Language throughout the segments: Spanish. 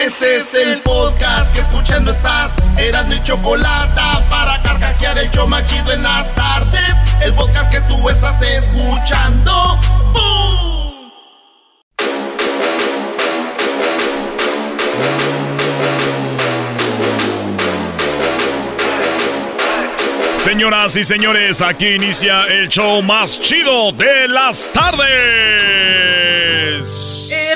Este es el podcast que escuchando estás. Eran mi chocolate para carcajear el yo machido en las tardes. El podcast que tú estás escuchando. ¡Bum! Señoras y señores, aquí inicia el show más chido de las tardes.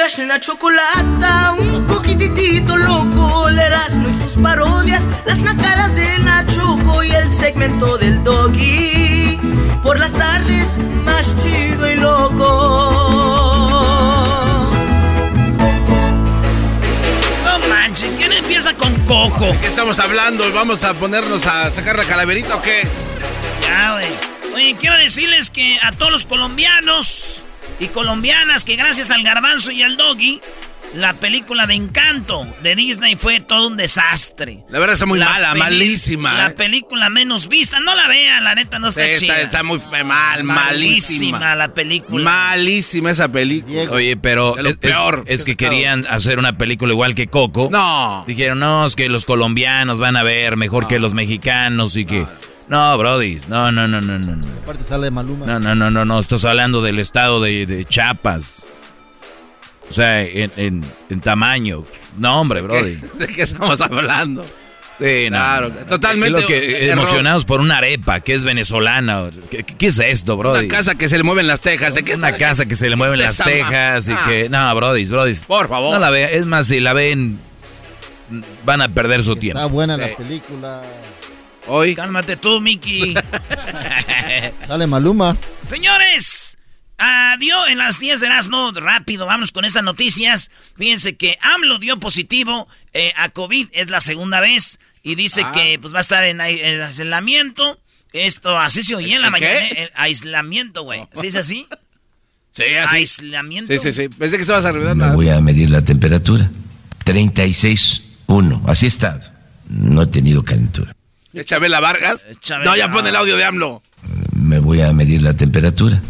Eras una chocolata, un poquitito loco. El Erasmo y sus parodias, las nacadas de Nachoco y el segmento del doggy. Por las tardes, más chido y loco. No manches, ¿quién empieza con Coco? ¿De qué estamos hablando? ¿Vamos a ponernos a sacar la calaverita o qué? Ya, güey. Oye, quiero decirles que a todos los colombianos y colombianas que gracias al garbanzo y al doggy, la película de Encanto de Disney fue todo un desastre. La verdad está muy La mala, malísima. La ¿eh? película menos vista, no la vean, la neta no está Sí, chida. está, está muy mal, malísima. Malísima la película. Malísima esa película. Oye, pero es, peor es que querían hacer una película igual que Coco. No. Dijeron, no, es que los colombianos van a ver mejor que los mexicanos y que... No, Brody, no, no, no, no, no. no. Aparte sale Maluma. No, no, no, no, no, estás hablando del estado de, de Chiapas. O sea, en, en- en tamaño. No, hombre, Brody. ¿De qué estamos hablando? Sí, no. Claro, no. totalmente Es lo que- emocionados por una arepa que es venezolana. ¿Qué, qué es esto, Brody? Una casa que se le mueven las tejas. ¿De qué Una está- casa que se le mueven ¿qué es las tejas y Ah, que... No, Brody, Brody. Por favor. No la vean. Es más, si la ven, van a perder su Está tiempo. buena Sí. la película. Hoy. Cálmate tú, Mickey. Sale Maluma. Señores, adiós en las 10 de Erasmo. Rápido, vamos con estas noticias. Fíjense que AMLO dio positivo eh, a COVID, es la segunda vez. Y dice Ah. que pues va a estar en, en aislamiento. Esto, así se oía en la ¿En mañana. eh, aislamiento, güey. ¿Sí es así? Sí, así. Aislamiento. Sí, sí, sí. Pensé que estabas arreglando Me voy a medir la temperatura. 36.1. Así he estado. No he tenido calentura. ¿Es Chabela Vargas? Chabela. No, ya pone el audio de AMLO. Me voy a medir la temperatura.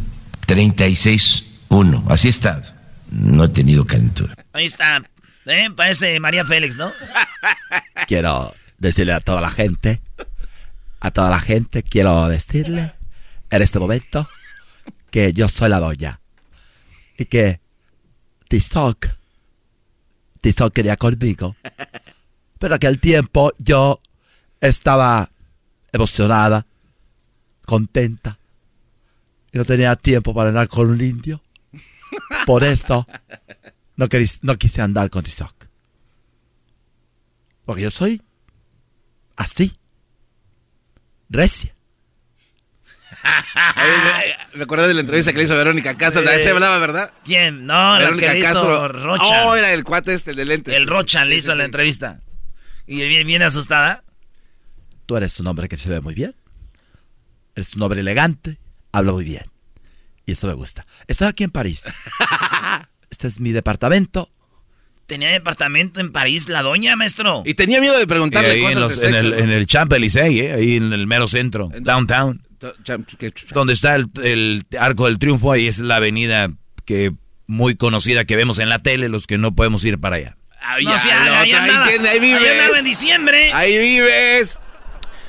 36.1. Así he estado. No he tenido calentura. Ahí está. ¿Eh? Parece María Félix, ¿no? quiero decirle a toda la gente, a toda la gente, quiero decirle en este momento que yo soy la doña. Y que Tizoc, Tizoc quería conmigo. Pero que al tiempo yo estaba emocionada, contenta. Y no tenía tiempo para andar con un indio. Por eso no, querí- no quise andar con Tizoc. Porque yo soy así. Recia. Me acordé de la entrevista que le hizo Verónica Castro. Sí. ¿De se hablaba, verdad? ¿Quién? No, la Verónica que le hizo Castro. Rocha. Oh, era el cuate este, el de lentes. El Rocha le hizo sí, la entrevista. Y viene, viene asustada. Tú eres un hombre que se ve muy bien. Eres un hombre elegante. Habla muy bien. Y eso me gusta. Estoy aquí en París. Este es mi departamento. Tenía departamento en París, la doña, maestro. Y tenía miedo de preguntarle ahí en, cosas los- de en el, en el Champs-Élysées, ¿eh? ahí en el mero centro, downtown, donde está el, el Arco del Triunfo, ahí es la avenida que muy conocida que vemos en la tele, los que no podemos ir para allá. Ya, ahí, ahí ahí andaba, ahí ahí andaba en vives. diciembre. Ahí vives.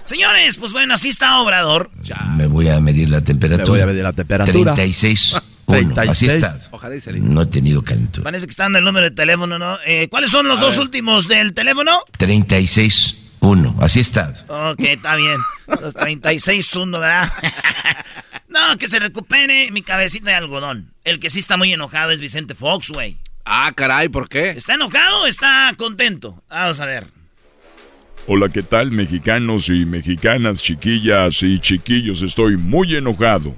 Señores, pues bueno, así está Obrador. Me voy a medir la temperatura. Me voy a medir la temperatura. 36.1. Así he 36. estado. Ojalá y se No he tenido calentura. Parece que está dando el número de teléfono, ¿no? Eh, ¿Cuáles son los A dos ver. últimos del teléfono? 36.1. Así he estado. Ok, está bien. Los 36-1, ¿verdad? no, que se recupere mi cabecita de algodón. El que sí está muy enojado es Vicente Fox, güey. Ah, caray, ¿por qué? ¿Está enojado o está contento? Vamos a ver. Hola, ¿qué tal mexicanos y mexicanas, chiquillas y chiquillos? Estoy muy enojado.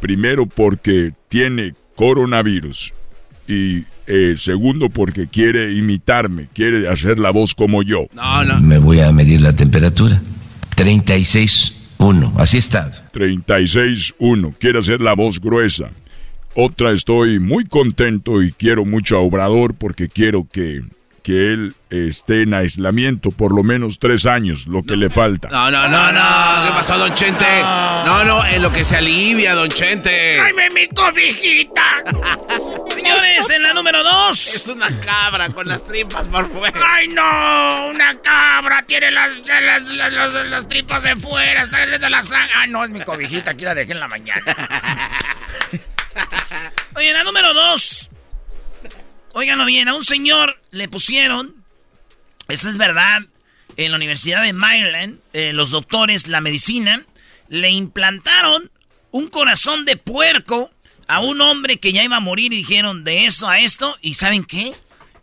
Primero porque tiene coronavirus. Y eh, segundo porque quiere imitarme, quiere hacer la voz como yo. No, no. Me voy a medir la temperatura. 36.1. Así estado. 36-1, quiere hacer la voz gruesa. Otra, estoy muy contento y quiero mucho a Obrador porque quiero que, que él esté en aislamiento por lo menos tres años, lo que le falta. No, no, no, no. ¿Qué pasó, don Chente? No, no, en lo que se alivia, don Chente. ¡Ay, mi cobijita! Señores, en la número dos. Es una cabra con las tripas por fuera. ¡Ay, no! Una cabra tiene las, las, las, tripas de fuera, está de la sangre. ¡Ay, no! Es mi cobijita, aquí la dejé en la mañana. Oye, en la número dos. Óiganlo bien, a un señor le pusieron, eso es verdad, en la Universidad de Maryland, eh, los doctores, la medicina, le implantaron un corazón de puerco a un hombre que ya iba a morir y dijeron de eso a esto, y ¿saben qué?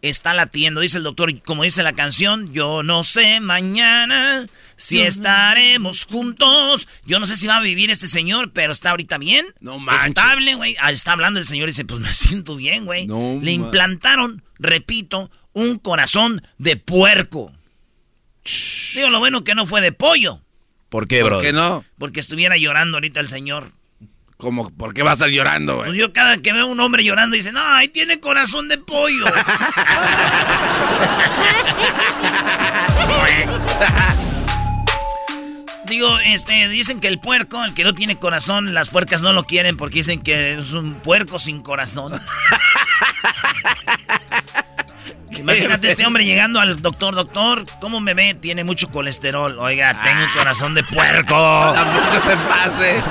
Está latiendo, dice el doctor, como dice la canción, yo no sé mañana si estaremos juntos. Yo no sé si va a vivir este señor, pero está ahorita bien. No manches. Estable, güey. Ah, está hablando el señor y dice, pues me siento bien, güey. Le implantaron, repito, un corazón de puerco. Digo, lo bueno que no fue de pollo. ¿Por qué, bro? ¿Por qué no? Porque estuviera llorando ahorita el señor. ¿Cómo? ¿Por qué va a estar llorando, güey? Pues yo cada que veo a un hombre llorando dice, no, ahí tiene corazón de pollo. Digo, este, dicen que el puerco, el que no tiene corazón, las puercas no lo quieren porque dicen que es un puerco sin corazón. Imagínate este hombre llegando al doctor, doctor, ¿cómo me ve? Tiene mucho colesterol. Oiga, tengo un corazón de puerco. Tampoco se pase.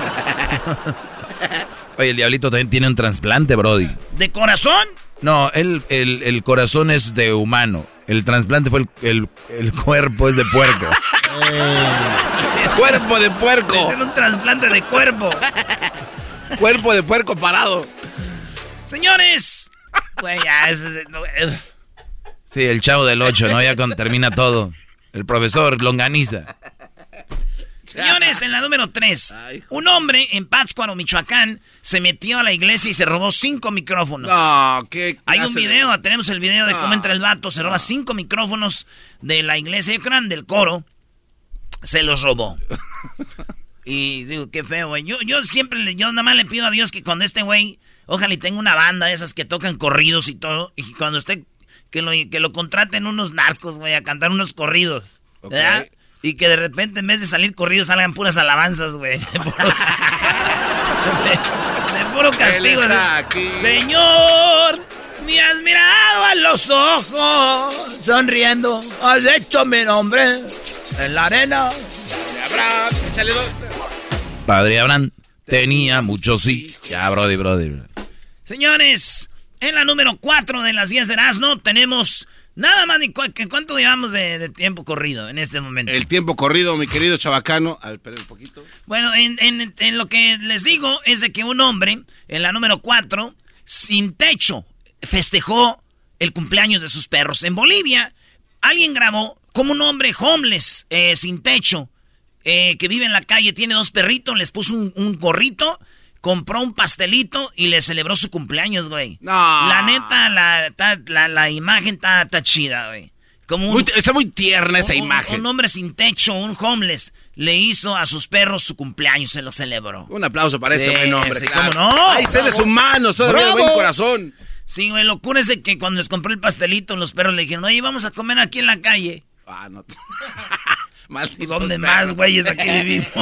Oye, el diablito también tiene un trasplante, Brody. ¿De corazón? No, el, el, corazón es de humano. El trasplante fue el, el, cuerpo es de puerco. es cuerpo de puerco. Es un trasplante de cuerpo. cuerpo de puerco parado. Señores. Sí, el chavo del 8, ¿no? Ya cuando termina todo. El profesor Longaniza. Señores, en la número 3, un hombre en Pátzcuaro, Michoacán, se metió a la iglesia y se robó cinco micrófonos. No, ¿qué Hay un video, tenemos el video de cómo entra el vato, se roba cinco micrófonos de la iglesia, yo del coro, se los robó. y digo, qué feo, güey. Yo, yo siempre, yo nada más le pido a Dios que cuando este güey, ojalá y tenga una banda de esas que tocan corridos y todo, y cuando esté, que lo, que lo contraten unos narcos, güey, a cantar unos corridos. ¿Verdad? Y que de repente en vez de salir corridos salgan puras alabanzas, güey. De puro, castigo. Señor, me has mirado a los ojos, sonriendo, has hecho mi nombre en la arena. Padre Abraham tenía mucho sí. Ya, Brody, Brody. Señores, en la número 4 de las 10 de Erasmo tenemos Nada más ni cuánto llevamos de, tiempo corrido en este momento. El tiempo corrido, mi querido chabacano. A ver, esperen un poquito. Bueno, en, lo que les digo es de que un hombre, en la número 4, sin techo, festejó el cumpleaños de sus perros. En Bolivia, alguien grabó como un hombre homeless, eh, sin techo, eh, que vive en la calle, tiene dos perritos, les puso un, un gorrito compró un pastelito y le celebró su cumpleaños, güey. No. La neta, la, la, imagen está, chida, güey. Como está muy tierna esa imagen. Un hombre sin techo, un homeless, le hizo a sus perros su cumpleaños, se lo celebró. Un aplauso para ese buen hombre, sí, ¿cómo no? Hay seres humanos, todavía buen corazón. Sí, güey, locura es de que cuando les compró el pastelito, los perros le dijeron, oye, vamos a comer aquí en la calle. Ah, no. ¿Y dónde más, güeyes, aquí vivimos?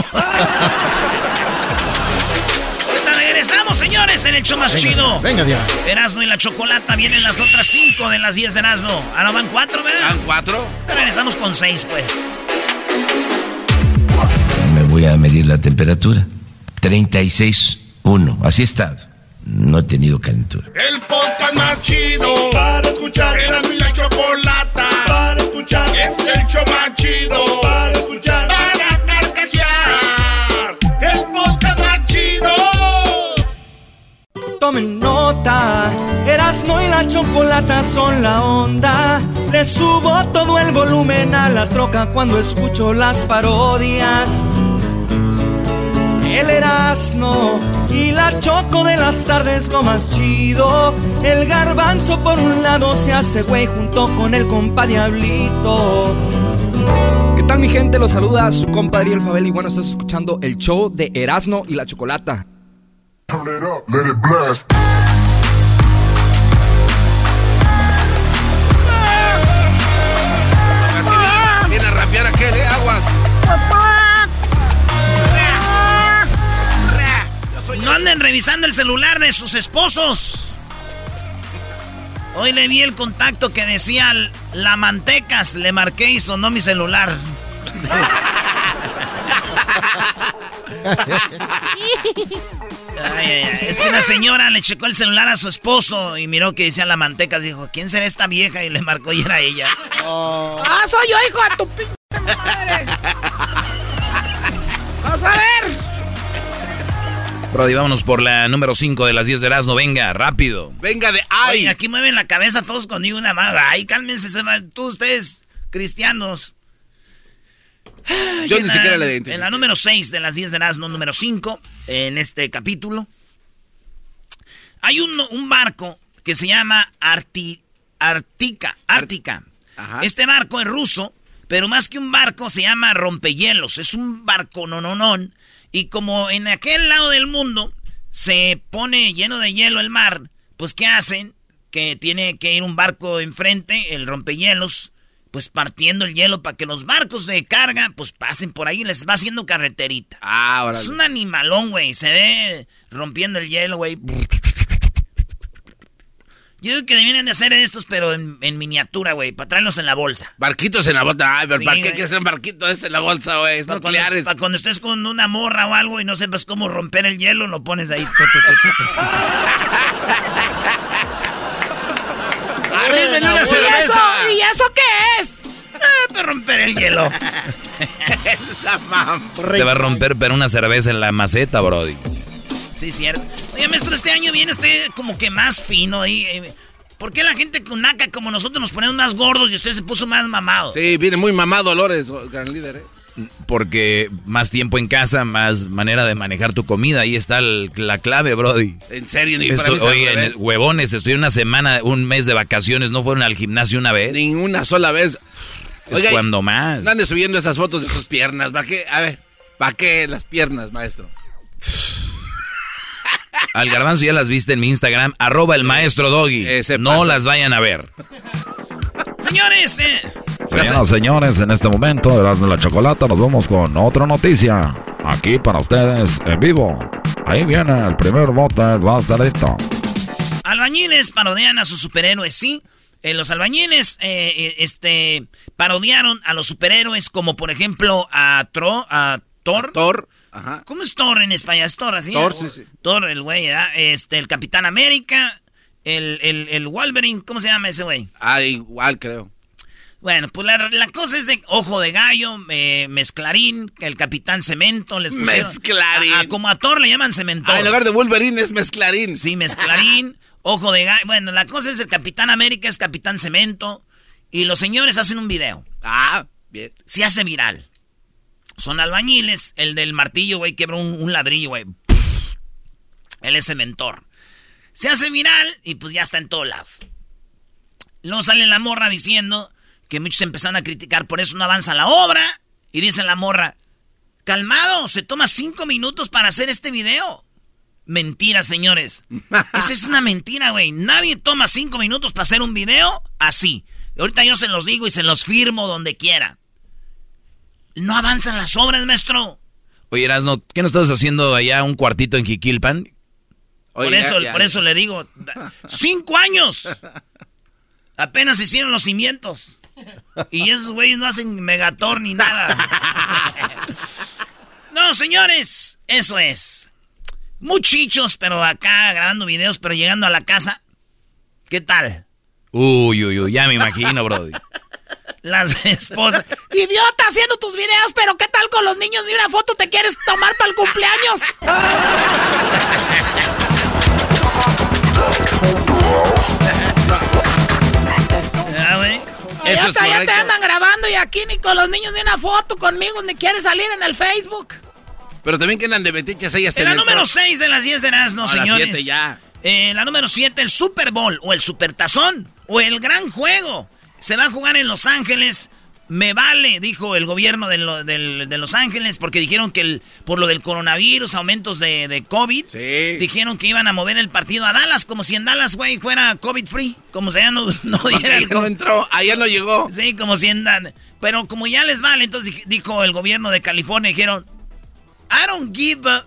regresamos, señores, en el show más chido. Venga, ya. Erasno y la chocolata vienen las otras cinco de las diez de Erasno. Ahora van cuatro, ¿verdad? Van cuatro. Regresamos con seis, pues. Me voy a medir la temperatura. 36.1. Así está. No he tenido calentura. El podcast más chido para escuchar. Erasno y la chocolata para escuchar. Es el show más chido para escuchar. tomen nota. Erasmo y la chocolata son la onda. Le subo todo el volumen a la troca cuando escucho las parodias. El Erasmo y la choco de las tardes lo más chido. El garbanzo por un lado se hace güey junto con el compa Diablito. ¿Qué tal mi gente? Los saluda su compadre El Fabel y bueno, estás escuchando el show de Erasmo y la Chocolata. Turn it up, let it blast. Sonando el celular de sus esposos. Hoy le vi el contacto que decía la mantecas, le marqué y sonó mi celular. Es que una señora le checó el celular a su esposo y miró que decía la mantecas. Dijo, ¿quién será esta vieja? Y le marcó y era ella. Oh. ¡Ah, soy yo, hijo de tu p madre! ¡Vas a ver! Brody, vámonos por la número 5 de las 10 de Erasmo. Venga, rápido. Venga de ay. Oye, aquí mueven la cabeza todos conmigo una más. Ay, cálmense, tú, ustedes, cristianos. Yo ni siquiera le identifico. En la número 6 de las 10 de Erasmo, número 5, en este capítulo, hay un, un barco que se llama Arti, Artica. Ártica. Este barco es ruso, pero más que un barco se llama rompehielos. Es un barco nononón y como en aquel lado del mundo se pone lleno de hielo el mar, pues ¿qué hacen? Que tiene que ir un barco enfrente, el rompehielos, pues partiendo el hielo para que los barcos de carga pues pasen por ahí y les va haciendo carreterita. Ah, ahora. Es un animalón, güey. Se ve rompiendo el hielo, güey. Yo digo que deberían de hacer estos, pero en, miniatura, güey, para traerlos en la bolsa. Barquitos en la bolsa. Ay, pero ¿para qué quieres un barquito ese en la bolsa, güey? Para cuando, para cuando estés con una morra o algo y no sepas cómo romper el hielo, lo pones ahí. ¡Arrímenle una cerveza! ¿Y eso qué es? Ah, para romper el hielo. Te va a romper pero una cerveza en la maceta, brody. Sí, cierto. Oye, maestro, este año viene usted como que más fino. Y, eh, ¿Por qué la gente con naca como nosotros nos ponemos más gordos y usted se puso más mamado? Sí, viene muy mamado, Dolores, gran líder, ¿eh? Porque más tiempo en casa, más manera de manejar tu comida. Ahí está la clave, Brody. En serio, ni para Oye, huevones, estoy una semana, un mes de vacaciones, ¿no fueron al gimnasio una vez? Ni una sola vez. Es cuando más. No andes subiendo esas fotos de sus piernas. ¿Para qué? A ver, ¿para qué las piernas, maestro? Al garbanzo ya las viste en mi Instagram, arroba el maestro Doggy. no las vayan a ver. Señores, eh. Señoras, señores, en este momento, de la chocolata, nos vamos con otra noticia. Aquí para ustedes, en vivo. Ahí viene el primer bote, va a estar listo. Albañiles parodian a sus superhéroes, ¿sí? Eh, los albañiles eh, este, parodiaron a los superhéroes como, por ejemplo, a, Tro, a Thor. Thor. ¿Cómo es Thor en España? ¿Es Thor así? Thor, sí, sí. Thor, el güey, Este, el Capitán América, el, el, el Wolverine, ¿cómo se llama ese güey? Ah, igual creo. Bueno, pues la, cosa es de Ojo de Gallo, eh, Mezclarín, el Capitán Cemento. Les mezclarín. como a Thor le llaman Cemento. Ah, en lugar de Wolverine es Mezclarín. Sí, Mezclarín, Ojo de Gallo. Bueno, la cosa es el Capitán América es Capitán Cemento. Y los señores hacen un video. Ah, bien. Se hace viral. Son albañiles. El del martillo, güey, quebra un, ladrillo, güey. Él es cementor. Se hace viral y pues ya está en todas lados. Luego sale la morra diciendo que muchos empezaron a criticar, por eso no avanza la obra. Y dice la morra, calmado, se toma cinco minutos para hacer este video. Mentira, señores. Esa es una mentira, güey. Nadie toma cinco minutos para hacer un video así. Ahorita yo se los digo y se los firmo donde quiera. No avanzan las obras, maestro. Oye, Erasno, ¿qué no estás haciendo allá un cuartito en Jiquilpan? por, eso, por eso le digo, cinco años. Apenas hicieron los cimientos. Y esos güeyes no hacen megator ni nada. No, señores, eso es. Muchichos, pero acá grabando videos, pero llegando a la casa. ¿Qué tal? Uy, uy, uy, ya me imagino, Brody. Las esposas. Idiota haciendo tus videos, pero ¿qué tal con los niños? Ni una foto te quieres tomar para el cumpleaños. Eso ya te andan grabando y aquí ni con los niños ni una foto conmigo ni quieres salir en el Facebook. Pero también quedan de betiches ellas en, la número 6 de las 10 de las, no, señores. La ya. Eh, la número 7, el Super Bowl o el Super Tazón o el Gran Juego. Se va a jugar en Los Ángeles. Me vale, dijo el gobierno de, Los Ángeles, porque dijeron que el, por lo del coronavirus, aumentos de, COVID, dijeron que iban a mover el partido a Dallas, como si en Dallas, güey, fuera COVID free, como si allá no, no diera el no entró, allá no llegó. Sí, como si en Pero como ya les vale, entonces dijo el gobierno de California, dijeron, I don't give a...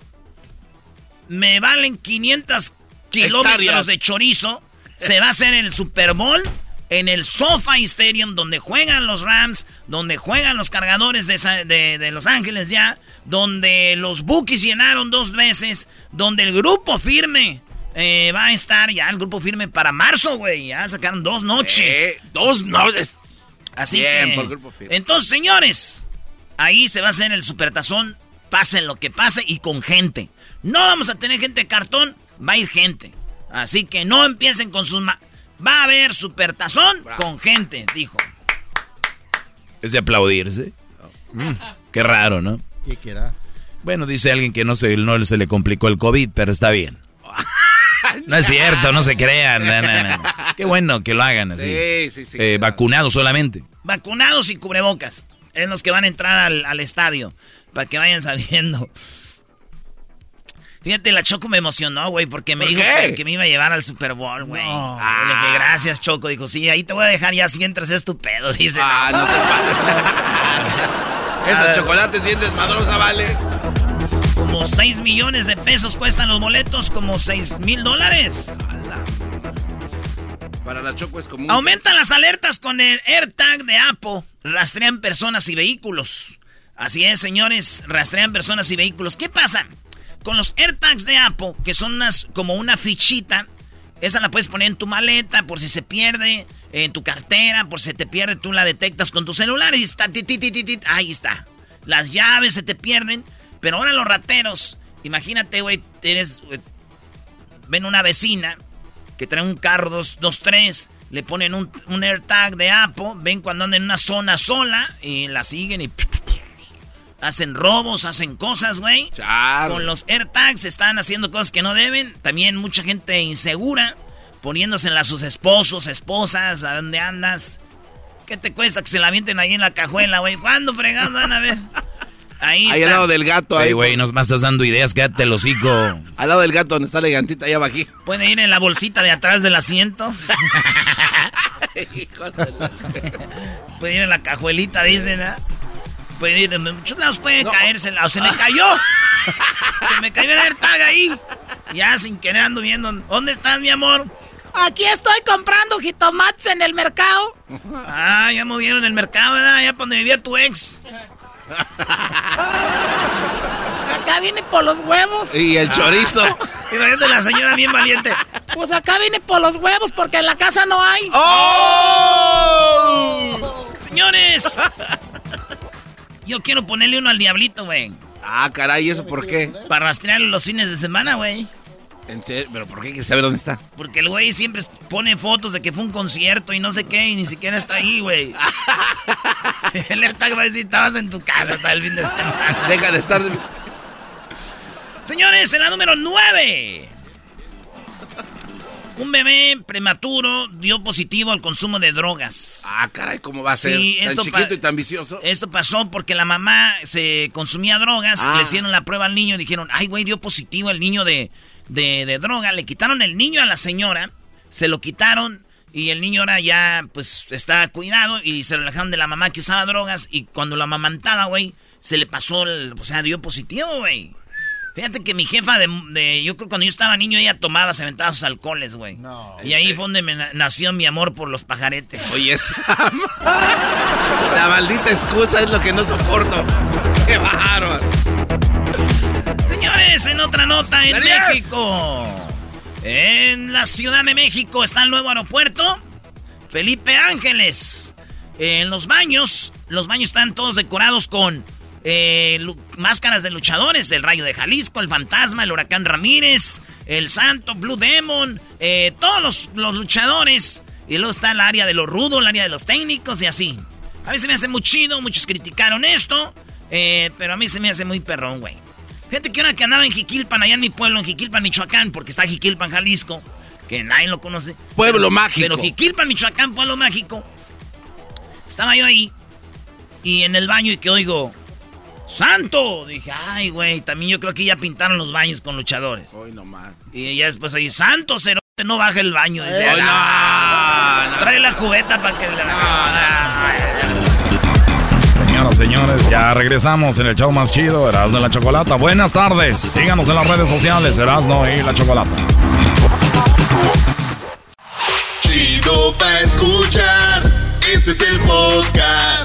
me valen 500 kilómetros de chorizo. Se va a hacer el Super Bowl en el SoFi Stadium, donde juegan los Rams, donde juegan los cargadores de, Sa- de- de Los Ángeles ya, donde los Bookies llenaron dos veces, donde el grupo firme eh, va a estar ya, el grupo firme para marzo, güey. Ya sacaron dos noches. Eh, dos noches. Así Bien, que. por Grupo Firme. Entonces, señores, ahí se va a hacer el supertazón, pase lo que pase y con gente. No vamos a tener gente de cartón, va a ir gente. Así que no empiecen con sus. ma- va a haber supertazón con gente, dijo. Es de aplaudirse. Mm, qué raro, ¿no? ¿Qué quiera? Bueno, dice alguien que no se, no se le complicó el COVID, pero está bien. No es cierto, no se crean. no, no, no. Qué bueno que lo hagan así. Sí, sí, sí, Eh, claro. Vacunados solamente. Vacunados y cubrebocas. Es los que van a entrar al, al estadio. Para que vayan sabiendo. Fíjate, la Choco me emocionó, güey, porque me ¿Por dijo que me iba a llevar al Super Bowl, güey. Ah, le dije, gracias, Choco. Dijo, sí, ahí te voy a dejar ya si entras es tu pedo. Dice, Ah, no te pases. Esa chocolate es bien desmadrosa, vale. Como 6 millones de pesos cuestan los boletos, como 6 mil dólares. Para la Choco es común. Aumentan las alertas con el AirTag de Apple. Rastrean personas y vehículos. Así es, señores, rastrean personas y vehículos. ¿Qué pasa? Con los AirTags de Apple, que son unas, como una fichita, esa la puedes poner en tu maleta por si se pierde, en tu cartera, por si te pierde, tú la detectas con tu celular y está, ti, ti, ti, ti, ti, ahí está. Las llaves se te pierden, pero ahora los rateros, imagínate, güey, eres, ven una vecina que trae un carro 2-3, le ponen un, un AirTag de Apple, ven cuando andan en una zona sola y la siguen y hacen robos, hacen cosas, güey. Con los AirTags están haciendo cosas que no deben. También mucha gente insegura, poniéndosela a sus esposos, esposas, a dónde andas. ¿Qué te cuesta que se la avienten ahí en la cajuela, güey? ¿Cuándo fregando van a ver? Ahí, Ahí al lado del gato. Ey, Ahí, güey, nos más estás dando ideas, quédate el hocico. Al lado del gato donde está la gigantita, allá abajo. Puede ir en la bolsita de atrás del asiento. Puede ir en la cajuelita, dicen, ¿ah? Puede ir, en muchos lados puede caerse. O se me cayó. se me cayó el AirTag ahí. Ya sin querer ando viendo. ¿Dónde estás, mi amor? Aquí estoy comprando jitomates en el mercado. Ah, ya movieron el mercado, ¿verdad? Ya para donde vivía tu ex. Acá viene por los huevos. Y el chorizo. Imagínate la señora bien valiente. Pues acá viene por los huevos porque en la casa no hay. ¡Oh! Señores. Yo quiero ponerle uno al diablito, güey. Ah, caray, ¿eso por qué? Para rastrearlo los fines de semana, güey. ¿En serio? ¿Pero por qué? ¿Quieres saber dónde está? Porque el güey siempre pone fotos de que fue un concierto y no sé qué, y ni siquiera está ahí, güey. el AirTag va a decir, estabas en tu casa hasta el fin de semana. Deja de estar... Señores, en la número 9. Un bebé prematuro dio positivo al consumo de drogas. Ah, caray, ¿cómo va a ser? Sí, tan esto chiquito y tan vicioso. Esto pasó porque la mamá se consumía drogas, Ah. le hicieron la prueba al niño y dijeron, ay, güey, dio positivo el niño de, de, de droga. Le quitaron el niño a la señora, se lo quitaron y el niño ahora ya, pues, está cuidado y se lo alejaron de la mamá que usaba drogas y cuando la amamantaba, güey, se le pasó, el, o sea, dio positivo, güey. Fíjate que mi jefa de, de- yo creo que cuando yo estaba niño ella tomaba, se aventaba sus alcoholes, güey. Y ahí fue donde me na- nació mi amor por los pajaretes. Oye, Sam. La maldita excusa es lo que no soporto. ¡Qué bárbaro! Señores, en otra nota en. México. En la Ciudad de México está el nuevo aeropuerto. Felipe Ángeles. En los baños, los baños están todos decorados con eh, máscaras de luchadores. El Rayo de Jalisco, el Fantasma, el Huracán Ramírez, el Santo, Blue Demon, eh, todos los, los luchadores. Y luego está el área de los rudos, el área de los técnicos y así. A mí se me hace muy chido, muchos criticaron esto, eh, pero a mí se me hace muy perrón, güey. Fíjate que ahora que andaba en Jiquilpan, allá en mi pueblo, en Jiquilpan, Michoacán, porque está Jiquilpan, Jalisco, que nadie lo conoce. Pueblo Pero- mágico. Pero Jiquilpan, Michoacán, pueblo mágico. Estaba yo ahí, y en el baño, y que oigo, ¡Santo! Dije, ay, güey, también yo creo que ya pintaron los baños con luchadores. Hoy nomás. Y ya después oí, ¡Santo, cerote, no baja el baño! Dice, Hoy "Ah, no, no. Trae la cubeta para que... Señoras, señores. señores, ya regresamos en el show más chido, Erasmo y la Chocolata. Buenas tardes, síganos en las redes sociales, Erasmo y la Chocolata. Chido pa' escuchar, este es el podcast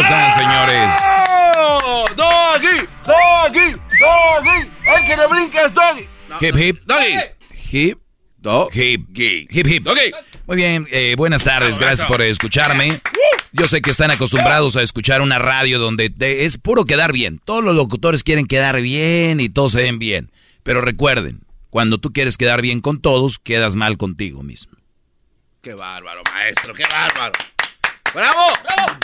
están, señores? ¡Oh! ¡Doggy! ¡Doggy! ¡Doggy! ¡El que no brinca es Doggy! Hip, hip. ¡Doggy! Hip. Hip. Hip, hip. Muy bien, eh, buenas tardes, gracias por escucharme. Yo sé que están acostumbrados a escuchar una radio donde te- es puro quedar bien. Todos los locutores quieren quedar bien y todos se ven bien. Pero recuerden, cuando tú quieres quedar bien con todos, quedas mal contigo mismo. ¡Qué bárbaro, maestro! ¡Qué bárbaro! ¡Bravo!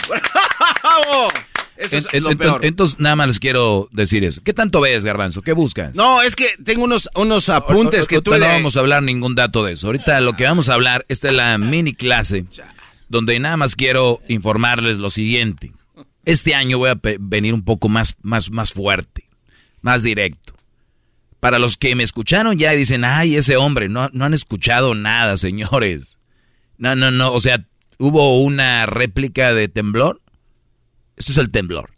¡Bravo! Eso es En- lo en- peor. Entonces, nada más les quiero decir eso. ¿Qué tanto ves, Garbanzo? ¿Qué buscas? No, es que tengo unos, unos apuntes que Ahorita tuve no de... vamos a hablar ningún dato de eso. Ahorita lo que vamos a hablar, esta es la mini clase, donde nada más quiero informarles lo siguiente. Este año voy a venir un poco más, más, más fuerte, más directo. Para los que me escucharon ya y dicen, ay, ese hombre, no, no han escuchado nada, señores. No, no, no, o sea, hubo una réplica de temblor. Esto es el temblor.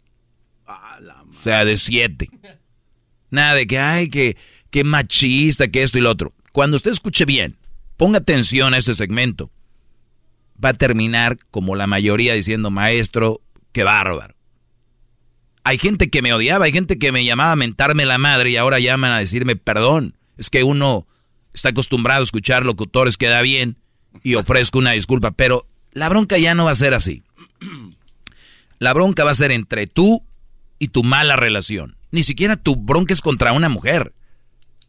O sea, de siete. Nada de que, ay, que, que machista, que esto y lo otro. Cuando usted escuche bien, ponga atención a este segmento. Va a terminar como la mayoría diciendo, maestro, qué bárbaro. Hay gente que me odiaba, hay gente que me llamaba a mentarme la madre y ahora llaman a decirme perdón. Es que uno está acostumbrado a escuchar locutores que da bien y ofrezco una disculpa, pero la bronca ya no va a ser así. La bronca va a ser entre tú y tu mala relación. Ni siquiera tu bronca es contra una mujer.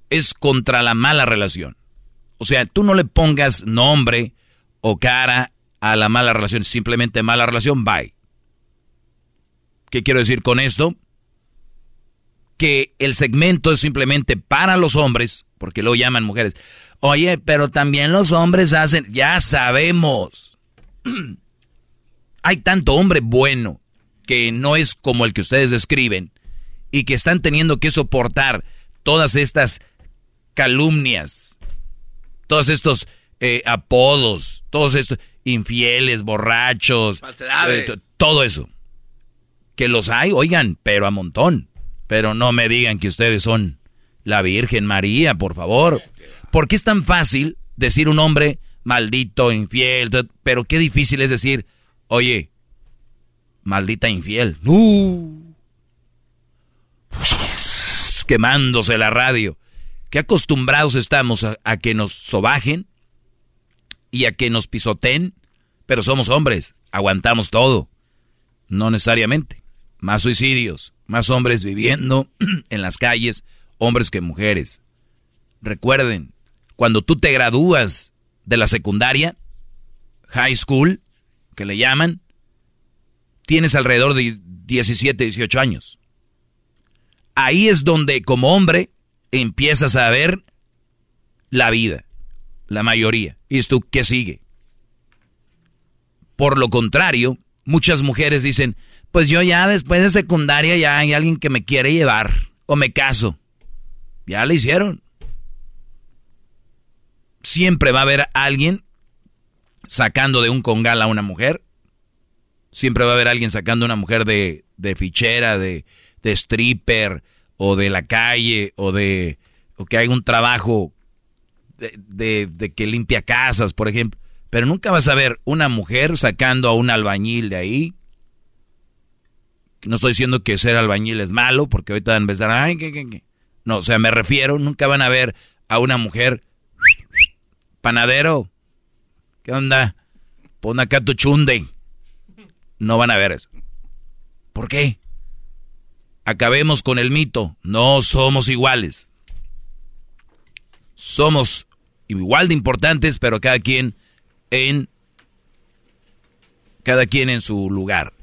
Es contra la mala relación. O sea, tú no le pongas nombre o cara a la mala relación. Simplemente mala relación, bye. ¿Qué quiero decir con esto? Que el segmento es simplemente para los hombres, porque lo llaman mujeres. Oye, pero también los hombres hacen, ya sabemos. Hay tanto hombre bueno que no es como el que ustedes describen y que están teniendo que soportar todas estas calumnias, todos estos eh, apodos, todos estos infieles, borrachos, Falsedades. eh, todo eso. Que los hay, oigan, pero a montón. Pero no me digan que ustedes son la Virgen María, por favor. ¿Por qué es tan fácil decir un hombre maldito, infiel? Pero qué difícil es decir, oye, maldita infiel. ¡Uh! Quemándose la radio. Qué acostumbrados estamos a, a que nos sobajen y a que nos pisoteen, pero somos hombres, aguantamos todo. No necesariamente. Más suicidios, más hombres viviendo en las calles, hombres que mujeres. Recuerden, cuando tú te gradúas de la secundaria, high school, que le llaman, tienes alrededor de 17, 18 años. Ahí es donde como hombre empiezas a ver la vida, la mayoría. ¿Y esto qué sigue? Por lo contrario, muchas mujeres dicen, pues yo ya después de secundaria ya hay alguien que me quiere llevar o me caso. Ya le hicieron. Siempre va a haber alguien sacando de un congal a una mujer. Siempre va a haber alguien sacando a una mujer de, de fichera, de, de stripper, o de la calle, o de o que hay un trabajo de, de- que limpia casas, por ejemplo. Pero nunca vas a ver una mujer sacando a un albañil de ahí. No estoy diciendo que ser albañil es malo, porque ahorita van a empezar, ay, ¿qué, qué, qué? No, o sea, me refiero, nunca van a ver a una mujer panadero. ¿Qué onda? Pon acá tu chunde. No van a ver eso. ¿Por qué? Acabemos con el mito. No somos iguales. Somos igual de importantes, pero cada quien en Cada quien en su lugar.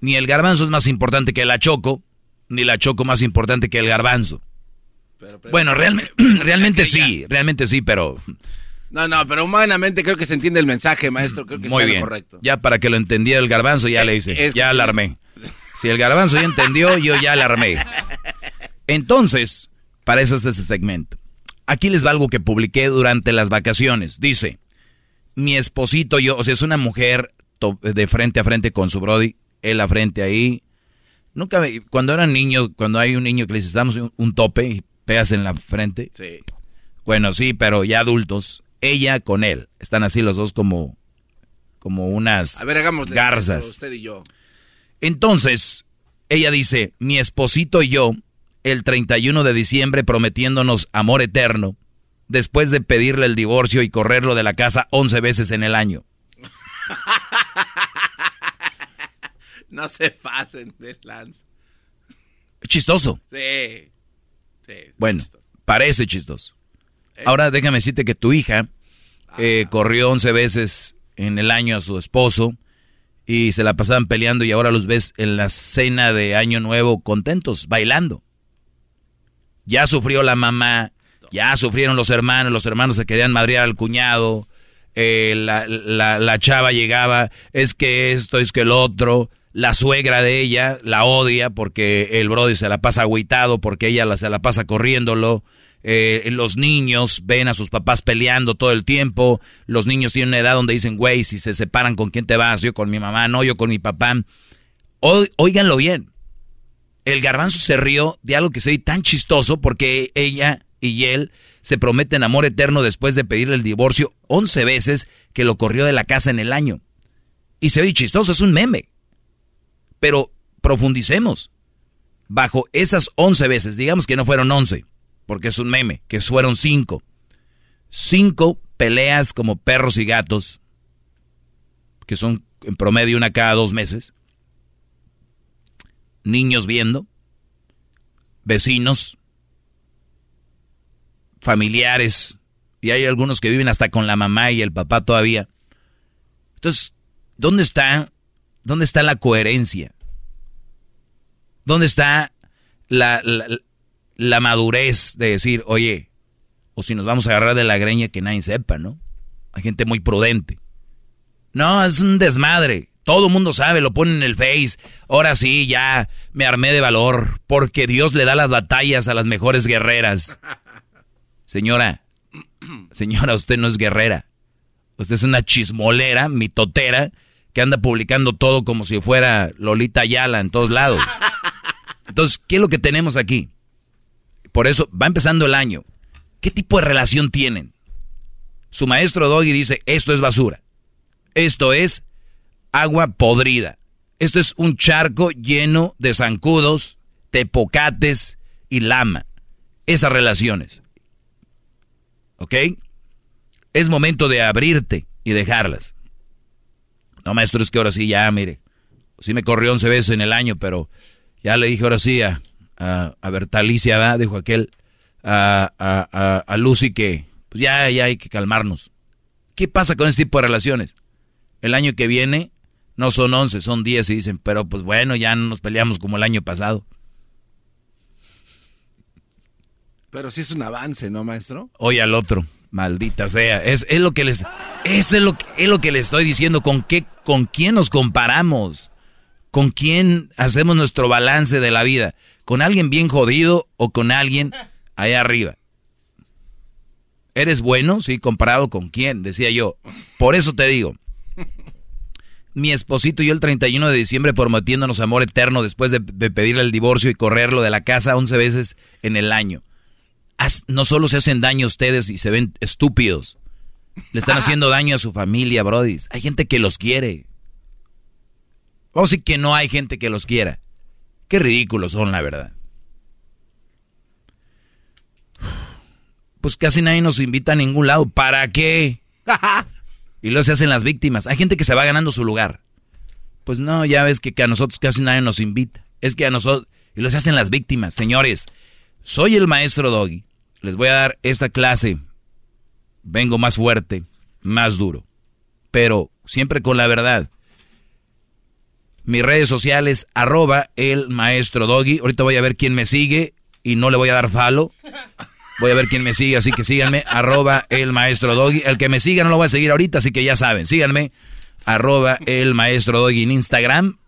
Ni el garbanzo es más importante que la choco, ni la choco más importante que el garbanzo. bueno, realmente, realmente sí, realmente sí, pero... No, no, pero humanamente creo que se entiende el mensaje, maestro. Creo que Muy está bien. correcto. Ya para que lo entendiera el garbanzo, ya le hice. ya alarmé. Si el garbanzo ya entendió, yo ya alarmé. Entonces, para eso es ese segmento. Aquí les va algo que publiqué durante las vacaciones. Dice, mi esposito yo, o sea, es una mujer de frente a frente con su brody, él a frente ahí. Nunca, me- cuando eran niños, cuando hay un niño que le dices, damos un, un tope y pegas en la frente. Sí. Bueno, sí, pero ya adultos. Ella con él. Están así los dos como, como unas A ver, hagámosle. garzas. Usted y yo. Entonces, ella dice, mi esposito y yo, el 31 de diciembre prometiéndonos amor eterno, después de pedirle el divorcio y correrlo de la casa 11 veces en el año. No se pasen de lanza. Chistoso. Sí. Sí. Bueno, parece chistoso. Ahora déjame decirte que tu hija eh, corrió 11 veces en el año a su esposo y se la pasaban peleando y ahora los ves en la cena de Año Nuevo contentos, bailando. Ya sufrió la mamá, ya sufrieron los hermanos, los hermanos se querían madrear al cuñado, eh, la, la- la chava llegaba, es que esto, es que el otro, la suegra de ella la odia porque el brody se la pasa agüitado, porque ella la- se la pasa corriéndolo, eh, los niños ven a sus papás peleando todo el tiempo, los niños tienen una edad donde dicen, güey, si se separan, ¿con quién te vas? Yo con mi mamá, no, yo con mi papá. O- óiganlo bien. El garbanzo se rió de algo que se tan chistoso porque ella y él se prometen amor eterno después de pedirle el divorcio 11 veces que lo corrió de la casa en el año. Y se oye chistoso, es un meme. Pero profundicemos. Bajo esas 11 veces, digamos que no fueron 11, porque es un meme, que fueron 5. 5 peleas como perros y gatos, que son en promedio una cada dos meses niños viendo, vecinos, familiares, y hay algunos que viven hasta con la mamá y el papá todavía. Entonces, ¿dónde está, dónde está la coherencia? ¿Dónde está la, la, la madurez de decir, oye, o si nos vamos a agarrar de la greña que nadie sepa, ¿no? Hay gente muy prudente. No, es un desmadre. Todo el mundo sabe, lo ponen en el Face. Ahora sí, ya me armé de valor, porque Dios le da las batallas a las mejores guerreras. Señora, señora, usted no es guerrera. Usted es una chismolera, mitotera, que anda publicando todo como si fuera Lolita Ayala en todos lados. Entonces, ¿qué es lo que tenemos aquí? Por eso va empezando el año. ¿Qué tipo de relación tienen? Su maestro Doggy dice, esto es basura. Esto es agua podrida. Esto es un charco lleno de zancudos, tepocates y lama. Esas relaciones. ¿Ok? Es momento de abrirte y dejarlas. No, maestro, es que ahora sí, ya, mire. Sí me corrió 11 veces en el año, pero ya le dije ahora sí a, a, a Bertalicia, ¿verdad? Dijo aquel, a, a, Lucy que pues ya, ya hay que calmarnos. ¿Qué pasa con este tipo de relaciones? El año que viene no son 11, son 10 y dicen, pero pues bueno, ya no nos peleamos como el año pasado. Pero sí es un avance, ¿no, maestro? Oye al otro, maldita sea. Es, es lo que les, es lo, que- es lo que les estoy diciendo. ¿Con qué, con quién nos comparamos? ¿Con quién hacemos nuestro balance de la vida? ¿Con alguien bien jodido o con alguien allá arriba? ¿Eres bueno? Sí, comparado con quién, decía yo. Por eso te digo. Mi esposito y yo el 31 de diciembre prometiéndonos amor eterno después de, pedirle el divorcio y correrlo de la casa 11 veces en el año. No solo se hacen daño ustedes y se ven estúpidos. Le están haciendo daño a su familia, Brody. Hay gente que los quiere. Vamos a decir que no hay gente que los quiera. Qué ridículos son, la verdad. Pues casi nadie nos invita a ningún lado. ¿Para qué? y luego se hacen las víctimas. Hay gente que se va ganando su lugar. Pues no, ya ves que, que a nosotros casi nadie nos invita. Es que a nosotros... Y luego se hacen las víctimas. Señores, soy el maestro Doggy. Les voy a dar esta clase. Vengo más fuerte, más duro. Pero siempre con la verdad. Mis redes sociales, arroba el maestro Doggy. Ahorita voy a ver quién me sigue y no le voy a dar falo. Voy a ver quién me sigue, así que síganme, arroba el maestro Doggy. El que me siga no lo voy a seguir ahorita, así que ya saben, síganme, arroba el maestro Doggy en Instagram,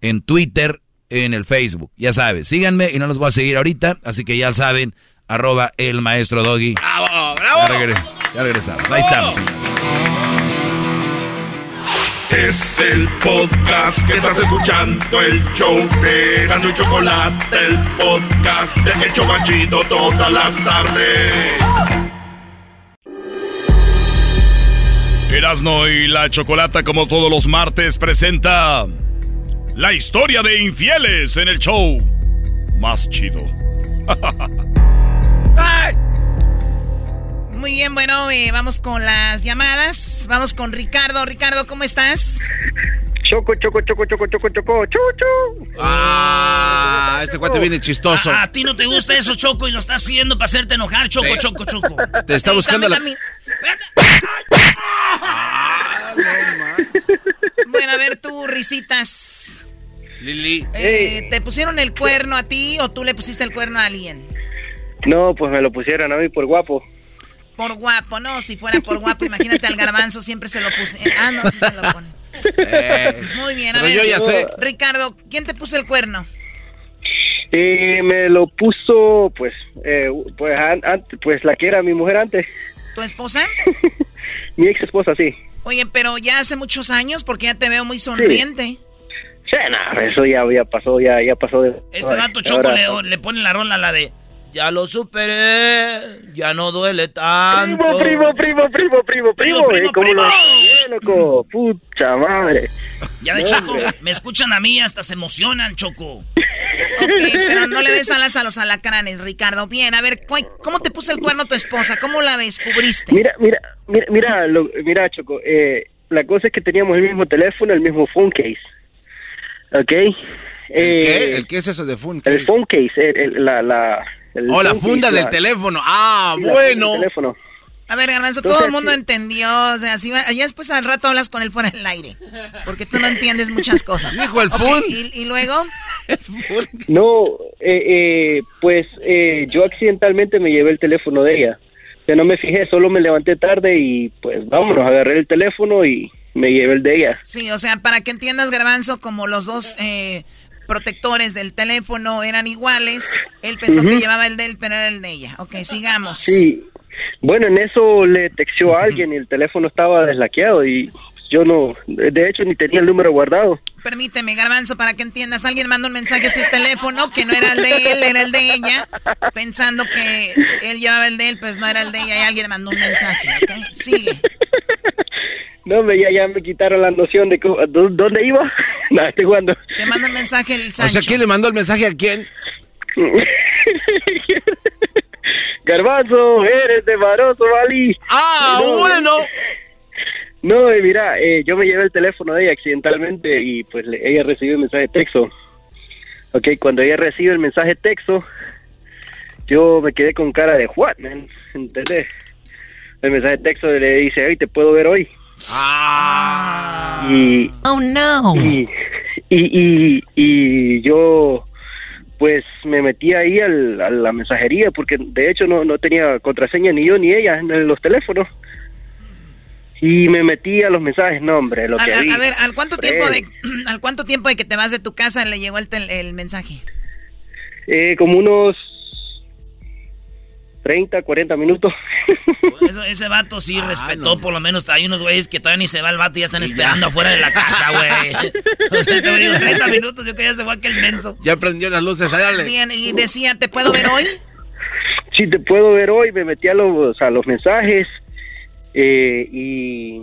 en Twitter, en el Facebook. Ya saben, síganme y no los voy a seguir ahorita, así que ya saben, arroba el maestro Doggy. ¡Bravo, bravo! Ya, regresamos, ahí estamos. Es el podcast que estás escuchando, el show de Gano y Chocolate, el podcast de Hecho Banchito todas las tardes. Erasno y la Chocolata, como todos los martes, presenta la historia de infieles en el show más chido. Muy bien, bueno, eh, vamos con las llamadas. Vamos con Ricardo. Ricardo, ¿cómo estás? Choco, choco, choco, choco, choco, choco, chuchu. Ah, este cuate viene chistoso. A, a ti no te gusta eso, Choco, y lo estás haciendo para hacerte enojar, Choco, Sí. Choco, Choco. Te está buscando la... Bueno, a ver, tú, risitas. Lili. Eh, ¿Te pusieron el cuerno a ti o tú le pusiste el cuerno a alguien? No, pues me lo pusieron a mí por guapo. Por guapo, no, si fuera por guapo, imagínate al garbanzo, siempre se lo puse. Ah, no, sí se lo pone. Eh, Muy bien, a pero ver. yo ya sé. Ricardo, ¿quién te puso el cuerno? Y me lo puso, pues, eh, pues, an- an- pues la que era mi mujer antes. ¿Tu esposa? Mi ex esposa, sí. Oye, pero ya hace muchos años, porque ya te veo muy sonriente. Sí, no, eso ya, ya pasó, ya, ya pasó. De, Este vato Choco Ahora- le, le pone la rola la de Ya lo superé, ya no duele tanto. Primo, primo, primo, primo, primo, primo, primo, eh, ¿cómo primo. lo bien, loco? Pucha madre. Ya de Choco, me escuchan a mí, hasta se emocionan, Choco. Ok, pero no le des alas a los alacranes, Ricardo. Bien, a ver, ¿cu- ¿cómo te puso el cuerno tu esposa? ¿Cómo la descubriste? Mira, mira, mira, mira, lo- mira, Choco, eh, la cosa es que teníamos el mismo teléfono, el mismo phone case. ¿Ok? ¿El Eh, qué? ¿El qué es eso de phone case? El phone case, el- el- la, la... el Oh, la funda del teléfono. Ah, sí, bueno. teléfono. A ver, Garbanzo, Entonces, todo el mundo sí. entendió. O sea, si va, ya después al rato hablas con él fuera del aire. Porque tú no entiendes muchas cosas. Dijo el Ok, phone. ¿y, y luego? No, eh, eh, pues eh, yo accidentalmente me llevé el teléfono de ella. Ya no me fijé, solo me levanté tarde y pues vámonos, agarré el teléfono y me llevé el de ella. Sí, o sea, para que entiendas, Garbanzo, como los dos eh, protectores del teléfono eran iguales, él pensó que llevaba el de él, pero era el de ella. Ok, sigamos. Sí, bueno, en eso le texteó a alguien y el teléfono estaba deslaqueado y yo no, de hecho ni tenía el número guardado. Permíteme, Garbanzo, para que entiendas. Alguien mandó un mensaje a ese teléfono que no era el de él, era el de ella, pensando que él llevaba el de él, pues no era el de ella y alguien mandó un mensaje, ¿ok? Sigue. No, me, ya, ya me quitaron la noción de cómo- dó- dónde iba. no, estoy jugando. Te manda un mensaje el O Sancho. sea, ¿quién le mandó el mensaje a quién? Garbanzo, eres de Maroso, Vali. Ah, No, bueno. No, eh, mira, eh, yo me llevé el teléfono de ella accidentalmente y pues le- ella recibió el mensaje de texto. Ok, cuando ella recibe el mensaje de texto, yo me quedé con cara de what, man, ¿entendés? El mensaje de texto le dice, hey, te puedo ver hoy. Ah. Y, Oh, no. y, y, y, y yo pues me metí ahí al- a la mensajería porque de hecho no, no tenía contraseña ni yo ni ella en los teléfonos. Y me metí a los mensajes, no hombre, lo Al- que vi. a ver, ¿al cuánto tiempo de al cuánto tiempo de que te vas de tu casa le llegó el, tel- el mensaje? Eh, como unos 30, 40 minutos. Eso- ese vato sí respetó, por lo menos hay unos güeyes que todavía ni se va el vato y ya están esperando afuera de la casa, güey. O sea, este güey dijo 30 minutos, yo que ya se fue aquel menso. Ya prendió las luces, a darle. Bien, y decía, ¿te puedo ver hoy? Sí, te puedo ver hoy, me metí a los, a los mensajes eh, y...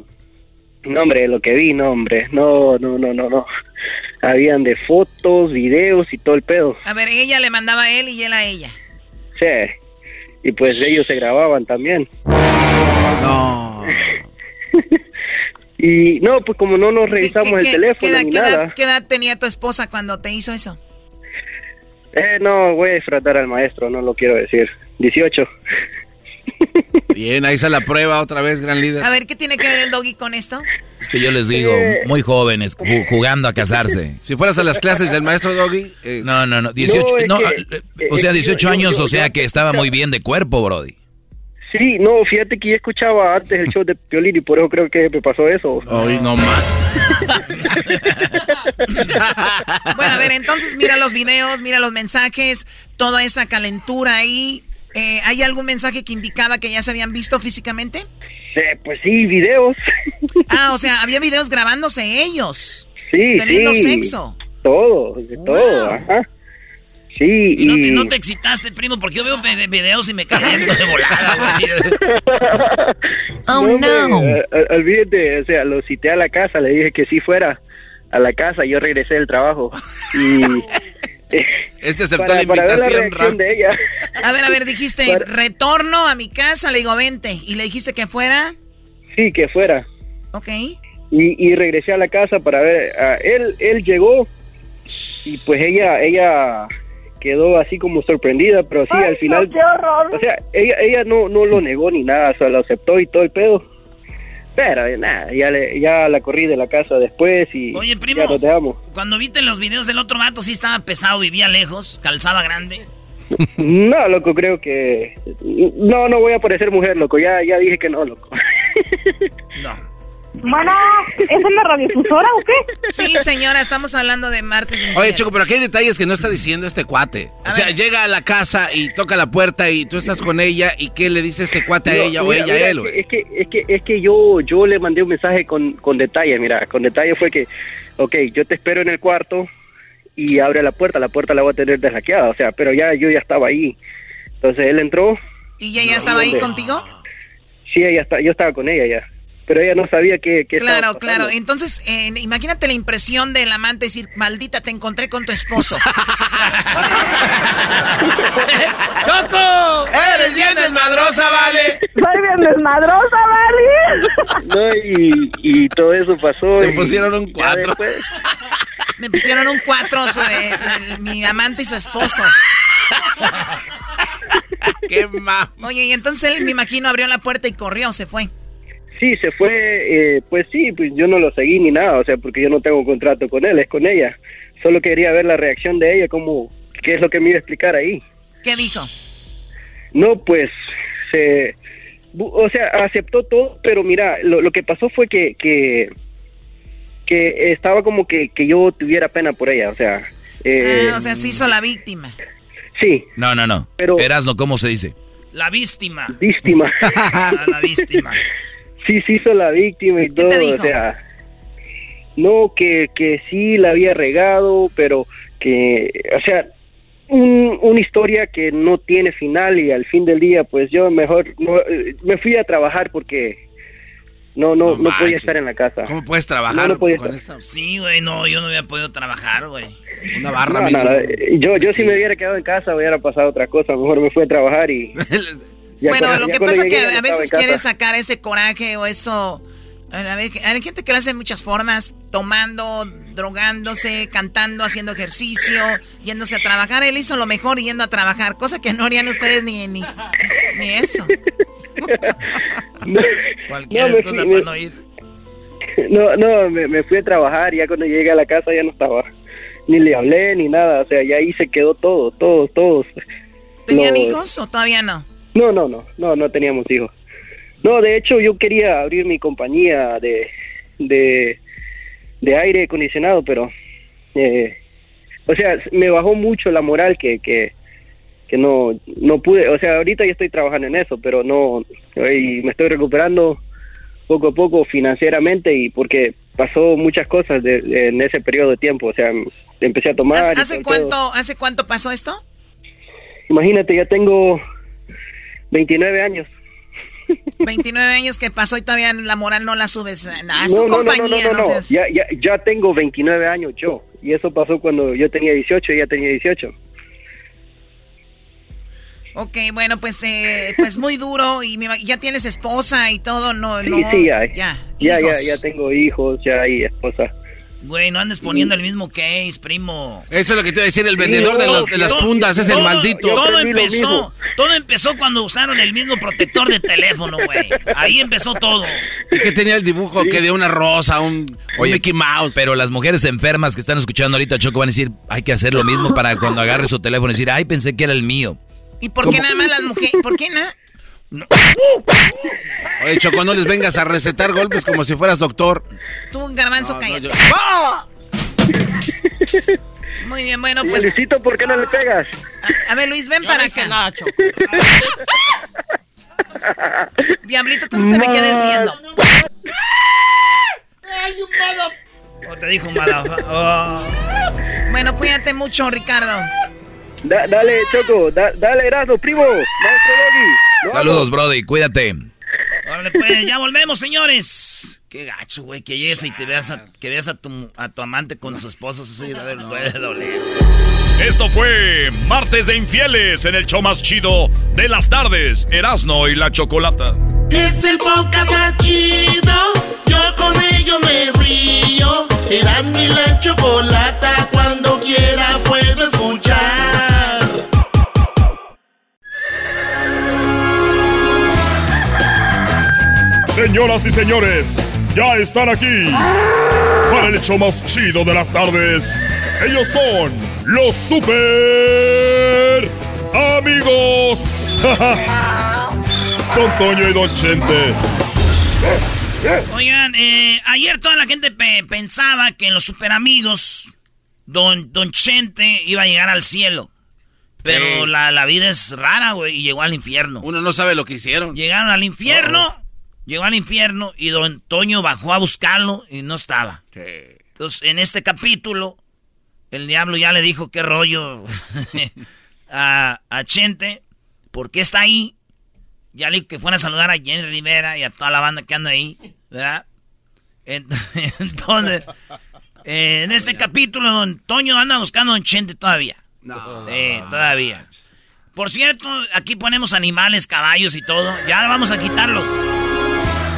No, hombre, lo que vi, no, hombre, no, no, no, no, no. Habían de fotos, videos y todo el pedo. A ver, ella le mandaba a él y él a ella. Sí. Y pues ellos se grababan también. No. Y no, pues como no nos revisamos ¿Qué- el qué- teléfono qué edad, ni qué edad- nada. qué edad tenía tu esposa cuando te hizo eso? Eh, no, voy a disfrutar al maestro, no lo quiero decir. 18. Bien, ahí está la prueba otra vez, gran líder. A ver, ¿qué tiene que ver el doggy con esto? Es que yo les digo, Eh. muy jóvenes, ju- jugando a casarse. Si fueras a las clases del maestro Doggy. eh, No, no, no, 18, No, es no, que- o sea, es que 18 yo- años, yo- o sea que estaba muy bien de cuerpo, Brody. Sí, no, fíjate que yo escuchaba antes el show de Piolín y por eso creo que me pasó eso. Hoy no más. Bueno, a ver, entonces mira los videos, mira los mensajes, toda esa calentura ahí. Eh, ¿Hay algún mensaje que indicaba que ya se habían visto físicamente? Eh, pues sí, videos. Ah, o sea, había videos grabándose ellos. Sí, Teniendo sí. sexo. Todo, de todo, ajá. Sí, Y no, te, y- no te excitaste, primo, porque yo veo ve- videos y me caliento de volada, güey. Oh, hombre, eh, eh, olvídate, o sea, lo cité a la casa, le dije que sí fuera a la casa, yo regresé del trabajo. Y. Este aceptó para, la para ver la invitación, de ella. A ver, a ver, dijiste, Para- retorno a mi casa, le digo, vente. ¿Y le dijiste que fuera? Sí, que fuera. Ok. Y, y regresé a la casa para ver. ah, él, él llegó y pues ella, ella quedó así como sorprendida, pero sí, al final. O sea, ella, ella no, no lo negó ni nada, o sea, lo aceptó y todo el pedo. Pero eh, nada, ya, le, ya la corrí de la casa después y Oye, primo. ya nos dejamos. Cuando viste los videos del otro vato, sí estaba pesado, vivía lejos, calzaba grande. No, loco, creo que... No, no voy a parecer mujer, loco, ya, ya dije que no, loco. Bueno, ¿es una radiodifusora o qué? Sí, señora, estamos hablando de martes. Oye, infieles. Choco, pero aquí hay detalles que no está diciendo este cuate. O sea, llega a la casa y toca la puerta y tú estás con ella y ¿qué le dice este cuate a No, ella o mira, ella mira, a él, güey? Es que, es que, es que yo, yo le mandé un mensaje con, con detalle, mira, con detalle fue que, ok, yo te espero en el cuarto y abre la puerta, la puerta la voy a tener deslaqueada, o sea, pero ya yo ya estaba ahí. Entonces él entró, ¿Y ella ya estaba ahí contigo? sí, ella está, yo estaba con ella ya, pero ella no sabía que, que estaba Claro, claro. Entonces, eh, imagínate la impresión del amante decir, maldita, te encontré con tu esposo. ¡Choco! ¡Eres bien desmadrosa, vale! Soy bien desmadrosa, ¿vale? No, y, y todo eso pasó. Te y pusieron un cuatro. Me pusieron un cuatro, su- es el- mi amante y su esposo. ¡Qué ma... Oye, y entonces él, me imagino, abrió la puerta y corrió, se fue. Sí, se fue, eh, pues sí, pues yo no lo seguí ni nada, o sea, porque yo no tengo contrato con él, es con ella. Solo quería ver la reacción de ella, cómo, qué es lo que me iba a explicar ahí. ¿Qué dijo? No, pues, se, o sea, aceptó todo, pero mira, lo, lo que pasó fue que, que, que estaba como que, que yo tuviera pena por ella, o sea, eh, Ah, o sea, se hizo la víctima. sí, No, no, no. Pero- Erasno, ¿cómo se dice? La víctima. víctima. A la víctima. Sí se hizo la víctima y ¿Qué todo, te dijo? o sea, no, que, que sí la había regado, pero que, o sea, un- una historia que no tiene final y al fin del día, pues yo mejor no, eh, me fui a trabajar porque no, no, No no, podía estar en la casa. ¿Cómo puedes trabajar no podía con estar. esta? Sí, güey, no, yo no había podido trabajar, güey. Una barra, No, amigo. no, no, eh, yo, yo si me hubiera quedado en casa hubiera pasado otra cosa, mejor me fui a trabajar y... bueno, lo que pasa es que a veces quieres sacar ese coraje o eso. A ver, hay gente que lo hace de muchas formas, tomando, drogándose, cantando, haciendo ejercicio, yéndose a trabajar. Él hizo lo mejor yendo a trabajar, cosa que no harían ustedes ni, ni, ni eso. Cualquier No, fui- para no ir. No, no, me, me fui a trabajar y ya cuando llegué a la casa ya no estaba. Ni le hablé ni nada, o sea, ya ahí se quedó todo, todos, todos. ¿Tenían Los- hijos o todavía no? No, no, no, no, no teníamos hijos. No, de hecho yo quería abrir mi compañía de, de, de aire acondicionado, pero, eh, o sea, me bajó mucho la moral que, que, que no, no pude, o sea, ahorita ya estoy trabajando en eso, pero no, y me estoy recuperando poco a poco financieramente y porque pasó muchas cosas de- de- en ese periodo de tiempo, o sea, empecé a tomar. ¿Hace, hace cuánto. ¿Hace cuánto pasó esto? Imagínate, ya tengo 29 años. 29 años que pasó y todavía la moral no la subes. Ah, es no, tu no, no, no, compañía, no, no, no, Ya, ya, ya tengo 29 años yo. Y eso pasó cuando yo tenía 18 y ella tenía 18. Ok, bueno, pues eh, pues muy duro y ya tienes esposa y todo, no, Sí, no. sí, ya. Ya, Ya, ya, hijos. ya tengo hijos, ya hay esposa. Güey, no andes poniendo el mismo case, primo. Eso es lo que te iba a decir, el vendedor de, los- de las Todo- fundas es el todo- maldito. Todo empezó, todo empezó cuando usaron el mismo protector de teléfono, güey. Ahí empezó todo. Y que tenía el dibujo que de una rosa, un, Oye, Mickey Mouse. Pero las mujeres enfermas que están escuchando ahorita Choco van a decir, hay que hacer lo mismo para cuando agarre su teléfono y decir, ay, pensé que era el mío. ¿Y por qué nada más las mujeres? ¿Por qué nada? Oye, Choco, no les vengas a recetar golpes como si fueras doctor. Tú, garbanzo, No, no, cállate. yo- Muy bien, bueno, pues. Luisito, ¿por qué no le pegas? A, a ver, Luis, ven para acá. Diablito, tú no te me quedes viendo. O te dijo madafa. Oh. Bueno, cuídate mucho, Ricardo. Da- dale, Choco, da- dale, Erasmo, primo, maestro Doggy. Saludos. Brody, cuídate. Órale, pues, ya volvemos, señores. Qué gacho, güey, que llegues y te veas a, que veas a tu, a tu amante con su esposo. Eso sí debe doler. Esto fue Martes de Infieles en el show más chido de las tardes, Erasno y la Chocolata. Es el podcast más chido. Yo con ello me río. Eras mi la chocolata. Cuando quiera puedo escuchar. Señoras y señores, ya están aquí para el show más chido de las tardes. Ellos son los super amigos. Don Toño y Don Chente. Oigan, eh, ayer toda la gente pe- pensaba que en los super amigos, don, don Chente iba a llegar al cielo. Pero Sí. la, la vida es rara, güey, y llegó al infierno. Uno no sabe lo que hicieron. Llegaron al infierno, llegó al infierno y don Toño bajó a buscarlo y no estaba. Entonces, en este capítulo, el diablo ya le dijo qué rollo a, a Chente, por qué está ahí. Ya le dijo que fuera a saludar a Jenny Rivera y a toda la banda que anda ahí, ¿verdad? Ent- Entonces, eh, en este capítulo, don Toño anda buscando a don Chente todavía. No. Eh, todavía. Por cierto, aquí ponemos animales, caballos y todo. Ya vamos a quitarlos.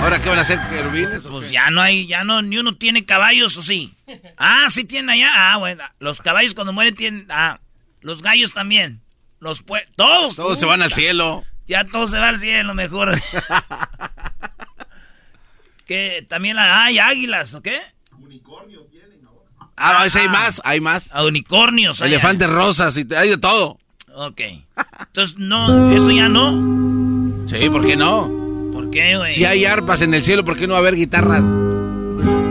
¿Ahora qué van a hacer, querubines? Pues ya no hay, ya no, ni uno tiene caballos, ¿o sí? Ah, sí tienen allá. Ah, bueno. Los caballos cuando mueren tienen. Ah, los gallos también. Los pue- Todos. Todos se van al cielo. Ya todos se van al cielo, mejor. que también la- hay águilas, ¿o qué? Ah, ese hay más, hay más. A unicornios. hay- Elefantes rosas y hay de todo. Ok. Entonces, no, esto ya no. Sí, ¿por qué no? ¿Por qué, güey? Si hay arpas en el cielo, ¿por qué no va a haber guitarra?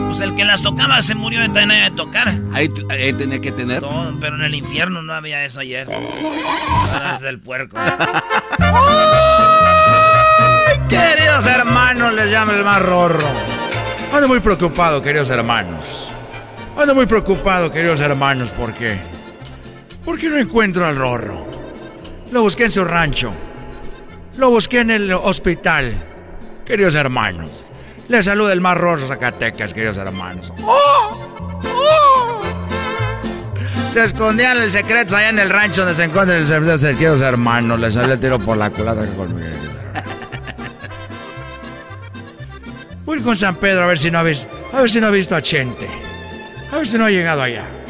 Pues el que las tocaba se murió de tener de tocar. Ahí, ahí tenía que tener. No, pero en el infierno no había eso ayer. Ahora es el puerco. Queridos hermanos, les llama el más rorro. Ando muy preocupado, queridos hermanos. Ando muy preocupado, queridos hermanos, ¿por qué? Porque no encuentro al rorro. Lo busqué en su rancho. Lo busqué en el hospital. Queridos hermanos. Les saluda el más rorro Zacatecas, queridos hermanos. ¡Oh! ¡Oh! Se escondían el secreto allá en el rancho donde se encuentran el secreto, queridos hermanos. Les salió el tiro por la culata conmigo. Voy con San Pedro a ver si no ha visto, a ver si no ha visto a Chente. A ver si no ha llegado allá.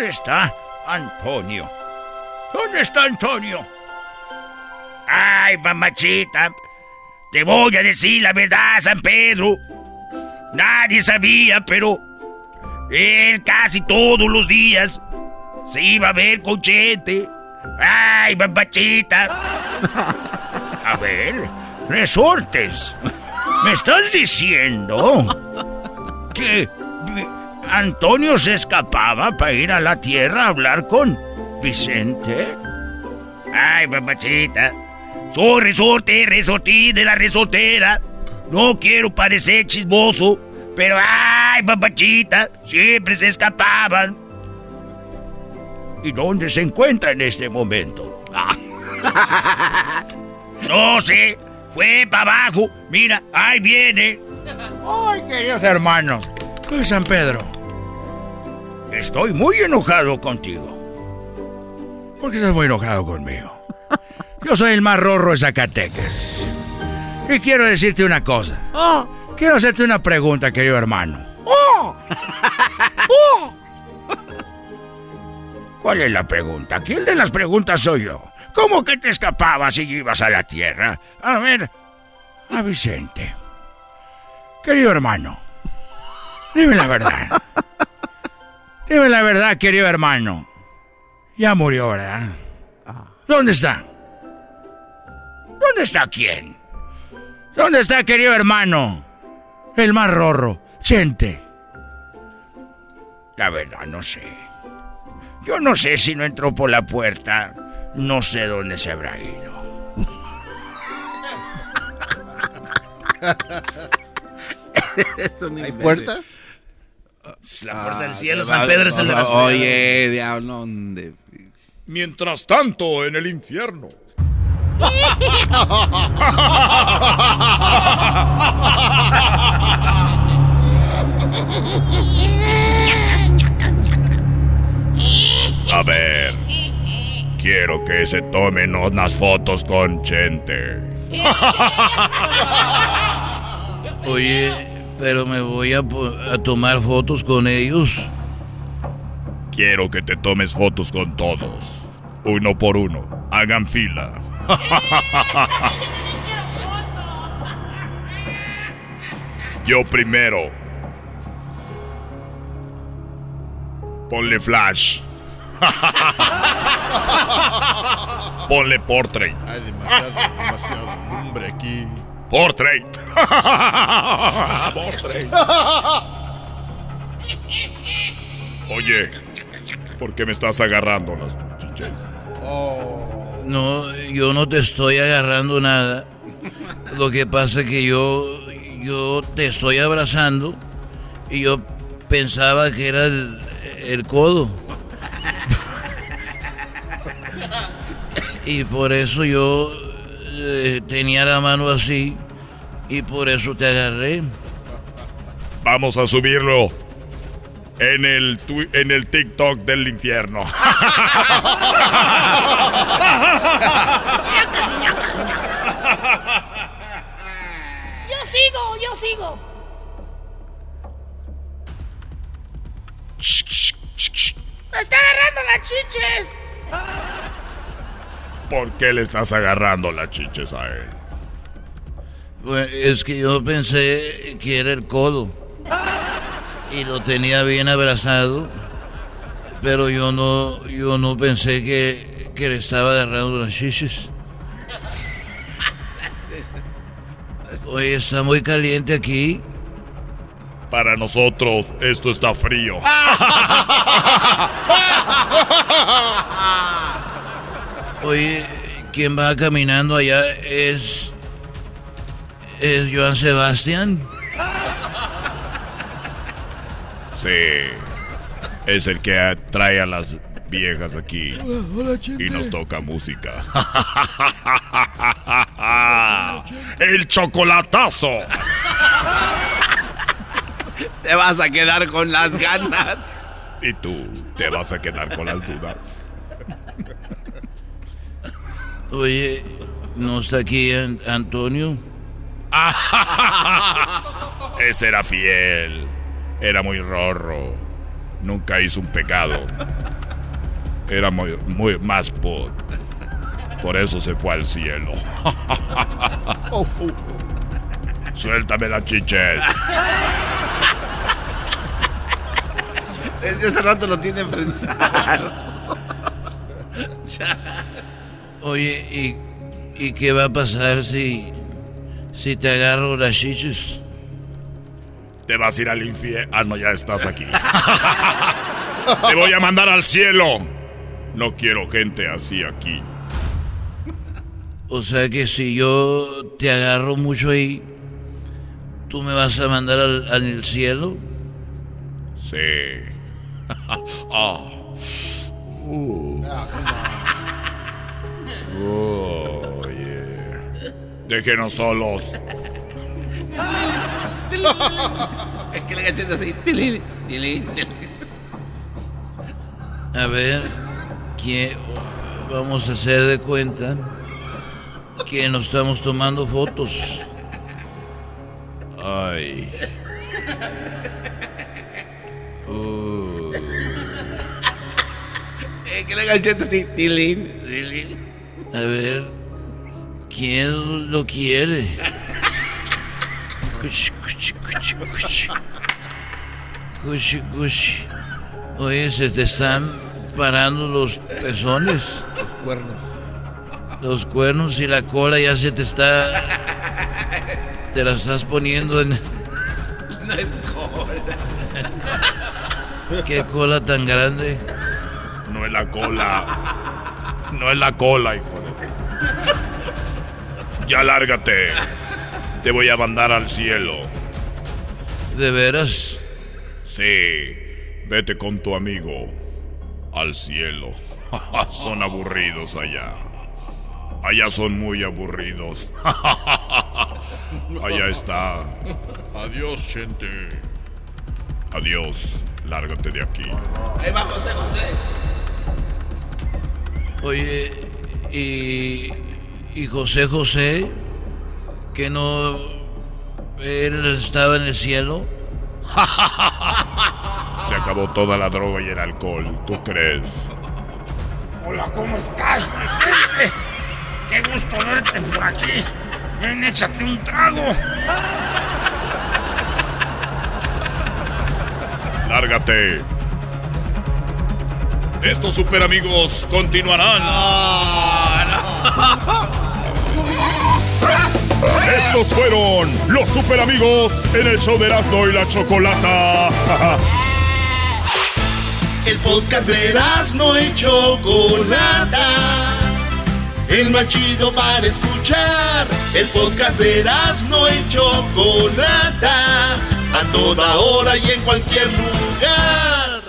¿Dónde está Antonio? ¿Dónde está Antonio? Ay, mamachita. Te voy a decir la verdad, San Pedro. Nadie sabía, pero él casi todos los días se iba a ver con Chente. Ay, mamachita. A ver, resortes. ¿Me estás diciendo que Antonio se escapaba para ir a la tierra a hablar con Vicente? Ay, papachita. Soy resorte, resortí de la resortera. No quiero parecer chismoso, pero ay, papachita, siempre se escapaban. ¿Y dónde se encuentra en este momento? No sé, fue para abajo. Mira, ahí viene. Ay, queridos hermanos. ¿Qué es San Pedro? Estoy muy enojado contigo. ¿Por qué estás muy enojado conmigo? Yo soy el más rorro de Zacatecas. Y quiero decirte una cosa. Quiero hacerte una pregunta, querido hermano. ¿Cuál es la pregunta? ¿Quién de las preguntas soy yo? ¿Cómo que te escapabas y ibas a la tierra? A ver, a Vicente. Querido hermano, dime la verdad. Dime la verdad, querido hermano. Ya murió, ¿verdad? ¿Dónde está? ¿Dónde está quién? ¿Dónde está, querido hermano? El más rorro, Chente. La verdad, no sé. Yo no sé si no entró por la puerta. No sé dónde se habrá ido. ¿Hay puertas? La puerta del cielo, San Pedro es el de las Oye, diablo, ¿dónde? Mientras tanto, en el infierno. A ver, quiero que se tomen unas fotos con Chente. Oye, pero me voy a, a tomar fotos con ellos. Quiero que te tomes fotos con todos. Uno por uno. Hagan fila. Yo primero. Ponle flash. Ponle portrait. Hay demasiado, demasiado hombre aquí. Portrait. Portrait. Oye, ¿por qué me estás agarrando las chiches? No, yo no te estoy agarrando nada. Lo que pasa es que yo, yo te estoy abrazando y yo pensaba que era el, el codo. Y por eso yo eh, tenía la mano así y por eso te agarré. Vamos a subirlo en el, en el TikTok del infierno. Yo sigo, yo sigo. Me está agarrando las chiches. ¿Por qué le estás agarrando las chiches a él? Pues, es que yo pensé que era el codo y lo tenía bien abrazado, pero yo no, yo no pensé que, que le estaba agarrando las chiches. Oye, está muy caliente aquí. Para nosotros esto está frío. Oye, ¿quién va caminando allá es es Joan Sebastián. Sí. Es el que trae a las viejas aquí. Hola, Chente. Y nos toca música. ¡El chocolatazo! Te vas a quedar con las ganas. Y tú te vas a quedar con las dudas. Oye, ¿no está aquí An- Antonio? Ese era fiel. Era muy rorro. Nunca hizo un pecado. Era muy, muy más put. Por eso se fue al cielo. Suéltame las chiches. Desde hace rato lo tiene prensado. Oye, ¿y, ¿y qué va a pasar si, si te agarro las chiches? Te vas a ir al infierno. Ah, no, ya estás aquí. Te voy a mandar al cielo. No quiero gente así aquí. O sea que si yo te agarro mucho ahí, ¿tú me vas a mandar al, al cielo? Sí. Ah. Uh. Oye. Déjenos solos. es que le cachete así. A ver, ¿qué vamos a hacer de cuenta que nos estamos tomando fotos? Ay. Uh. que le ganchete así, tilín, tilín. A ver, ¿quién lo quiere? Cuchi, cuchi, cuchi, cuchi. Cuchi, cuchi. Oye, se te están parando los pezones. Los cuernos. Los cuernos y la cola ya se te está. Te la estás poniendo en. No es cola. ¿Qué cola tan grande? No es la cola. No es la cola, hijo. Ya lárgate. Te voy a mandar al cielo. ¿De veras? Sí. Vete con tu amigo al cielo. son aburridos allá. Allá son muy aburridos. allá está. Adiós, gente. Adiós. Lárgate de aquí. Ahí va José José. Oye, y. ¿Y José José? ¿Que no. él estaba en el cielo? Se acabó toda la droga y el alcohol. ¿Tú crees? Hola, ¿cómo estás, Vicente? Qué gusto verte por aquí. Ven, échate un trago. Lárgate. Estos super amigos continuarán. Estos fueron los super amigos en el show de Erasmo y la Chocolata. El podcast de Erasmo y Chocolata. El más chido para escuchar. El podcast de Erasmo y Chocolata. A toda hora y en cualquier lugar.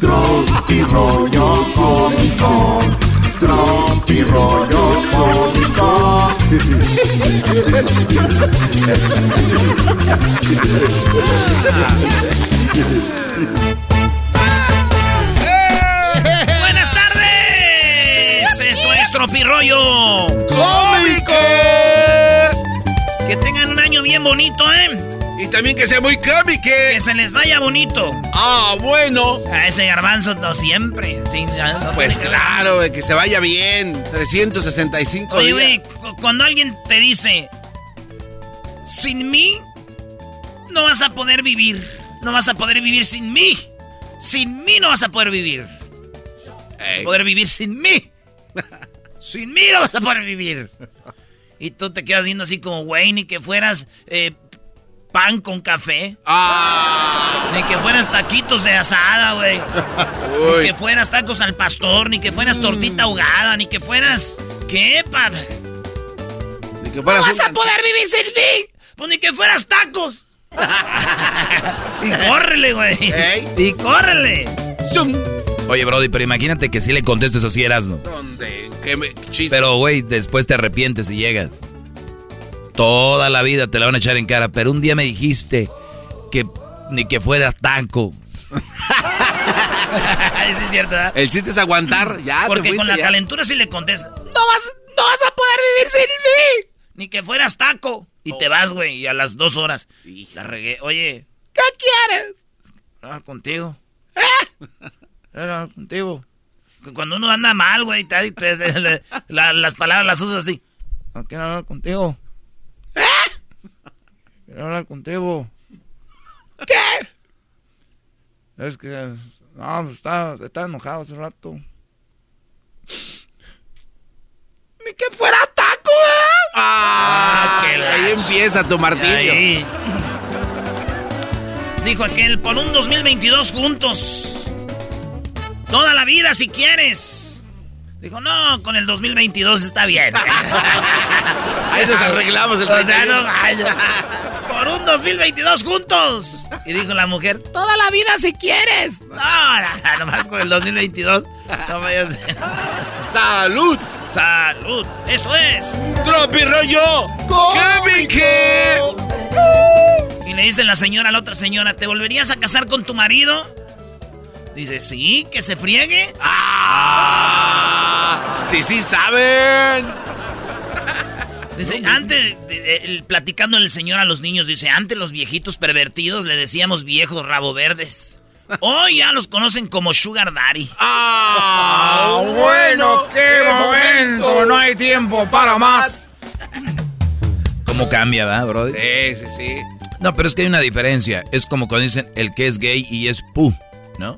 Tropi rollo cómico. Tropi rollo cómico. ¡Buenas tardes! Esto es Tropirollo ¡Cómico! Que tengan un año bien bonito, ¿eh? Y también que sea muy cómico. Que se les vaya bonito. Ah, bueno. A ese garbanzo no siempre. sí, ya no Pues claro, güey, que se vaya bien. 365 Oye, días. güey, cu- cuando alguien te dice, sin mí, no vas a poder vivir. No vas a poder vivir sin mí. Sin mí no vas a poder vivir. Vas a poder vivir sin mí. sin mí no vas a poder vivir. Y tú te quedas viendo así como, güey, ni que fueras eh, pan con café. Ah. Ni que fueras taquitos de asada, güey. Ni que fueras tacos al pastor, ni que fueras tortita ahogada, ni que fueras... ¿Qué, pap? Ni que No vas a poder vivir sin mí. Pues ni que fueras tacos. y córrele, güey. Y córrele. Oye, Brody, pero imagínate que si le contestes así, Erasno. ¿Dónde? ¿Qué me-? Pero, güey, después te arrepientes y llegas. Toda la vida te la van a echar en cara, pero un día me dijiste que ni que fueras taco. Ay, sí es cierto, ¿verdad? El chiste es aguantar. Ya, te Porque fuiste, con la ya. calentura sí le contestas. No vas, no vas a poder vivir sin mí. Ni que fueras taco. Y te vas, güey, y a las dos horas. La regué. Oye, ¿qué quieres? Hablar contigo. ¿Eh? Hablar contigo. Cuando uno anda mal, güey, te- te- te- le- la- las palabras las usas así. No quiero hablar contigo. Quiero hablar contigo. ¿Qué? Es que... No, pues, estaba, estaba enojado hace rato. Ni que fuera taco, ¿eh? Ah, qué ahí lacho. empieza tu martirio. Ahí. Dijo aquel, por un 2022 juntos. Toda la vida si quieres. Dijo, no, con el 2022 está bien. Ahí nos arreglamos el O sea, 31. no vaya. Por un 2022 juntos. Y dijo la mujer, toda la vida si quieres. No, no, no, nomás con el 2022. No vayas. ¡Salud! ¡Salud! ¡Eso es! ¡Tropi rollo! ¡Cómico! Y le dice la señora a la otra señora, ¿te volverías a casar con tu marido? Dice, sí, que se friegue. ¡Ah! Sí, sí, saben. Dice, antes, de- de- el- platicando el señor a los niños, dice, antes los viejitos pervertidos le decíamos viejos rabo verdes. Hoy ya los conocen como Sugar Daddy. ¡Ah! bueno, qué momento. No hay tiempo para más. ¿Cómo cambia, va, bro? Sí, sí, sí. No, pero es que hay una diferencia. Es como cuando dicen el que es gay y es pu, ¿no?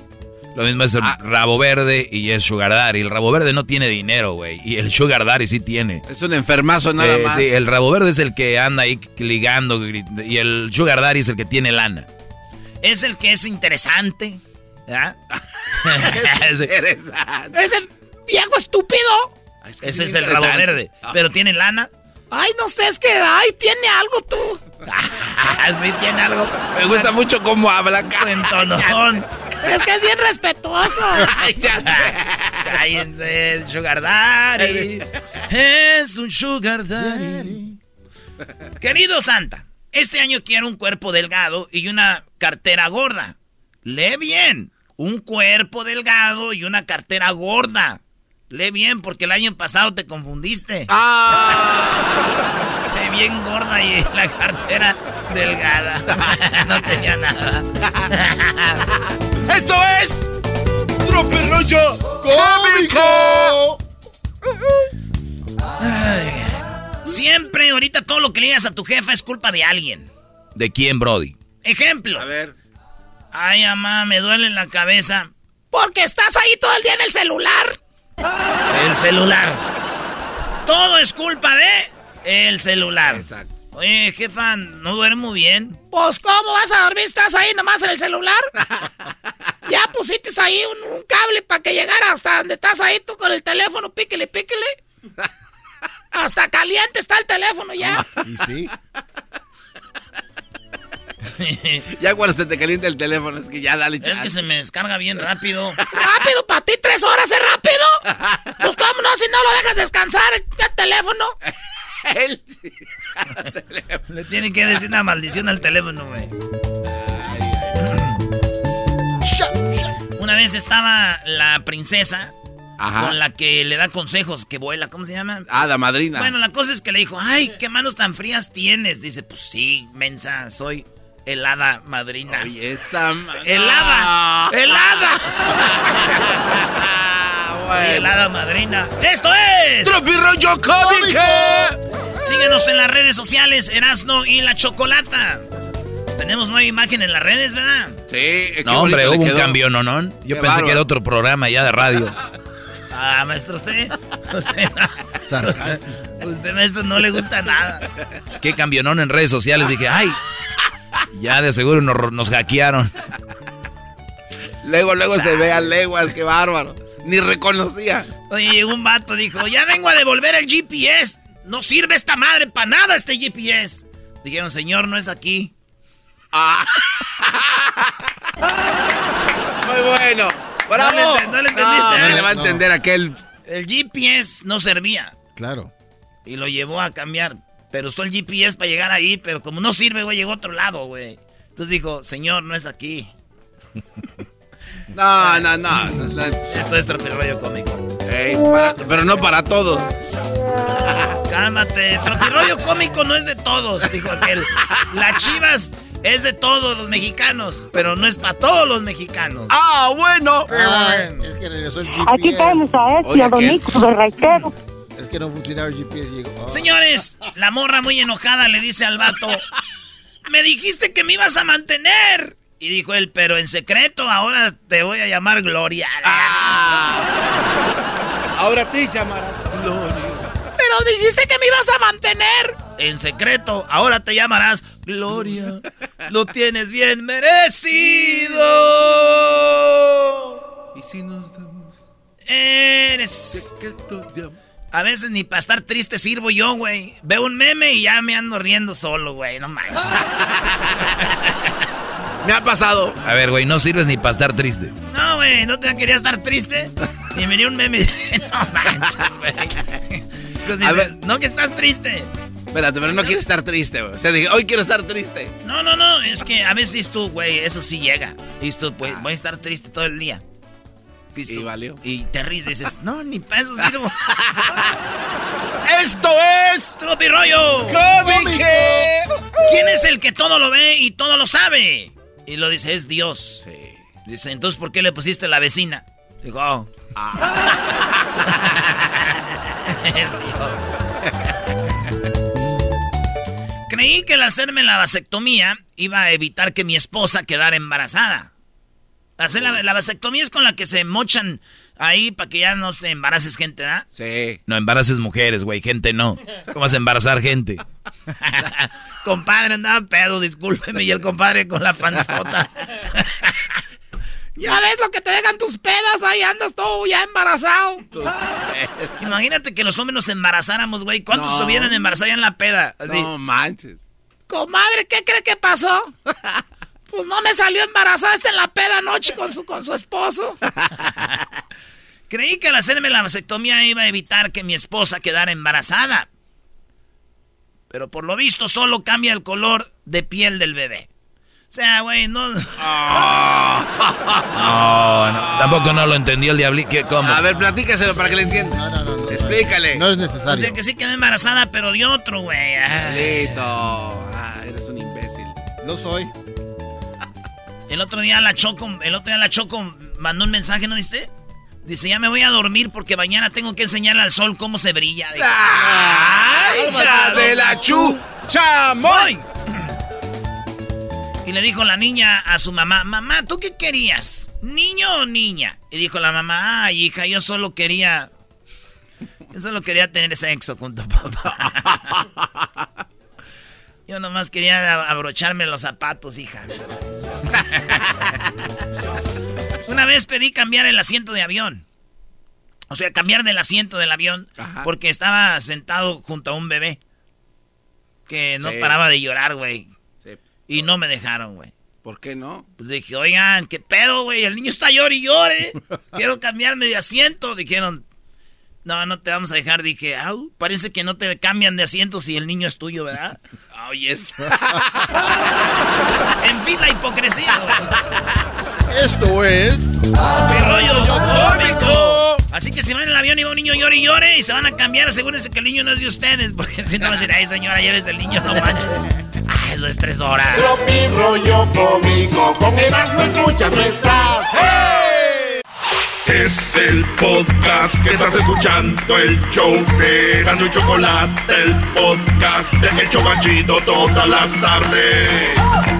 Lo mismo es el Ah. rabo verde y es sugar daddy. El rabo verde no tiene dinero, güey. Y el sugar daddy sí tiene. Es un enfermazo nada Eh, más. Sí, el rabo verde es el que anda ahí ligando y el sugar daddy es el que tiene lana. Es el que es interesante. ¿verdad? Ese- Interesante. Ese viejo estúpido. Ese es el rabo verde. Pero tiene lana. Ay, no sé, es que, ay, tiene algo tú. sí, tiene algo. Me gusta mucho cómo habla, Cuentonón. Es que es bien respetuoso. ya Cállense, Sugar Daddy. Es un Sugar Daddy. Querido Santa, este año quiero un cuerpo delgado y una cartera gorda. Lee bien. Un cuerpo delgado y una cartera gorda. Lee bien porque el año pasado te confundiste. Ah. Lee bien gorda y la cartera delgada. no tenía nada. Esto es Tropirollo ¡Cómico! Ay, siempre, ahorita todo lo que le digas a tu jefa es culpa de alguien. ¿De quién, Brody? Ejemplo. A ver. Ay, mamá, me duele la cabeza. Porque estás ahí todo el día en el celular. El celular. Todo es culpa de el celular. Exacto. Oye, jefa, ¿no duermo bien? Pues, ¿cómo vas a dormir? ¿Estás ahí nomás en el celular? ya pusiste ahí un, un cable para que llegara hasta donde estás ahí tú con el teléfono, píquele, píquele. Hasta caliente está el teléfono ya. Y sí. Ya cuando se te calienta el teléfono, es que ya dale Es chance. que se me descarga bien rápido. ¿Rápido? ¿Para ti tres horas es rápido? Pues cómo no, si no lo dejas descansar el teléfono. Él- Le tienen que decir una maldición al teléfono, güey. Una vez estaba la princesa Ajá. con la que le da consejos que vuela, ¿cómo se llama? Ah, la madrina. Bueno, la cosa es que le dijo, ay, qué manos tan frías tienes. Dice, pues sí, mensa, soy helada madrina. Oye, esa... ¡Helada! Ah. ¡Helada! Ah, Soy bueno. helada madrina. ¡Esto es! Tropirollo Cómico. Síguenos en las redes sociales, Erasno y la Chocolata. Tenemos nueva imagen en las redes, ¿verdad? Sí, eh, qué No, hombre, hubo un cambio, ¿no? no? Yo Qué pensé bárbaro. que era otro programa ya de radio. Ah, maestro, usted. Usted, usted, maestro, no le gusta nada. ¿Qué camionón en redes sociales? Dije, ay, ya de seguro nos, nos hackearon. Luego, luego se ve a leguas, qué bárbaro. Ni reconocía. Oye, llegó un vato, dijo, ya vengo a devolver el GPS. No sirve esta madre para nada este GPS. Dijeron, señor, no es aquí. Ah. Muy bueno. ¡Bravo! No no le entendiste, No, ¿eh? le va a No. entender aquel. El GPS no servía. Claro. Y lo llevó a cambiar. Pero usó el GPS para llegar ahí, pero como no sirve, güey, llegó a otro lado, güey. Entonces dijo, señor, no es aquí. No, no, no. no, no. Esto es Tropirollo Cómico. Ey, para- pero no para todos. Cálmate, Tropirollo Cómico no es de todos, dijo aquel. La Chivas es de todos los mexicanos, pero no es para todos los mexicanos. Ah, bueno. Ah, es que regresó el GPS. Aquí tenemos a este, a Don. Nico. Es que no funcionaba el GPS llegó. oh. Señores, la morra muy enojada le dice al vato, me dijiste que me ibas a mantener. Y dijo él, pero en secreto, ahora te voy a llamar Gloria. Ahora a ti llamarás Gloria. Pero dijiste que me ibas a mantener. En secreto, ahora te llamarás Gloria. Lo tienes bien merecido. Y si nos damos Eres. secreto de amor. A veces ni para estar triste sirvo yo, güey. Veo un meme y ya me ando riendo solo, güey. No manches. Me ha pasado. A ver, güey, no sirves ni para estar triste. No, güey, no te quería estar triste. Y venía un meme no manches, güey. Dice, A ver. no que estás triste. Espérate, pero no quiero estar triste, güey. O sea, dije, hoy quiero estar triste. No, no, no, es que a veces tú, güey, eso sí llega. Y tú, pues, voy a estar triste todo el día. Y valió. Y te ríes y dices, no, ni para eso sirvo. ¡Esto es ¡Tropirollo! Cómico! ¿Quién es el que todo lo ve y todo lo sabe? Y lo dice, es Dios. Dice, entonces, ¿por qué le pusiste la vecina? Dijo, oh. Creí que al hacerme la vasectomía iba a evitar que mi esposa quedara embarazada. Hacer la, vasectomía es con la que se mochan ahí para que ya no se embaraces gente, ¿ah? Sí. No embaraces mujeres, güey, gente no. ¿Cómo vas a embarazar gente? compadre, andaba pedo, discúlpeme. Y el compadre con la panzota. ya ves lo que te dejan tus pedas, ahí andas todo ya embarazado. Imagínate que los hombres nos embarazáramos, güey. ¿Cuántos se hubieran embarazado ya en la peda? No manches. Comadre, ¿qué cree que pasó? pues no me salió embarazada, está en la peda anoche con su, con su esposo. Creí que al hacerme la vasectomía iba a evitar que mi esposa quedara embarazada. Pero por lo visto solo cambia el color de piel del bebé. O sea, güey, no... no... Tampoco no lo entendió el diablito. ¿Cómo? A ver, platícaselo para que le entienda. No, no, no. Explícale. No es necesario. O sea, que sí quedó embarazada, pero de otro, güey. Listo. Ah, eres un imbécil. Lo soy. El otro día la Choco, el otro día la Choco mandó un mensaje, ¿no viste? Dice, ya me voy a dormir porque mañana tengo que enseñarle al sol cómo se brilla. ¡Ay, hija de la chu! ¡Chamoy! Y le dijo la niña a su mamá, mamá, ¿tú qué querías? ¿Niño o niña? Y dijo la mamá, ay, hija, yo solo quería... Yo solo quería tener sexo con tu papá. Yo nomás quería abrocharme los zapatos, hija. Una vez pedí cambiar el asiento de avión. O sea, cambiar del asiento del avión porque estaba sentado junto a un bebé que no paraba de llorar, güey. Y no me dejaron, güey. ¿Por qué no? Pues dije, oigan, ¿qué pedo, güey? El niño está llorando y llore. Quiero cambiarme de asiento. Dijeron, no, no te vamos a dejar. Dije, au, parece que no te cambian de asiento si el niño es tuyo, ¿verdad? Oh, yes. en fin, la hipocresía, güey. Esto es... ¡Mi rollo cómico! Así que si van en el avión y va un niño llore y llore y se van a cambiar, asegúrense que el niño no es de ustedes. Porque si no van a decir, ay señora, lleves el niño, no manches. Ay, eso es tres horas. Tropi rollo cómico, con Erasmo escuchas no estás. ¡Hey! Es el podcast que estás escuchando, el show de Gano y Chocolate, el podcast de El Chobachito todas las tardes.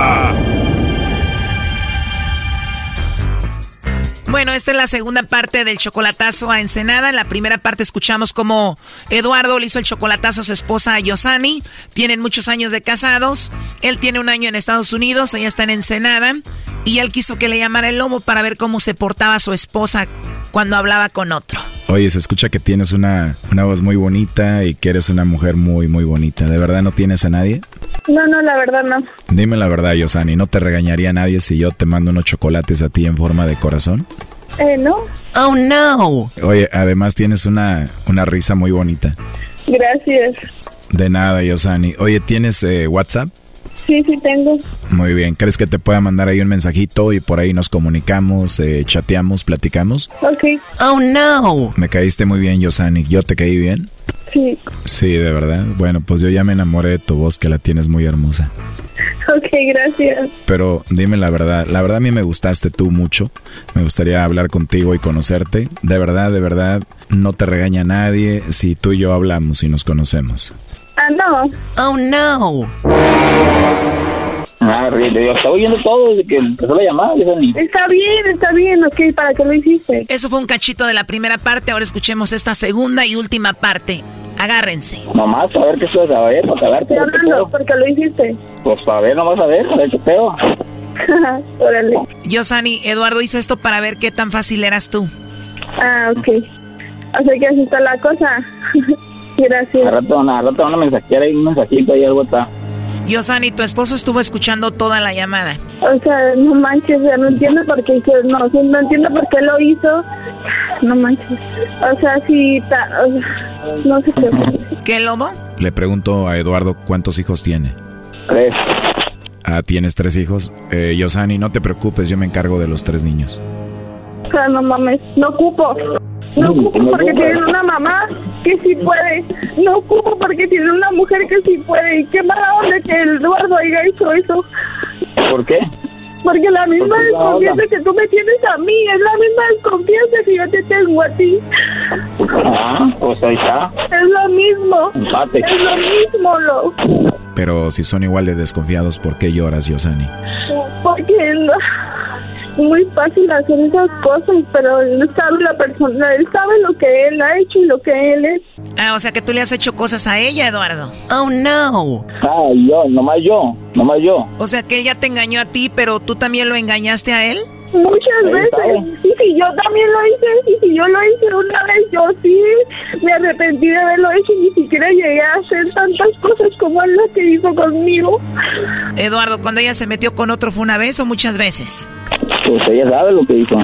Bueno, esta es la segunda parte del chocolatazo a Ensenada. En la primera parte escuchamos cómo Eduardo le hizo el chocolatazo a su esposa Yosani. Tienen muchos años de casados. Él tiene un año en Estados Unidos, ella está en Ensenada. Y él quiso que le llamara el lobo para ver cómo se portaba su esposa cuando hablaba con otro. Oye, se escucha que tienes una, una voz muy bonita y que eres una mujer muy, muy bonita. ¿De verdad no tienes a nadie? No, no, la verdad no. Dime la verdad, Yosani, ¿no te regañaría nadie si yo te mando unos chocolates a ti en forma de corazón? Eh, no. Oh, no. Oye, además tienes una, una risa muy bonita. Gracias. De nada, Yosani. Oye, ¿tienes eh, WhatsApp? Sí, sí tengo. Muy bien. ¿Crees que te pueda mandar ahí un mensajito y por ahí nos comunicamos, eh, chateamos, platicamos? Ok. Oh, no. Me caíste muy bien, Yosani. ¿Yo te caí bien? Sí. Sí, de verdad. Bueno, pues yo ya me enamoré de tu voz, que la tienes muy hermosa. Ok, gracias. Pero dime la verdad, la verdad a mí me gustaste tú mucho. Me gustaría hablar contigo y conocerte. De verdad, de verdad, no te regaña nadie si tú y yo hablamos y nos conocemos. Ah, no. Oh, no. Ah, yo estaba oyendo todo desde que empezó la llamada. Está bien, está bien, ok, ¿para qué lo hiciste? Eso fue un cachito de la primera parte, ahora escuchemos esta segunda y última parte. Agárrense. Nomás a ver qué estás a ver, para cagarte. Estoy hablando, ¿por qué lo hiciste? Pues para ver, nomás a ver, a ver qué pedo. Órale. Yosani, Eduardo hizo esto para ver qué tan fácil eras tú. Ah, ok. O sea que así está la cosa. Gracias. A rato, a rato una mensajería y un mensajito y algo está. Yosani, tu esposo estuvo escuchando toda la llamada. O sea, no manches, ya no entiendo por qué, no, no entiendo por qué lo hizo. No manches. O sea, si, no sé qué. ¿Qué, Lobo? Le pregunto a Eduardo cuántos hijos tiene. Tres. Ah, ¿tienes tres hijos? Eh, Yosani, no te preocupes, yo me encargo de los tres niños. O sea, no mames, no ocupo. No ocupo porque tienen una mamá que sí puede. No ocupo porque tienen una mujer que sí puede. Y qué mala onda que Eduardo haya hecho eso. ¿Por qué? Porque la misma desconfianza que tú me tienes a mí es la misma desconfianza que yo te tengo a ti. Ah, pues ahí está. Es lo mismo. Empate. Es lo mismo, lo. Pero si son igual de desconfiados, ¿por qué lloras, Yosani? Porque no muy fácil hacer esas cosas, pero él sabe la persona, él sabe lo que él ha hecho y lo que él es. Ah, o sea que tú le has hecho cosas a ella, Eduardo. Oh, no. Ah, yo, nomás yo, nomás yo. O sea que ella te engañó a ti, pero tú también lo engañaste a él. Muchas veces. Y si yo también lo hice, y si yo lo hice una vez, yo sí me arrepentí de haberlo hecho y ni siquiera llegué a hacer tantas cosas como él las que hizo conmigo. Eduardo, cuando ella se metió con otro, ¿fue una vez o muchas veces? Pues ella sabe lo que hizo.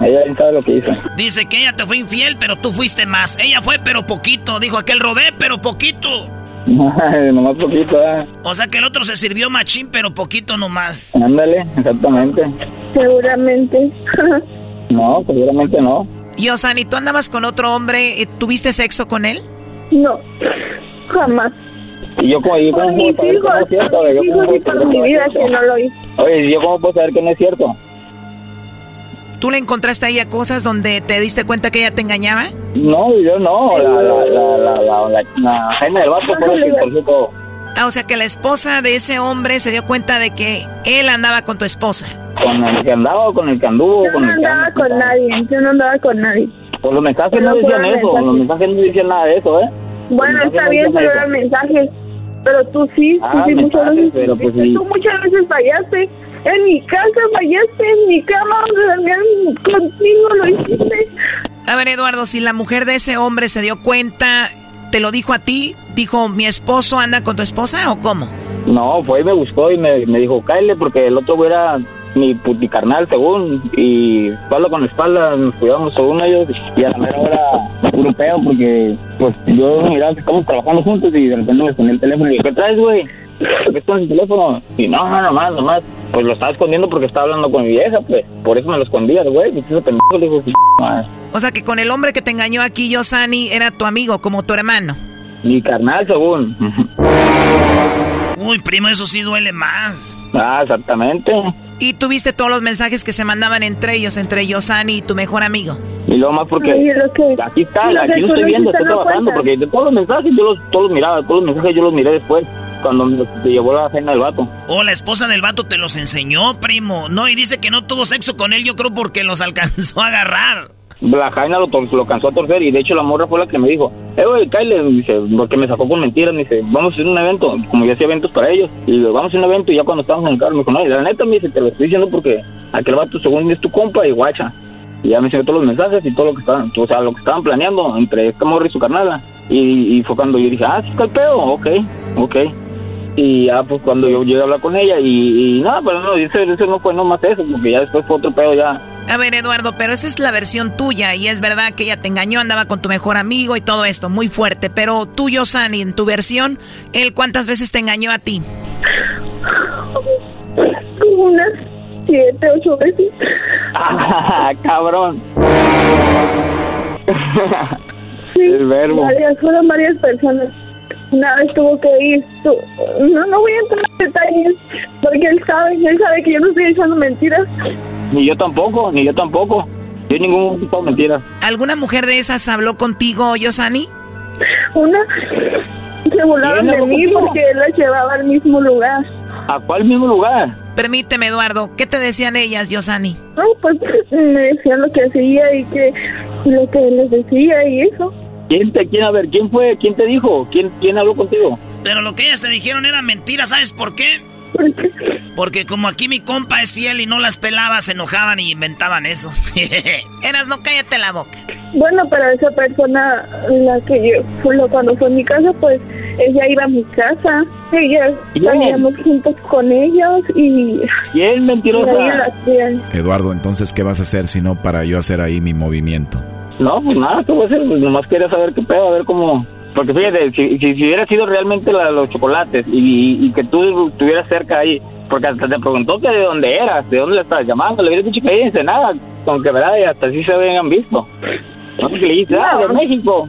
Ella sabe lo que hizo. Dice que ella te fue infiel, pero tú fuiste más. Ella fue, pero poquito. Dijo aquel robé, pero poquito. Nomás poquito, ¿eh? O sea que el otro se sirvió machín, pero poquito nomás. Ándale, exactamente. Seguramente. no, seguramente no. Y Osani, ¿tú andabas con otro hombre? y ¿Tuviste sexo con él? No, jamás. Y yo como, yo como puedo saber que no es cierto, yo como puedo saber mi vida que no lo hice. Oye, yo cómo puedo saber que no es cierto. ¿Tú le encontraste a ella cosas donde te diste cuenta que ella te engañaba? No, yo no, la, la, la, la, la, la, del vato fue la que todo. Ah, o sea que la esposa de ese hombre se dio cuenta de que él andaba con tu esposa. ¿Con el que andaba o con el que anduvo? Yo con no andaba con nadie, yo no andaba con nadie. Pues los mensajes no decían eso, los mensajes no decían nada de eso, ¿eh? Bueno, está bien, pero eran mensajes. Pero tú sí, ah, sí, muchas veces. Pero pues sí. Tú muchas veces fallaste. En mi casa fallaste, en mi cama, contigo lo hiciste. A ver, Eduardo, si la mujer de ese hombre se dio cuenta, ¿te lo dijo a ti? ¿Dijo, mi esposo anda con tu esposa o cómo? No, fue y me buscó y me, me dijo, cállate porque el otro era mi carnal según y espalda con espalda nos cuidamos según ellos y a la mera hora puro pedo porque pues yo miraba que estamos trabajando juntos y de repente me ponía el teléfono y dije ¿qué traes güey? ¿qué estás en el teléfono? y no, no, nomás, nomás pues lo estaba escondiendo porque estaba hablando con mi vieja pues por eso me lo escondías güey ese pendejo le dijo o sea que con el hombre que te engañó aquí Yosani era tu amigo como tu hermano mi carnal según primo, eso sí duele más. Ah, exactamente. ¿Y tuviste todos los mensajes que se mandaban entre ellos, entre Yosani y tu mejor amigo? Y luego más porque aquí está, aquí lo estoy viendo, estoy trabajando, porque de todos los mensajes yo los, todos los miraba, todos los mensajes yo los miré después, cuando me llevó la cena del vato. Oh, la esposa del vato te los enseñó, primo. No, y dice que no tuvo sexo con él, yo creo porque los alcanzó a agarrar la Jaina lo, lo cansó a torcer y de hecho la morra fue la que me dijo, eh, güey, Kyle, dice, porque me sacó con mentiras, me dice, vamos a hacer un evento, como yo hacía eventos para ellos, y digo, vamos a un evento y ya cuando estábamos en el carro me dijo, no, la neta me dice, te lo estoy diciendo porque aquel vato según es tu compa y guacha. Y ya me enseñó todos los mensajes y todo lo que estaban, o sea, lo que estaban planeando entre esta morra y su carnala. Y, y fue cuando yo dije, ah, sí, calpeo, ok, ok. Y ya, pues cuando yo llegué a hablar con ella, y, nada, pero no, ese, ese no fue nomás eso, porque ya después fue otro pedo ya a ver, Eduardo, pero esa es la versión tuya y es verdad que ella te engañó, andaba con tu mejor amigo y todo esto, muy fuerte. Pero tú, Yosani, en tu versión, ¿él cuántas veces te engañó a ti? Unas siete, ocho veces. Ah, cabrón. Sí, El verbo. Varias, fueron varias personas. Una vez tuvo que ir. No, no voy a entrar en detalles porque él sabe, él sabe que yo no estoy echando mentiras. Ni yo tampoco, ni yo tampoco. Yo ningún tipo de mentira. ¿Alguna mujer de esas habló contigo, Yosani? Una. Se burlaron de mí porque él la llevaba al mismo lugar. ¿A cuál mismo lugar? Permíteme, Eduardo. ¿Qué te decían ellas, Yosani? No, pues me decían lo que hacía y que lo que les decía y eso. ¿Quién te, quién, a ver, quién fue, quién te dijo? ¿Quién, quién habló contigo? Pero lo que ellas te dijeron era mentira, ¿sabes por qué? Porque como aquí mi compa es fiel y no las pelaba, se enojaban y inventaban eso. Eras, no cállate la boca. Bueno, pero esa persona, la que yo, cuando fue a mi casa, pues ella iba a mi casa. Ella salíamos juntos con ellos y. Él mentiroso. Eduardo, entonces, ¿qué vas a hacer si no para yo hacer ahí mi movimiento? No, pues nada, ¿qué voy a hacer? Pues nomás quería saber qué pedo, a ver cómo. Porque fíjate, si, si, hubiera sido realmente la, los chocolates y, y, que tú estuvieras cerca ahí, porque hasta te preguntó que de dónde eras, de dónde le estabas llamando, le hubieras dicho que ahí en Senada, con que verdad, y hasta así se habían visto. No, que le dices, ah, de México.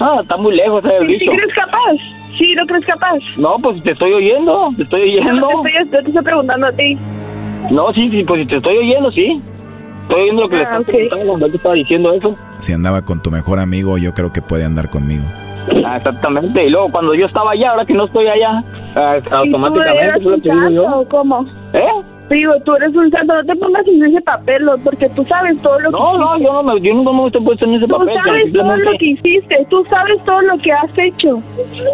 No, está muy lejos, el bicho. ¿Sí crees capaz? ¿Sí lo crees capaz? No, pues te estoy oyendo, te estoy oyendo. No, te estoy, te estoy preguntando a ti. No, sí, sí, pues si te estoy oyendo, sí. Estoy oyendo lo que le ah, estás preguntando cuando te estaba diciendo eso. Si andaba con tu mejor amigo, yo creo que puede andar conmigo. Ah, exactamente. Y luego cuando yo estaba allá, ahora que no estoy allá, ah, automáticamente tú eres un santo, ¿Cómo? ¿Eh? Digo, tú eres un santo, no te pongas en ese papel, porque tú sabes todo lo no, que No, no, yo no me, yo no me estoy puesto en ese tú papel. Tú sabes todo lo que hiciste, tú sabes todo lo que has hecho.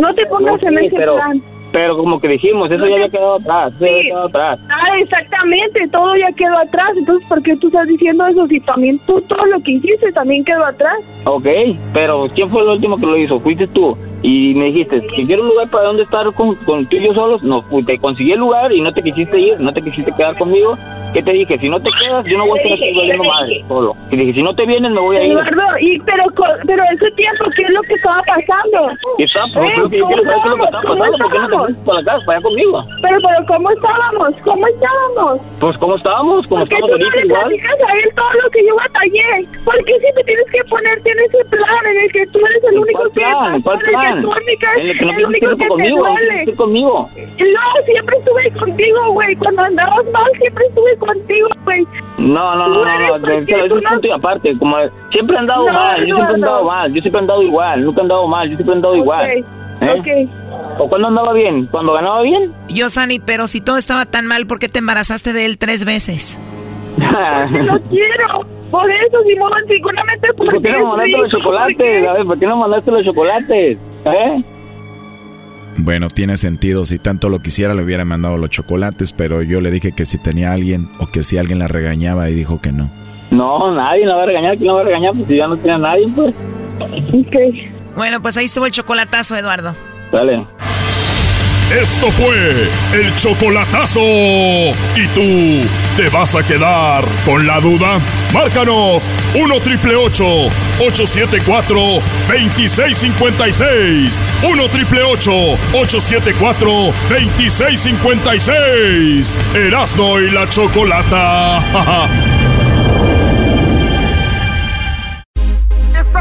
No te pongas en ese plan. Pero como que dijimos, eso ya había quedado atrás, sí. ya quedado atrás. Ah, exactamente, todo ya quedó atrás. Entonces, ¿por qué tú estás diciendo eso si también tú todo lo que hiciste también quedó atrás? Ok, pero ¿quién fue el último que lo hizo? Fuiste tú. Y me dijiste, si quiero un lugar para donde estar con, con tú y yo solos, no, te conseguí el lugar y no te quisiste ir, no te quisiste quedar conmigo. ¿Qué te dije? Si no te quedas, yo no voy a estar aquí valiendo madre solo. Y dije, si no te vienes, me voy a ir. Eduardo, y, pero, pero ese tiempo, ¿qué es lo que estaba pasando? ¿Qué está? Pues, yo quiero saber qué es lo que estaba pasando. ¿Por qué no te para casa, para allá conmigo? Pero, pero, ¿cómo estábamos? ¿Cómo estábamos? Pues, ¿cómo estábamos? ¿Cómo estábamos ahorita igual? a él todo lo que yo batallé. ¿Por qué siempre tienes que ponerte en ese plan en el que tú eres el único que plan? ¿Cuál plan? En el que no tienes tiempo conmigo, estoy conmigo. No, siempre estuve contigo, güey. Cuando andabas mal, siempre estuve contigo, güey. No, no, no, no, no, eso es un punto y aparte, como siempre he andado mal, yo siempre he andado mal, yo siempre he andado igual, nunca he andado mal, yo siempre he andado igual. ¿Eh? ¿O cuando andaba bien? ¿Cuando ganaba bien? Yo, Sani, pero si todo estaba tan mal, ¿por qué te embarazaste de él tres veces? ¡Lo quiero! Por eso, Simón, seguramente porque... ¿Por qué no mandaste los chocolates? A ver, ¿por qué no mandaste los chocolates? ¿Eh? Bueno, tiene sentido. Si tanto lo quisiera, le hubiera mandado los chocolates, pero yo le dije que si tenía alguien o que si alguien la regañaba y dijo que no. No, nadie la va a regañar. ¿Quién la va a regañar? Pues si ya no tiene a nadie, pues. Bueno, pues ahí estuvo el chocolatazo, Eduardo. Dale. Esto fue el chocolatazo. ¿Y tú te vas a quedar con la duda? Márcanos 1 triple 874 2656. 1 triple 874 2656. Erasno y la chocolata.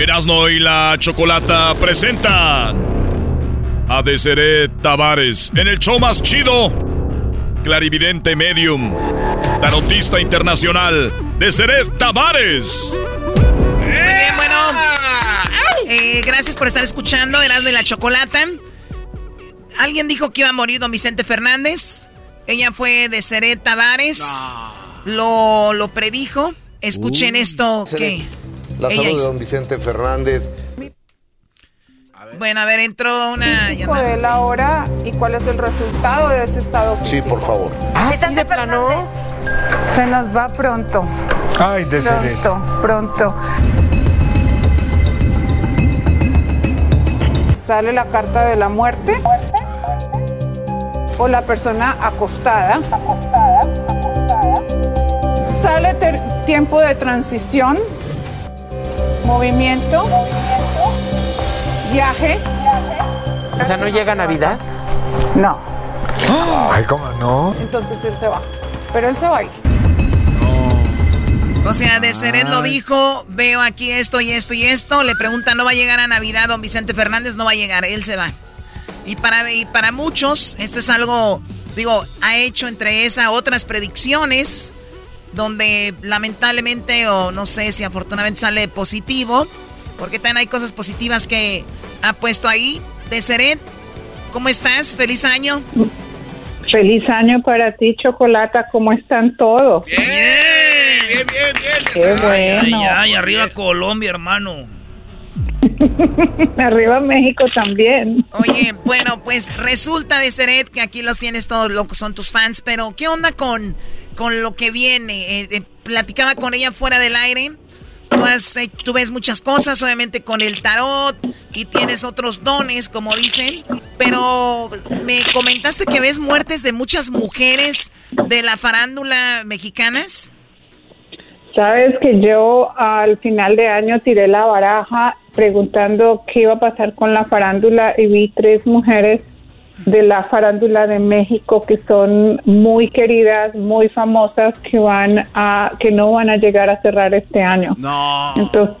Erasno y la Chocolata presentan a Deseret Tavares en el show más chido. Clarividente Medium, tarotista internacional, Deseret Tavares. Muy bien, bueno. Eh, gracias por estar escuchando Erasno y la Chocolata. Alguien dijo que iba a morir don Vicente Fernández. Ella fue Deseret Tavares. Lo, lo predijo. Escuchen esto que... La salud de don Vicente Fernández. Bueno, a ver, entró una llamada. de la hora y cuál es el resultado de ese estado físico? Sí, por favor. Ah, ¿sí de plano? Se nos va pronto. Ay, de Pronto, pronto. Sale la carta de la muerte. O la persona acostada. Acostada, acostada. Sale tiempo de transición movimiento, viaje. O sea, ¿no llega Navidad? No. Ay, ¿cómo no? Entonces él se va. Pero él se va a ir. O sea, de Seret lo dijo, veo aquí esto y esto y esto. Le pregunta, ¿no va a llegar a Navidad don Vicente Fernández? No va a llegar, él se va. Y para, y para muchos, esto es algo, digo, ha hecho entre esas otras predicciones, donde lamentablemente, o no sé si afortunadamente sale positivo, porque también hay cosas positivas que ha puesto ahí. De Seret, ¿cómo estás? Feliz año. Feliz año para ti, Chocolata. ¿Cómo están todos? Bien, bien, bien, bien. Qué bueno. Ay, ay, arriba Colombia, hermano. Arriba México también. Oye, bueno, pues resulta de Seret que aquí los tienes todos locos, son tus fans, pero ¿qué onda con, con lo que viene? Eh, eh, platicaba con ella fuera del aire. Tú, tú ves muchas cosas, obviamente con el tarot, y tienes otros dones, como dicen, pero me comentaste que ves muertes de muchas mujeres de la farándula mexicanas. Sabes que yo al final de año tiré la baraja preguntando qué iba a pasar con la farándula y vi tres mujeres de la farándula de México que son muy queridas, muy famosas que van a que no van a llegar a cerrar este año. No. Entonces,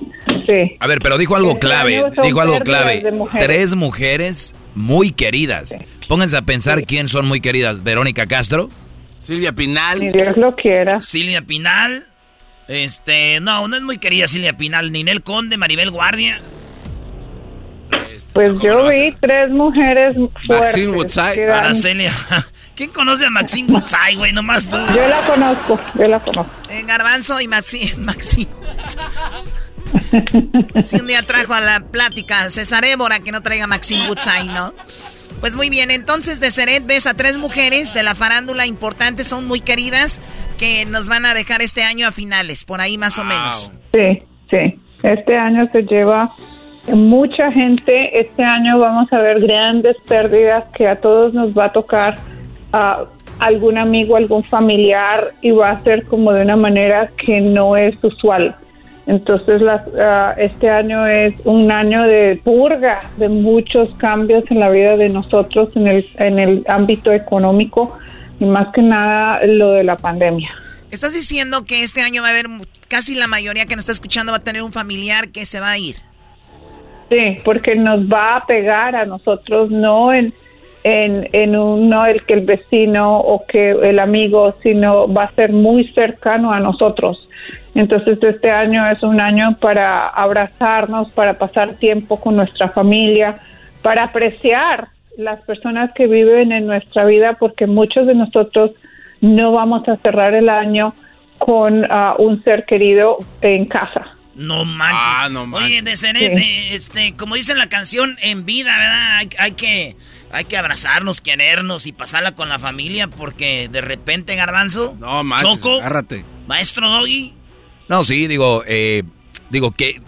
sí. A ver, pero dijo algo Este clave, dijo algo clave. mujeres. Tres mujeres muy queridas. Pónganse a pensar quién son muy queridas. Verónica Castro. Silvia Pinal. Si Dios lo quiera. Silvia Pinal. Este, no, no es muy querida Silvia Pinal. Ninel Conde, Maribel Guardia. Pues yo vi tres mujeres fuertes. que dan- Araceli. ¿Quién conoce a Maxine Woodside, güey? Nomás tú. Yo la conozco, yo la conozco. Eh, Garbanzo y Maxi, Maxi. Si un día trajo a la plática César Évora que no traiga Maxine Woodside, ¿no? Pues muy bien, entonces de Seret ves a tres mujeres de la farándula importantes, son muy queridas, que nos van a dejar este año a finales, por ahí más o menos. Sí, sí. Este año se lleva mucha gente. Este año vamos a ver grandes pérdidas que a todos nos va a tocar a algún amigo, algún familiar y va a ser como de una manera que no es usual. Entonces, las, ah, este año es un año de purga, de muchos cambios en la vida de nosotros en el, en el ámbito económico y más que nada lo de la pandemia. Estás diciendo que este año va a haber casi la mayoría que nos está escuchando va a tener un familiar que se va a ir. Sí, porque nos va a pegar a nosotros, no en, en, en un, el que el vecino o que el amigo, sino va a ser muy cercano a nosotros. Entonces este año es un año para abrazarnos, para pasar tiempo con nuestra familia, para apreciar las personas que viven en nuestra vida, porque muchos de nosotros no vamos a cerrar el año con ah, un ser querido en casa. No manches. Ah, no Oye, manches. de Seret, eh, este, como dice la canción, en vida, ¿verdad? Hay, hay que, hay que abrazarnos, querernos y pasarla con la familia porque de repente, Garbanzo, No manches, Choco, agárrate. maestro Doggy, No, sí, digo, eh, digo, qué,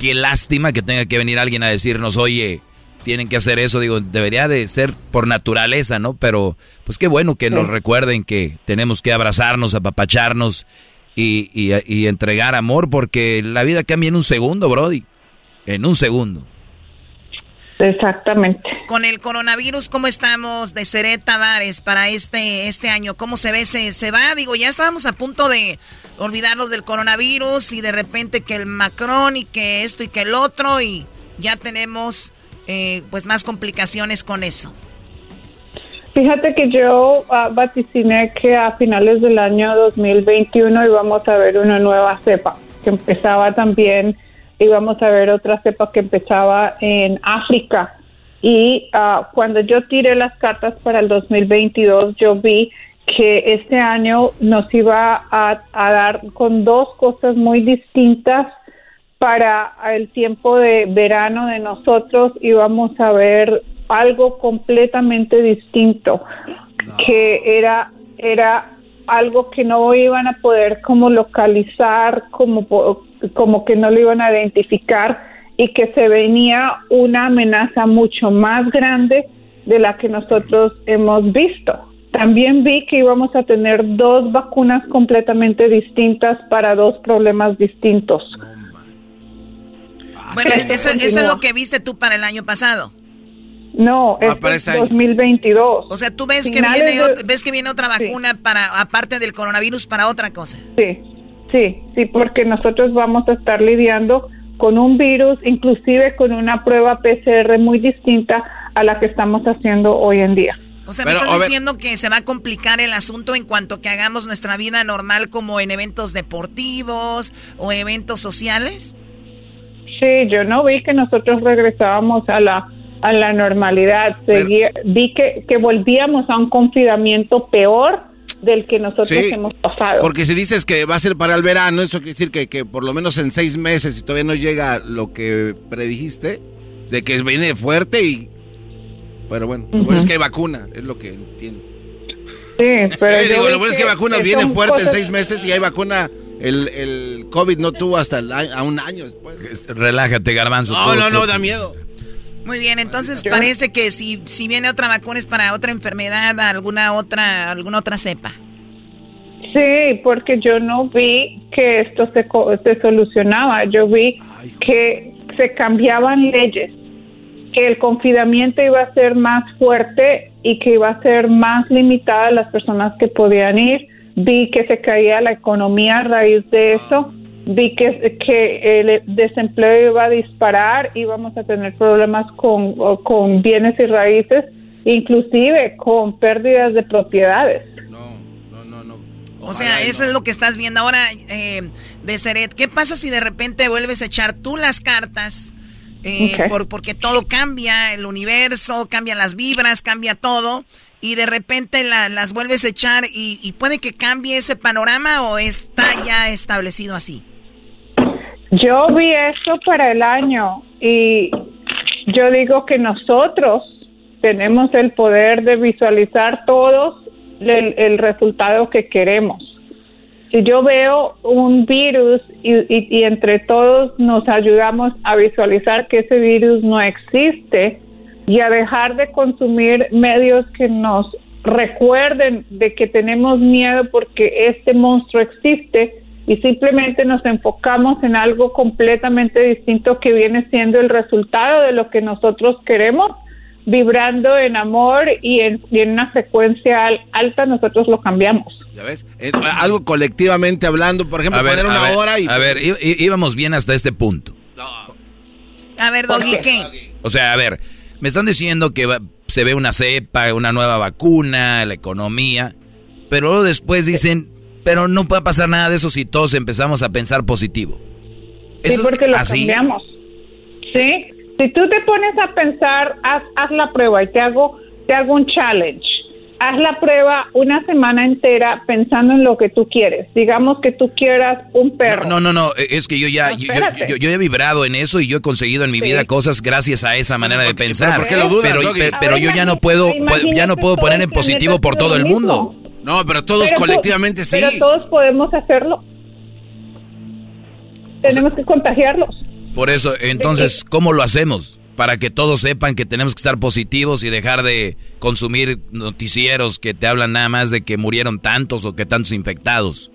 qué lástima que tenga que venir alguien a decirnos, oye, tienen que hacer eso. Digo, debería de ser por naturaleza, ¿no? Pero, pues qué bueno que nos Sí. recuerden que tenemos que abrazarnos, apapacharnos y, y, y entregar amor porque la vida cambia en un segundo, Brody. En un segundo. Exactamente. Con el coronavirus, ¿cómo estamos de Seret Tavares para este, este año? ¿Cómo se ve? ¿Se, ¿Se va? Digo, ya estábamos a punto de olvidarnos del coronavirus y de repente que el Macron y que esto y que el otro y ya tenemos eh, pues más complicaciones con eso. Fíjate que yo ah, vaticiné que a finales del año 2021 íbamos a ver una nueva cepa que empezaba también, íbamos a ver otra cepa que empezaba en África. Y ah, cuando yo tiré las cartas para el 2022, yo vi que este año nos iba a, a dar con dos cosas muy distintas para el tiempo de verano de nosotros íbamos a ver algo completamente distinto que era era algo que no iban a poder como localizar como po- como que no lo iban a identificar y que se venía una amenaza mucho más grande de la que nosotros hemos visto. También vi que íbamos a tener dos vacunas completamente distintas para dos problemas distintos. Bueno, eso, eso es lo que viste tú para el año pasado. No, es 2022. O sea, tú ves que, viene, ves que viene otra vacuna para aparte del coronavirus para otra cosa. Sí, sí, sí, porque nosotros vamos a estar lidiando con un virus, inclusive con una prueba PCR muy distinta a la que estamos haciendo hoy en día. O sea, ¿me estás diciendo que se va a complicar el asunto en cuanto que hagamos nuestra vida normal como en eventos deportivos o eventos sociales? Sí, yo no vi que nosotros regresábamos a la a la normalidad. vi que, que volvíamos a un confinamiento peor del que nosotros hemos pasado. Porque si dices que va a ser para el verano, eso quiere decir que, que por lo menos en seis meses, y todavía no llega lo que predijiste, de que viene fuerte y pero bueno, lo bueno es que hay vacuna, es lo que entiendo. Sí, pero. digo, lo bueno es que vacuna viene fuerte en seis meses y hay vacuna. El, el COVID no tuvo hasta a un año después. Relájate, garbanzo. No, no, no, da miedo. Muy bien, entonces parece que si, si viene otra vacuna es para otra enfermedad, alguna otra, alguna otra cepa. Sí, porque yo no vi que esto se, se solucionaba. Yo vi que se cambiaban leyes que el confinamiento iba a ser más fuerte y que iba a ser más limitada a las personas que podían ir. Vi que se caía la economía a raíz de eso. Vi que, que el desempleo iba a disparar, íbamos a tener problemas con, con bienes y raíces, inclusive con pérdidas de propiedades. No, no, no, o sea, eso es lo que estás viendo ahora eh, de Seret. ¿Qué pasa si de repente vuelves a echar tú las cartas eh, por, porque todo cambia, el universo, cambian las vibras, cambia todo, y de repente las vuelves a echar y, puede que cambie ese panorama o está ya establecido así. Yo vi esto para el año y yo digo que nosotros tenemos el poder de visualizar todos el resultado que queremos. Si yo veo un virus y, entre todos nos ayudamos a visualizar que ese virus no existe y a dejar de consumir medios que nos recuerden de que tenemos miedo porque este monstruo existe y simplemente nos enfocamos en algo completamente distinto que viene siendo el resultado de lo que nosotros queremos, vibrando en amor y en, una frecuencia alta, nosotros lo cambiamos. ¿Ya ves? Eh, algo colectivamente hablando, por ejemplo, poner una hora y... A ver, íbamos bien hasta este punto. A ver, Doggy, ¿qué? O sea, a ver, me están diciendo que se ve una cepa, una nueva vacuna, la economía, pero luego después dicen, pero no puede pasar nada de eso si todos empezamos a pensar positivo. sí, porque lo cambiamos. Sí, si tú te pones a pensar, haz, haz la prueba y te hago, te hago un challenge haz la prueba una semana entera pensando en lo que tú quieres. Digamos que tú quieras un perro. No, no, no, es que yo ya, yo, yo, he vibrado en eso y yo he conseguido en mi vida cosas gracias a esa manera de pensar. ¿Por qué lo dudas, pero, yo ya no puedo, ya no puedo poner en positivo por todo el mundo. No, pero todos colectivamente sí. Pero todos podemos hacerlo. Tenemos que contagiarlos. Por eso, entonces, ¿cómo lo hacemos? para que todos sepan que tenemos que estar positivos y dejar de consumir noticieros que te hablan nada más de que murieron tantos o que tantos infectados.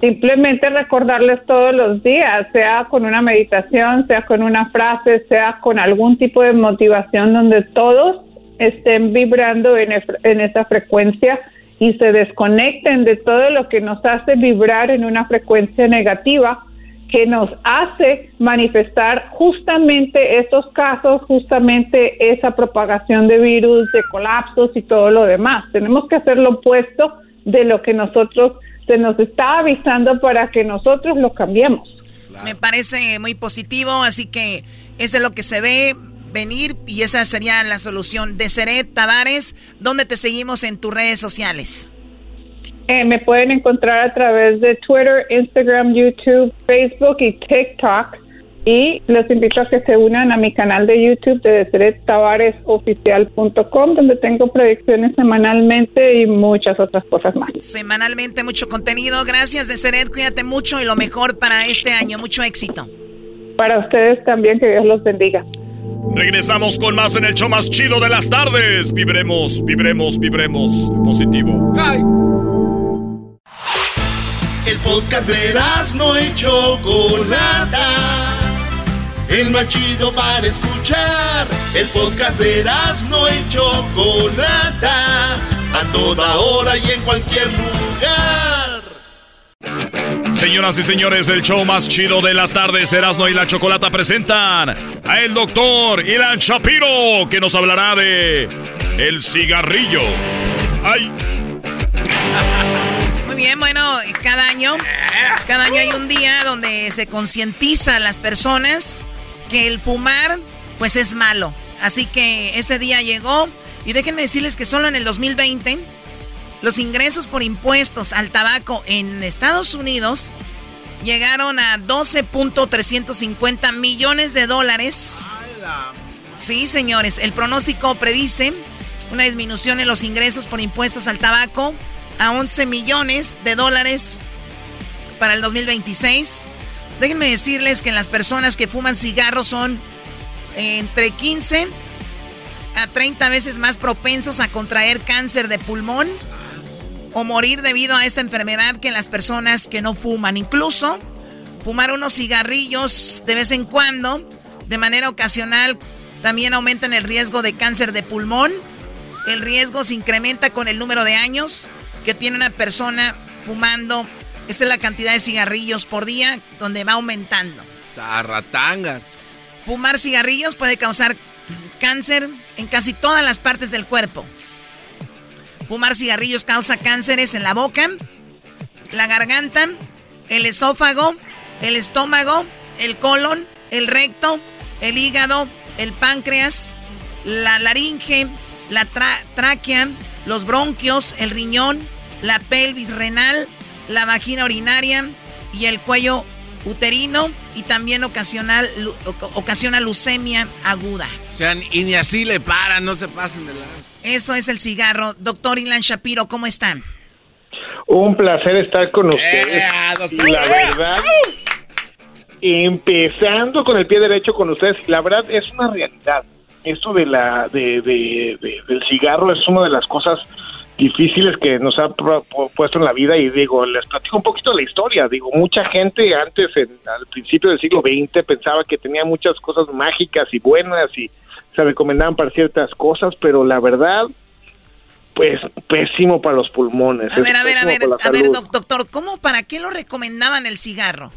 Simplemente recordarles todos los días, sea con una meditación, sea con una frase, sea con algún tipo de motivación donde todos estén vibrando en, en esa frecuencia y se desconecten de todo lo que nos hace vibrar en una frecuencia negativa que nos hace manifestar justamente estos casos, justamente esa propagación de virus, de colapsos y todo lo demás. Tenemos que hacer lo opuesto de lo que nosotros se nos está avisando para que nosotros lo cambiemos. Me parece muy positivo, así que eso es lo que se ve venir y esa sería la solución. De Seret Tavares, ¿dónde te seguimos en tus redes sociales? Eh, me pueden encontrar a través de Twitter, Instagram, YouTube, Facebook y TikTok. Y los invito a que se unan a mi canal de YouTube de DeseretTavaresOficial.com, donde tengo predicciones semanalmente y muchas otras cosas más. Semanalmente mucho contenido. Gracias, Deseret. Cuídate mucho y lo mejor para este año. Mucho éxito. Para ustedes también, que Dios los bendiga. Regresamos con más en el show más chido de las tardes. Vibremos, vibremos, vibremos. Positivo. El podcast de no y Chocolata. el más chido para escuchar. El podcast de no y Chocolata, a toda hora y en cualquier lugar. Señoras y señores, el show más chido de las tardes, Erasmo y la Chocolata presentan a el doctor Ilan Shapiro, que nos hablará de el cigarrillo. ¡Ay! Muy bien, bueno, cada año, cada año hay un día donde se concientiza a las personas que el fumar, pues es malo. Así que ese día llegó y déjenme decirles que solo en el 2020 los ingresos por impuestos al tabaco en Estados Unidos llegaron a 12.350 millones de dólares. Sí, señores, el pronóstico predice una disminución en los ingresos por impuestos al tabaco a 11 millones de dólares para el 2026. Déjenme decirles que las personas que fuman cigarros son entre 15 a 30 veces más propensos a contraer cáncer de pulmón o morir debido a esta enfermedad que las personas que no fuman. Incluso fumar unos cigarrillos de vez en cuando, de manera ocasional, también aumentan el riesgo de cáncer de pulmón. El riesgo se incrementa con el número de años que tiene una persona fumando. Esa es la cantidad de cigarrillos por día donde va aumentando. Zarratanga. Fumar cigarrillos puede causar cáncer en casi todas las partes del cuerpo. Fumar cigarrillos causa cánceres en la boca, la garganta, el esófago, el estómago, el colon, el recto, el hígado, el páncreas, la laringe, la tráquea, los bronquios, el riñón, la pelvis renal, la vagina urinaria y el cuello uterino y también ocasional, ocasiona leucemia aguda. O sea, y ni así le paran, no se pasen de la... Eso es el cigarro. Doctor Ilan Shapiro, ¿cómo están? Un placer estar con ustedes. Eh, la verdad, empezando con el pie derecho con ustedes, la verdad es una realidad. Esto de la de, del cigarro es una de las cosas difíciles que nos ha puesto en la vida y digo, les platico un poquito la historia, digo, mucha gente antes, al principio del siglo XX, pensaba que tenía muchas cosas mágicas y buenas y se recomendaban para ciertas cosas, pero la verdad, pues pésimo para los pulmones. A ver, a ver, a ver, a ver, doctor, ¿cómo, para qué lo recomendaban el cigarro?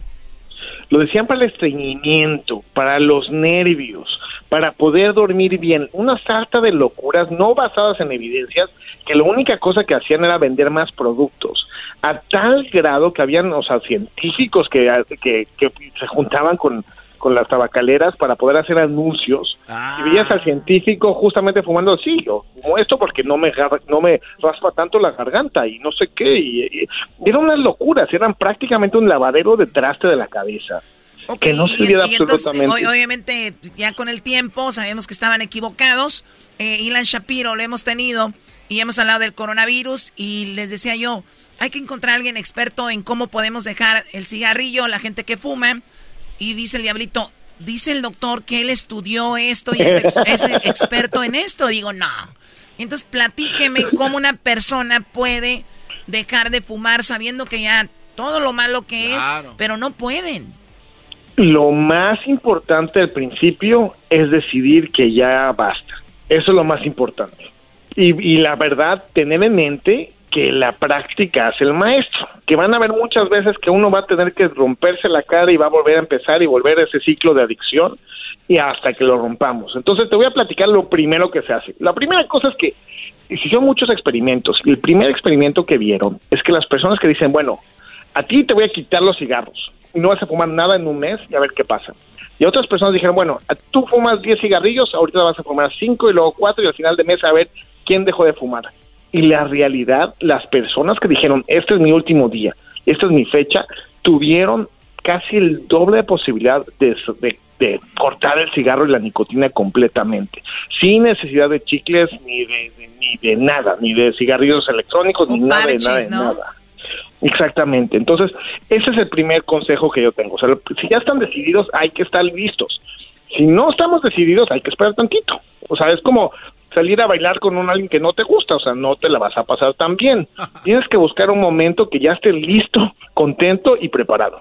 Lo decían para el estreñimiento, para los nervios, para poder dormir bien. Una sarta de locuras no basadas en evidencias que la única cosa que hacían era vender más productos. A tal grado que habían, o sea, científicos que, que se juntaban con con las tabacaleras para poder hacer anuncios y veías al ah. científico justamente fumando así, yo fumo esto porque no me no me raspa tanto la garganta y no sé qué y, eran unas locuras, eran prácticamente un lavadero de traste de la cabeza. que no sirviera absolutamente. obviamente, ya con el tiempo sabemos que estaban equivocados. Eh, Ilan Shapiro lo hemos tenido y hemos hablado del coronavirus y les decía yo, hay que encontrar a alguien experto en cómo podemos dejar el cigarrillo, la gente que fuma y dice el diablito, dice el doctor que él estudió esto y es, experto en esto. Digo, no. Entonces platíqueme cómo una persona puede dejar de fumar sabiendo que ya todo lo malo que es, pero no pueden. Lo más importante al principio es decidir que ya basta. Eso es lo más importante. Y, y la verdad, tener en mente que la práctica hace el maestro, que van a haber muchas veces que uno va a tener que romperse la cara y va a volver a empezar y volver a ese ciclo de adicción y hasta que lo rompamos. Entonces te voy a platicar lo primero que se hace. La primera cosa es que hicieron muchos experimentos el primer experimento que vieron es que las personas que dicen, bueno, a ti te voy a quitar los cigarros y no vas a fumar nada en un mes y a ver qué pasa. Y otras personas dijeron, bueno, tú fumas 10 cigarrillos, ahorita vas a fumar 5 y luego 4 y al final de mes a ver quién dejó de fumar y la realidad, las personas que dijeron, este es mi último día, esta es mi fecha, tuvieron casi el doble de posibilidad de, cortar el cigarro y la nicotina completamente, sin necesidad de chicles ni de, ni de nada, ni de cigarrillos electrónicos, ni nada de nada, de nada. Exactamente. Entonces, ese es el primer consejo que yo tengo. O sea, si ya están decididos, hay que estar listos. Si no estamos decididos, hay que esperar tantito. O sea, es como salir a bailar con un alguien que no te gusta, o sea, no te la vas a pasar tan bien. Tienes que buscar un momento que ya estés listo, contento y preparado.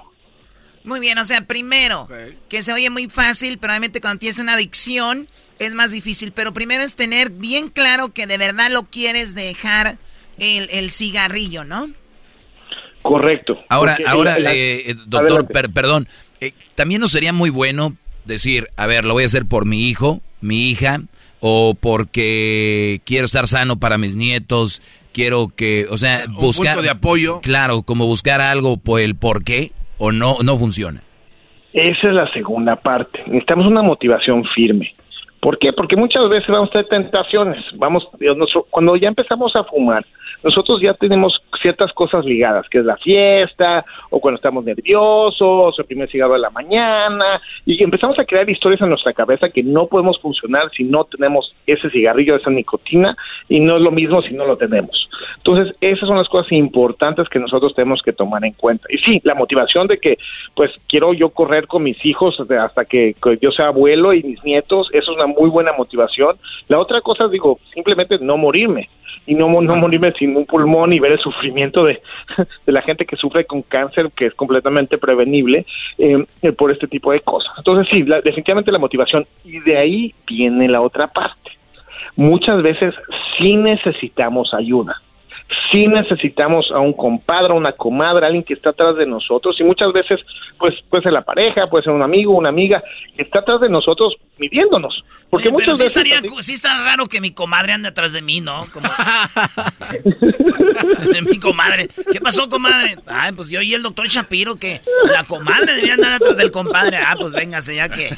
Muy bien, o sea, primero, que se oye muy fácil, pero obviamente cuando tienes una adicción es más difícil. Pero primero es tener bien claro que de verdad lo quieres dejar el, cigarrillo, ¿no? Correcto. Ahora, ahora, eh, eh, doctor, perdón, eh, también no sería muy bueno decir, a ver, lo voy a hacer por mi hijo, mi hija, o porque quiero estar sano para mis nietos, quiero que, o sea, buscar de apoyo. Claro, como buscar algo por el por qué o no no funciona. Esa es la segunda parte. Necesitamos una motivación firme. ¿Por qué? Porque muchas veces vamos a tener tentaciones. Vamos, cuando ya empezamos a fumar, nosotros ya tenemos ciertas cosas ligadas, que es la fiesta, o cuando estamos nerviosos, el primer cigarro de la mañana, y empezamos a crear historias en nuestra cabeza que no podemos funcionar si no tenemos ese cigarrillo, esa nicotina, y no es lo mismo si no lo tenemos. Entonces, esas son las cosas importantes que nosotros tenemos que tomar en cuenta. Y sí, la motivación de que, pues, quiero yo correr con mis hijos hasta que yo sea abuelo y mis nietos, eso es una muy buena motivación. La otra cosa, digo, simplemente no morirme y no, no morirme sin un pulmón y ver el sufrimiento de, de la gente que sufre con cáncer, que es completamente prevenible eh, por este tipo de cosas. Entonces, sí, definitivamente la motivación. Y de ahí viene la otra parte. Muchas veces sí necesitamos ayuda sí necesitamos a un compadre, una comadre, alguien que está atrás de nosotros y muchas veces pues puede ser la pareja, puede ser un amigo, una amiga que está atrás de nosotros midiéndonos. Porque muchas sí veces estaría, sí está raro que mi comadre ande atrás de mí, ¿no? Como... de mi comadre. ¿Qué pasó, comadre? Ay, pues yo y el doctor Shapiro que la comadre debía andar atrás del compadre. Ah, pues véngase, ya que...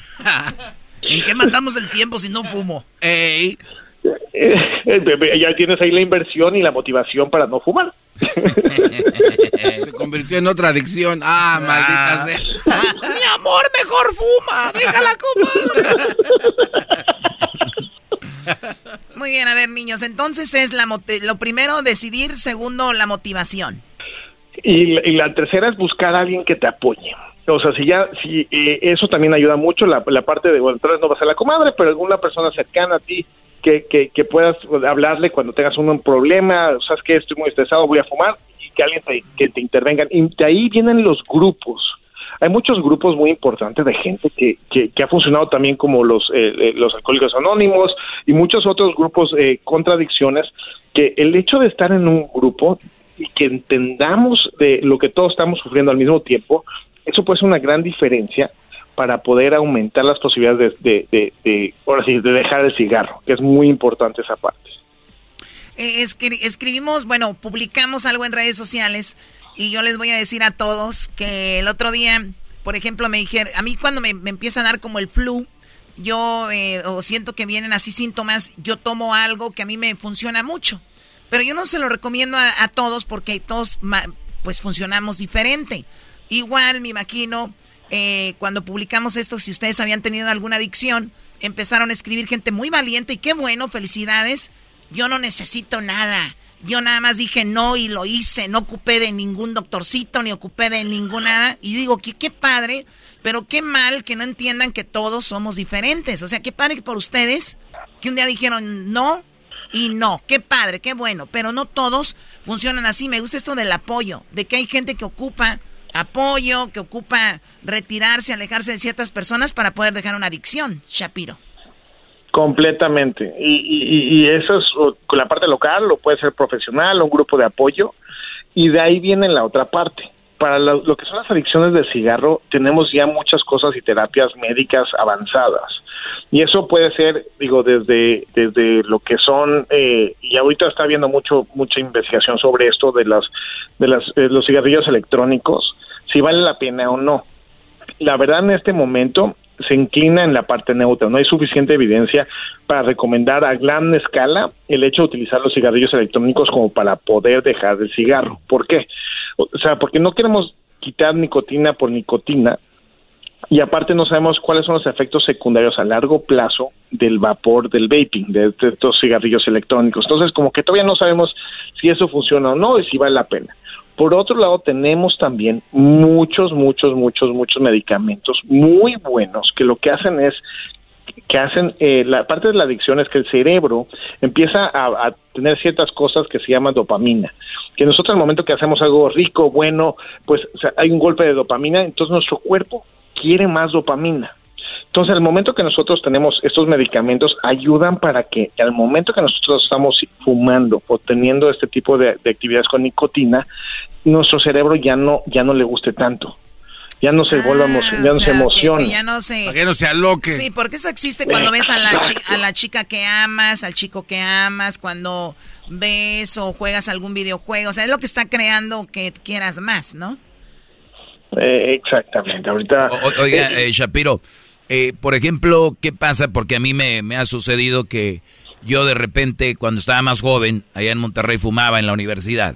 ¿En qué matamos el tiempo si no fumo? Ey, ya tienes ahí la inversión y la motivación para no fumar. Se convirtió en otra adicción. Ah, maldita sea. Mi amor, mejor fuma. Déjala comadre. Muy bien, a ver, niños. Entonces es la lo primero decidir, segundo la motivación. Y, la tercera es buscar a alguien que te apoye. O sea, si ya, si eh, eso también ayuda mucho, la, la parte de, bueno, entonces no va a ser la comadre, pero alguna persona cercana a ti que, que, puedas hablarle cuando tengas un problema, sabes que estoy muy estresado, voy a fumar, y que alguien te, que te intervenga. Y de ahí vienen los grupos. Hay muchos grupos muy importantes de gente que, que, ha funcionado también como los, eh, eh, los alcohólicos anónimos y muchos otros grupos eh, contradicciones, que el hecho de estar en un grupo y que entendamos de lo que todos estamos sufriendo al mismo tiempo, eso puede ser una gran diferencia para poder aumentar las posibilidades de, de, de, ahora sí, de dejar el cigarro, que es muy importante esa parte. Eh, escribimos, bueno, publicamos algo en redes sociales y yo les voy a decir a todos que el otro día, por ejemplo, me dijeron, a mí cuando me, empieza a dar como el flu, yo eh, o siento que vienen así síntomas, yo tomo algo que a mí me funciona mucho. Pero yo no se lo recomiendo a, a todos porque todos pues funcionamos diferente. Igual me imagino eh, cuando publicamos esto, si ustedes habían tenido alguna adicción, empezaron a escribir gente muy valiente y qué bueno, felicidades. Yo no necesito nada. Yo nada más dije no y lo hice. No ocupé de ningún doctorcito ni ocupé de ninguna. Y digo que qué padre, pero qué mal que no entiendan que todos somos diferentes. O sea, qué padre por ustedes que un día dijeron no y no. Qué padre, qué bueno. Pero no todos funcionan así. Me gusta esto del apoyo, de que hay gente que ocupa apoyo, que ocupa retirarse, alejarse de ciertas personas para poder dejar una adicción, Shapiro. Completamente. Y, eso es con la parte local, o puede ser profesional, un grupo de apoyo. Y de ahí viene la otra parte. Para lo, que son las adicciones de cigarro, tenemos ya muchas cosas y terapias médicas avanzadas. Y eso puede ser, digo, desde, desde lo que son, eh, y ahorita está habiendo mucho, mucha investigación sobre esto de, las, de las, eh, los cigarrillos electrónicos, si vale la pena o no. La verdad en este momento se inclina en la parte neutra. No hay suficiente evidencia para recomendar a gran escala el hecho de utilizar los cigarrillos electrónicos como para poder dejar el cigarro. ¿Por qué? O sea, porque no queremos quitar nicotina por nicotina y aparte no sabemos cuáles son los efectos secundarios a largo plazo del vapor del vaping, de, de estos cigarrillos electrónicos. Entonces, como que todavía no sabemos si eso funciona o no y si vale la pena. Por otro lado, tenemos también muchos, muchos, muchos, muchos medicamentos muy buenos que lo que hacen es que hacen, eh, la parte de la adicción es que el cerebro empieza a, tener ciertas cosas que se llaman dopamina. que nosotros al momento que hacemos algo rico, bueno, pues hay un golpe de dopamina, entonces nuestro cuerpo quiere más dopamina. Entonces, al momento que nosotros tenemos estos medicamentos, ayudan para que al momento que nosotros estamos fumando o teniendo este tipo de, actividades con nicotina, nuestro cerebro ya no, ya no le guste tanto ya no se vuelva ah, ya no se emociona. ya no se... Para que no se aloque. Sí, porque eso existe cuando ves a la, a la chica que amas, al chico que amas, cuando ves o juegas algún videojuego. O sea, es lo que está creando que quieras más, ¿no? Eh, exactamente. Ahorita... oiga, eh, Shapiro, eh, por ejemplo, ¿qué pasa? Porque a mí me, ha sucedido que yo de repente, cuando estaba más joven, allá en Monterrey fumaba en la universidad,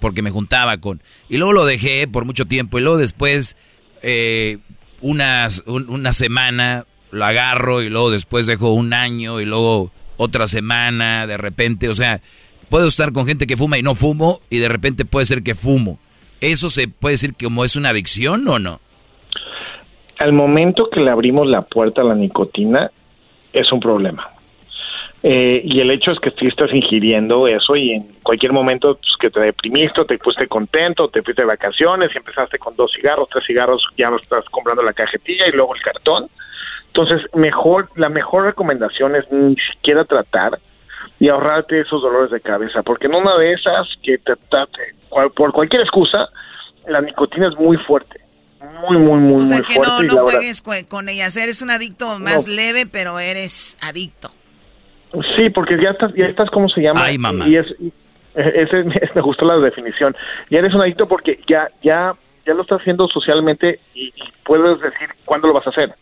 porque me juntaba con... Y luego lo dejé por mucho tiempo y luego después, eh, unas, una semana, lo agarro y luego después dejo un año y luego otra semana, de repente, o sea, puedo estar con gente que fuma y no fumo y de repente puede ser que fumo. ¿Eso se puede decir como es una adicción o no? al momento que le abrimos la puerta a la nicotina, es un problema. Eh, y el hecho es que tú estás ingiriendo eso y en cualquier momento pues, que te deprimiste, te fuiste contento, te fuiste de vacaciones y empezaste con dos cigarros, tres cigarros, ya no estás comprando la cajetilla y luego el cartón. Entonces, mejor, la mejor recomendación es ni siquiera tratar y ahorrarte esos dolores de cabeza, porque en una de esas que te, por cualquier excusa, la nicotina es muy fuerte muy, muy, muy, o sea, que no, no juegues con ellas. Eres un adicto más leve, pero eres adicto. Sí, porque ya estás, ya estás, ¿cómo se llama? Ay, mamá. Y es, ese, me gustó la definición. Ya eres un adicto porque ya, ya, ya lo estás haciendo socialmente y, puedes decir cuándo lo vas a hacer.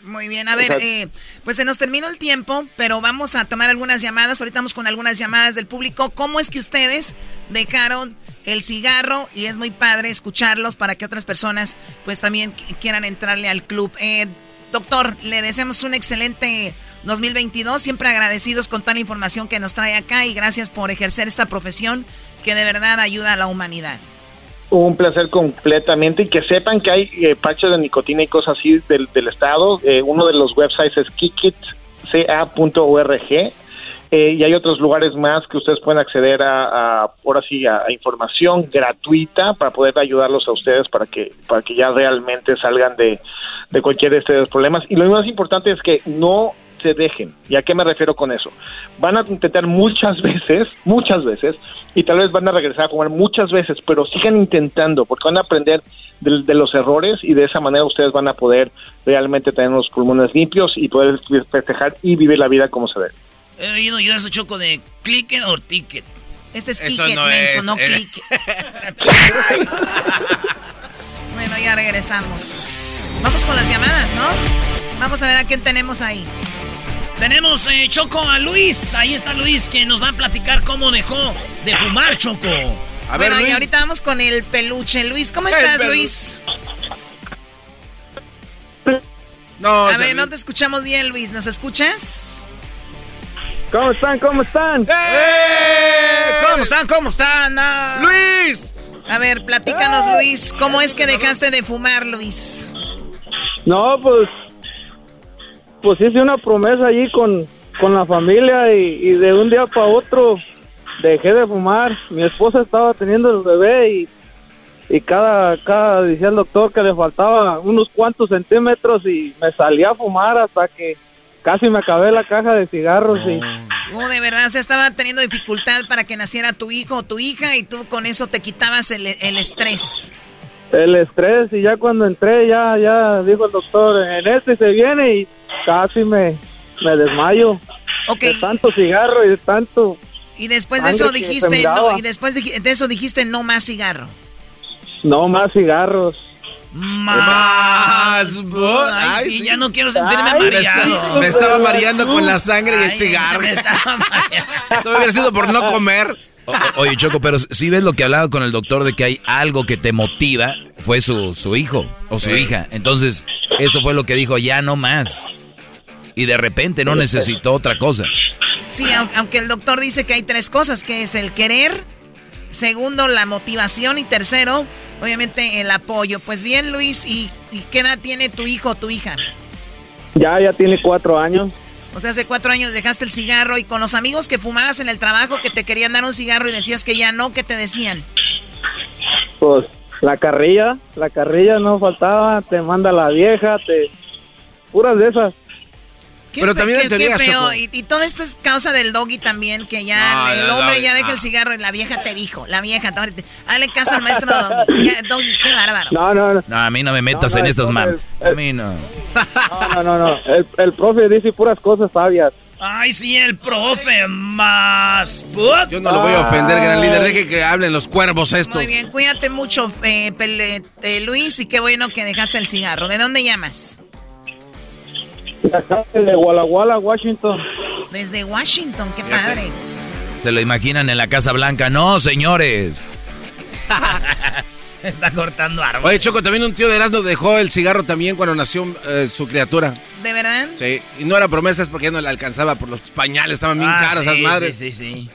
Muy bien, a ver, eh, pues se nos terminó el tiempo, pero vamos a tomar algunas llamadas. Ahorita vamos con algunas llamadas del público. ¿Cómo es que ustedes dejaron el cigarro y es muy padre escucharlos para que otras personas pues también quieran entrarle al club. Eh, doctor, le deseamos un excelente 2022, siempre agradecidos con toda la información que nos trae acá y gracias por ejercer esta profesión que de verdad ayuda a la humanidad. Un placer completamente y que sepan que hay eh, parches de nicotina y cosas así del, Estado. Eh, uno de los websites es kikitca.org eh, y hay otros lugares más que ustedes pueden acceder a, ahora sí, a, información gratuita para poder ayudarlos a ustedes para que, para que ya realmente salgan de, de cualquier de estos problemas. Y lo más importante es que no se dejen. ¿Y a qué me refiero con eso? Van a intentar muchas veces, muchas veces, y tal vez van a regresar a fumar muchas veces, pero sigan intentando, porque van a aprender de, de, los errores y de esa manera ustedes van a poder realmente tener los pulmones limpios y poder festejar y vivir la vida como se debe. He oído yo eso choco de click o ticket. Este es ticket, no menso, no click. bueno, ya regresamos. Vamos con las llamadas, ¿no? Vamos a ver a quién tenemos ahí. Tenemos eh, Choco a Luis. Ahí está Luis que nos va a platicar cómo dejó de fumar Choco. A ver, y ahorita vamos con el peluche. Luis, ¿cómo estás, Luis? No, a ver, no te escuchamos bien, Luis. ¿Nos escuchas? ¿Cómo están? ¿Cómo están? ¡Eh! ¿Cómo están? ¿Cómo están? Ah. ¡Luis! A ver, platícanos, Luis. ¿Cómo es que dejaste de fumar, Luis? No, pues. Pues hice una promesa allí con, con la familia y, de un día para otro dejé de fumar. Mi esposa estaba teniendo el bebé y, y cada, cada decía el doctor que le faltaba unos cuantos centímetros y me salía a fumar hasta que casi me acabé la caja de cigarros y... Oh, de verdad, se estaba teniendo dificultad para que naciera tu hijo o tu hija y tú con eso te quitabas el, estrés. El estrés y ya cuando entré ya, ya dijo el doctor, en este se viene y casi me, me desmayo. De tanto cigarro y de tanto... Y después de eso dijiste, no, y después de eso dijiste no más cigarro. No más cigarros. Más. Ay, sí, ya no quiero sentirme mareado. Me estaba mareando con la sangre y el cigarro. Me estaba mareando. hubiera sido por no comer. Oye, Choco, pero si ves lo que hablaba con el doctor de que hay algo que te motiva, fue su, su hijo o su hija. Entonces, eso fue lo que dijo, ya no más. Y de repente no necesitó otra cosa. Sí, aunque el doctor dice que hay tres cosas, que es el querer, segundo, la motivación y tercero, obviamente el apoyo. Pues bien, Luis, ¿y, qué edad tiene tu hijo o tu hija? Ya, ya tiene cuatro años. O sea, hace cuatro años dejaste el cigarro y con los amigos que fumabas en el trabajo que te querían dar un cigarro y decías que ya no, ¿qué te decían? Pues la carrilla, la carrilla no faltaba, te manda la vieja, te... Puras de esas. Pero también teoría, y, y, todo esto es causa del doggy también, que ya el hombre ya deja el cigarro y la vieja te dijo, la vieja, dale caso al maestro doggy. doggy, qué bárbaro. No, no, no. No, a mí no me metas en estas manos. A mí no. No, no, no, El, el profe dice puras cosas sabias. Ay, sí, el profe más. Yo no lo voy a ofender, gran líder. Deje que hablen los cuervos estos. Muy bien, cuídate mucho, eh, eh, Luis, y qué bueno que dejaste el cigarro. ¿De dónde llamas? De Walla Walla, Washington. Desde Washington, qué padre. Se lo imaginan en la Casa Blanca. No, señores. Está cortando árboles. Oye, Choco, también un tío de Erasmo dejó el cigarro también cuando nació eh, su criatura. ¿De verdad? Sí, y no era promesa, es porque ya no le alcanzaba por los pañales, estaban bien ah, caros esas madres. Sí, sí, sí.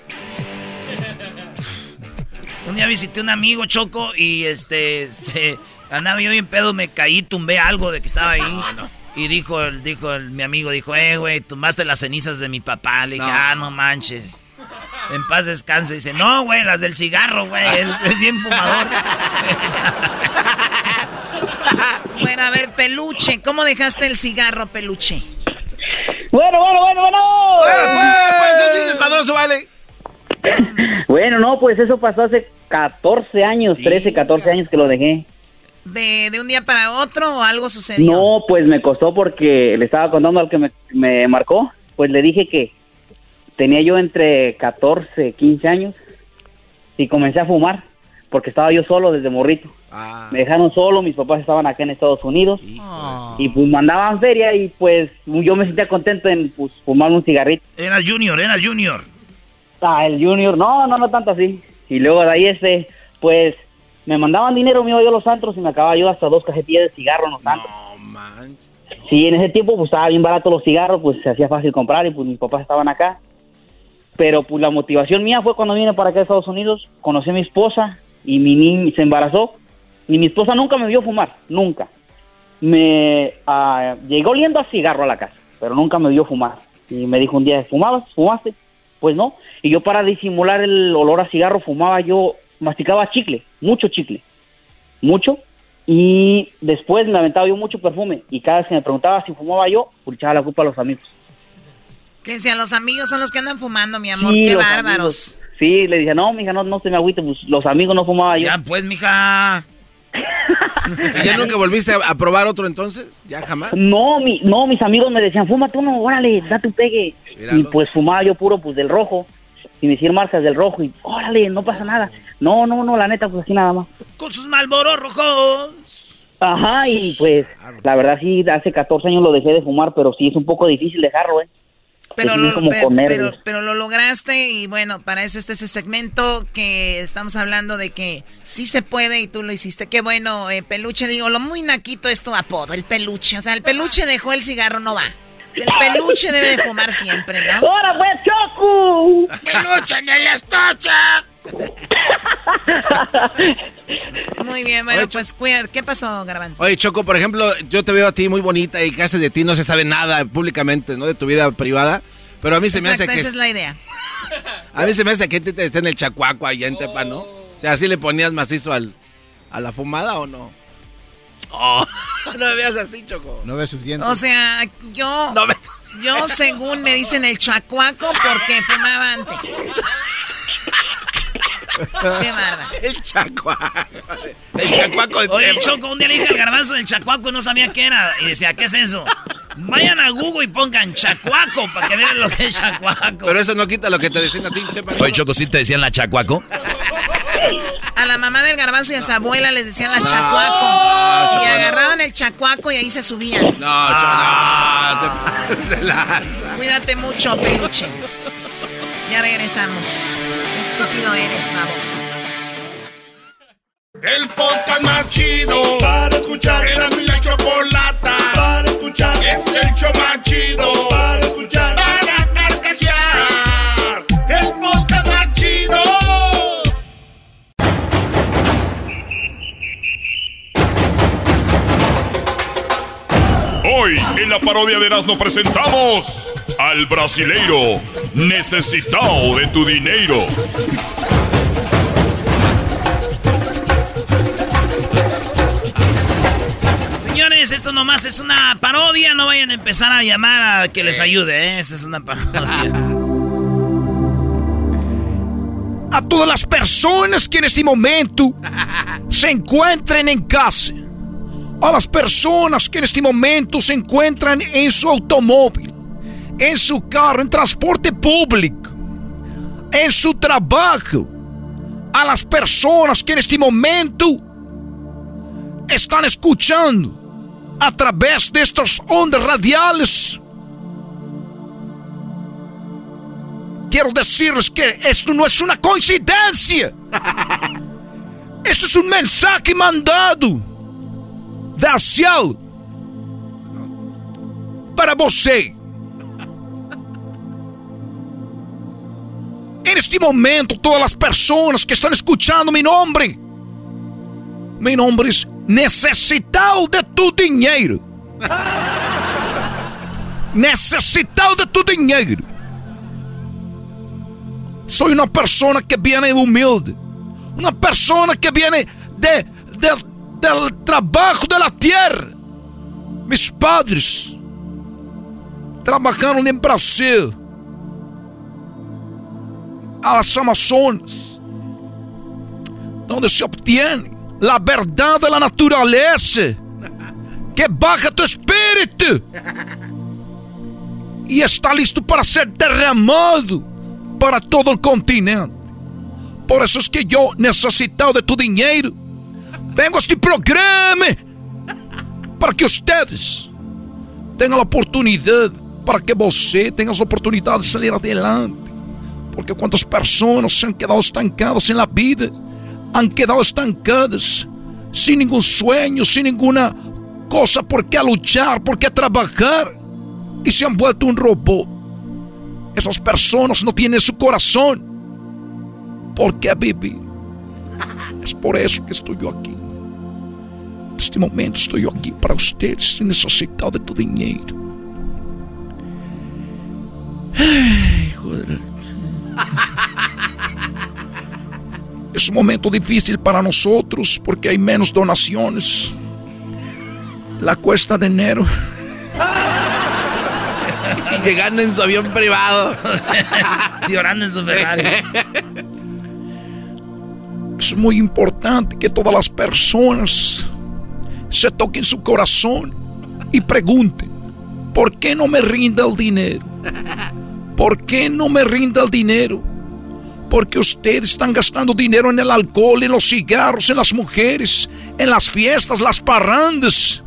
un día visité un amigo, Choco, y este, se, andaba yo bien pedo, me caí, tumbé algo de que estaba ahí. Y dijo, dijo mi amigo, dijo, eh, güey, tumbaste las cenizas de mi papá. Le dije, ah, no manches. En paz descanse. Dice, no, güey, las del cigarro, güey. Es, bien fumador. bueno, a ver, peluche. ¿Cómo dejaste el cigarro, peluche? Bueno, bueno, bueno, bueno. Bueno, pues, pues, vale. Bueno, no, pues eso pasó hace 14 años, 13, 14 años que lo dejé. ¿De, ¿De, un día para otro o algo sucedió? No, pues me costó porque le estaba contando al que me, me marcó. Pues le dije que tenía yo entre 14, 15 años y comencé a fumar porque estaba yo solo desde morrito. Ah. Me dejaron solo, mis papás estaban acá en Estados Unidos y pues mandaban feria y pues yo me sentía contento en pues, fumar un cigarrito. Era Junior, era Junior. Ah, el Junior, no, no, no tanto así. Y luego de ahí este, pues me mandaban dinero, me iba yo a los antros y me acababa yo hasta dos cajetillas de cigarro en los antros. No manches. Sí, en ese tiempo pues estaba bien barato los cigarros, pues se hacía fácil comprar y pues mis papás estaban acá. Pero pues la motivación mía fue cuando vine para acá a Estados Unidos, conocí a mi esposa y mi niña se embarazó. Y mi esposa nunca me vio fumar, nunca. Me uh, llegó oliendo a cigarro a la casa, pero nunca me vio fumar. Y me dijo un día, ¿fumabas? ¿Fumaste? Pues no. Y yo para disimular el olor a cigarro fumaba yo, masticaba chicle, mucho chicle, mucho. Y después me aventaba yo mucho perfume. Y cada vez que me preguntaba si fumaba yo, pues echaba la culpa a los amigos. Que decían, los amigos son los que andan fumando, mi amor, qué bárbaros. Sí, le dije, no, mija, no, no se me agüite, pues los amigos no fumaban yo. Ya, pues, mija. ¿Y ya nunca volviste a, probar otro entonces? ¿Ya jamás? No, mi, no, mis amigos me decían, fúmate uno, órale, date un pegue. Y pues fumaba yo puro, pues, del rojo. Y me hicieron marcas del rojo y, órale, no pasa nada. No, no, no, la neta, pues así nada más. Con sus malboros rojos. Ajá, y pues, la verdad sí, hace 14 años lo dejé de fumar, pero sí es un poco difícil dejarlo, ¿eh? Pero lo, pero, lo lograste y bueno, para eso este ese segmento que estamos hablando de que sí se puede y tú lo hiciste. Qué bueno, eh, peluche, digo, lo muy naquito es tu apodo, el peluche. O sea, el peluche dejó el cigarro, no va. El peluche debe de fumar siempre, ¿no? ¡Ahora pues, Choco! ¡Peluche en el estuche! Muy bien, bueno, pues cuida. ¿Qué pasó, Garbanzo? Oye, Choco, por ejemplo, yo te veo a ti muy bonita y casi de ti no se sabe nada públicamente, ¿no? De tu vida privada. Pero a mí se me hace que. Esa es la idea. A mí se me hace que te esté en el chacuaco allá en Tepa, ¿no? O sea, ¿así le ponías macizo al, a la fumada o no? Oh, no me veas así, Choco. No ves suficiente. O sea, yo. Yo, según me dicen el chacuaco, porque fumaba antes. Qué barba. El chacuaco. El chacuaco. Oye, Choco, un día le dije al garbanzo del chacuaco y no sabía qué era. Y decía, ¿qué es eso? Vayan a Google y pongan chacuaco para que vean lo que es chacuaco. Pero eso no quita lo que te decían a ti, Chepa. Oye, Choco, ¿sí te decían la chacuaco? A la mamá del garbanzo y a su abuela les decían la chacuaco. y agarraban el chacuaco y ahí se subían. No, ah. no, te, Cuídate mucho, peluche. Ya regresamos. Qué estúpido eres, baboso. El parodia de Erasmo presentamos al brasileiro necesitado de tu dinero. Señores, esto nomás es una parodia. No vayan a empezar a llamar a que les ayude, ¿eh? Esta es una parodia. A todas las personas que en este momento se encuentren en casa. A las personas que en este momento se encuentran en su automóvil, en su carro, en transporte público, en su trabajo. A las personas que en este momento están escuchando a través de estas ondas radiales. Quiero decirles que esto no es una coincidencia. Esto es un mensaje mandado del cielo para você. En este momento, todas las personas que están escuchando mi nombre, mi nombre es necessitado de tu dinheiro. necessitado de tu dinheiro. Soy una persona que viene humilde. Una persona que viene de, de, del trabajo de la tierra. Mis padres trabajaron en Brasil. A las Amazonas. Donde se obtiene la verdad de la naturaleza que baja tu espíritu y está listo para ser derramado para todo el continente. Por eso es que yo necesito de tu dinero. Vengo a este programa para que ustedes tengan la oportunidad, para que você tenga la oportunidad de salir adelante. Porque cuántas personas se han quedado estancadas en la vida han quedado estancadas, sin ningún sueño, sin ninguna cosa por qué luchar, por qué trabajar, y se han vuelto un robot. Esas personas no tienen su corazón por qué vivir. Es por eso que estoy yo aquí. En este momento estoy yo aquí para ustedes, necesitado de tu dinero. Ay, joder. Es un momento difícil para nosotros porque hay menos donaciones. La cuesta de enero. Llegando en su avión privado. Llorando en su Ferrari. Es muy importante que todas las personas se toquen su corazón y pregunten, ¿por qué no me rinda el dinero? ¿Por qué no me rinda el dinero? Porque ustedes están gastando dinero en el alcohol, en los cigarros, en las mujeres, en las fiestas, las parrandas.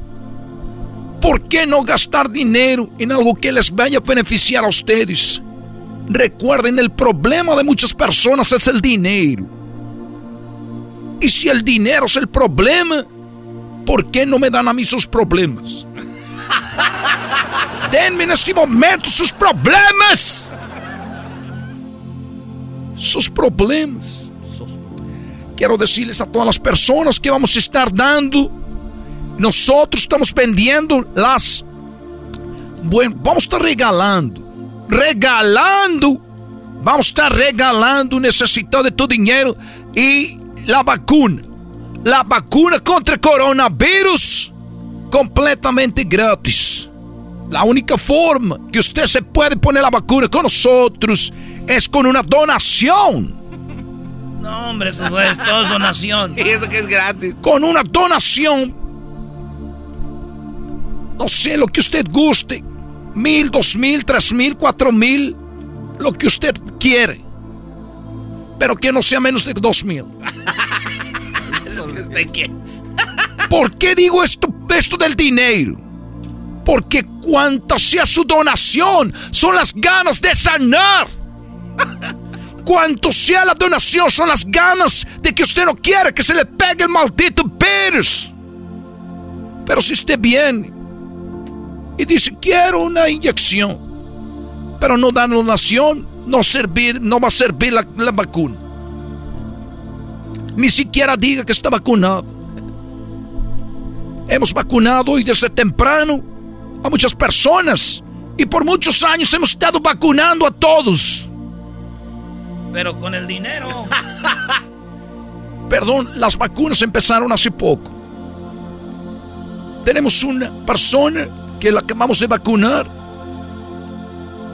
¿Por qué no gastar dinero en algo que les vaya a beneficiar a ustedes? Recuerden, el problema de muchas personas es el dinero. Y si el dinero es el problema, ¿por qué no me dan a mí sus problemas? Denme en este momento sus problemas sus problemas. Quiero decirles a todas las personas que vamos a estar dando. Nosotros estamos vendiendo las. Bueno, vamos a estar regalando. Regalando. Vamos a estar regalando, necesitando de tu dinero y la vacuna. La vacuna contra coronavirus completamente gratis. La única forma que usted se puede poner la vacuna con nosotros es con una donación. No, hombre, eso es todo donación. y eso que es gratis. Con una donación. No sé lo que usted guste. Mil, dos mil, tres mil, cuatro mil. Lo que usted quiere. Pero que no sea menos de dos mil. ¿Por qué digo esto, esto del dinero? Porque cuanta sea su donación, son las ganas de sanar. Cuanto sea la donación, son las ganas de que usted no quiera que se le pegue el maldito virus. Pero si usted viene y dice, quiero una inyección, pero no da donación, no, servir, no va a servir la, la vacuna. Ni siquiera diga que está vacunado. Hemos vacunado hoy desde temprano a muchas personas Y por muchos años hemos estado vacunando a todos. Pero con el dinero. Perdón, las vacunas empezaron hace poco. Tenemos una persona que la acabamos de vacunar.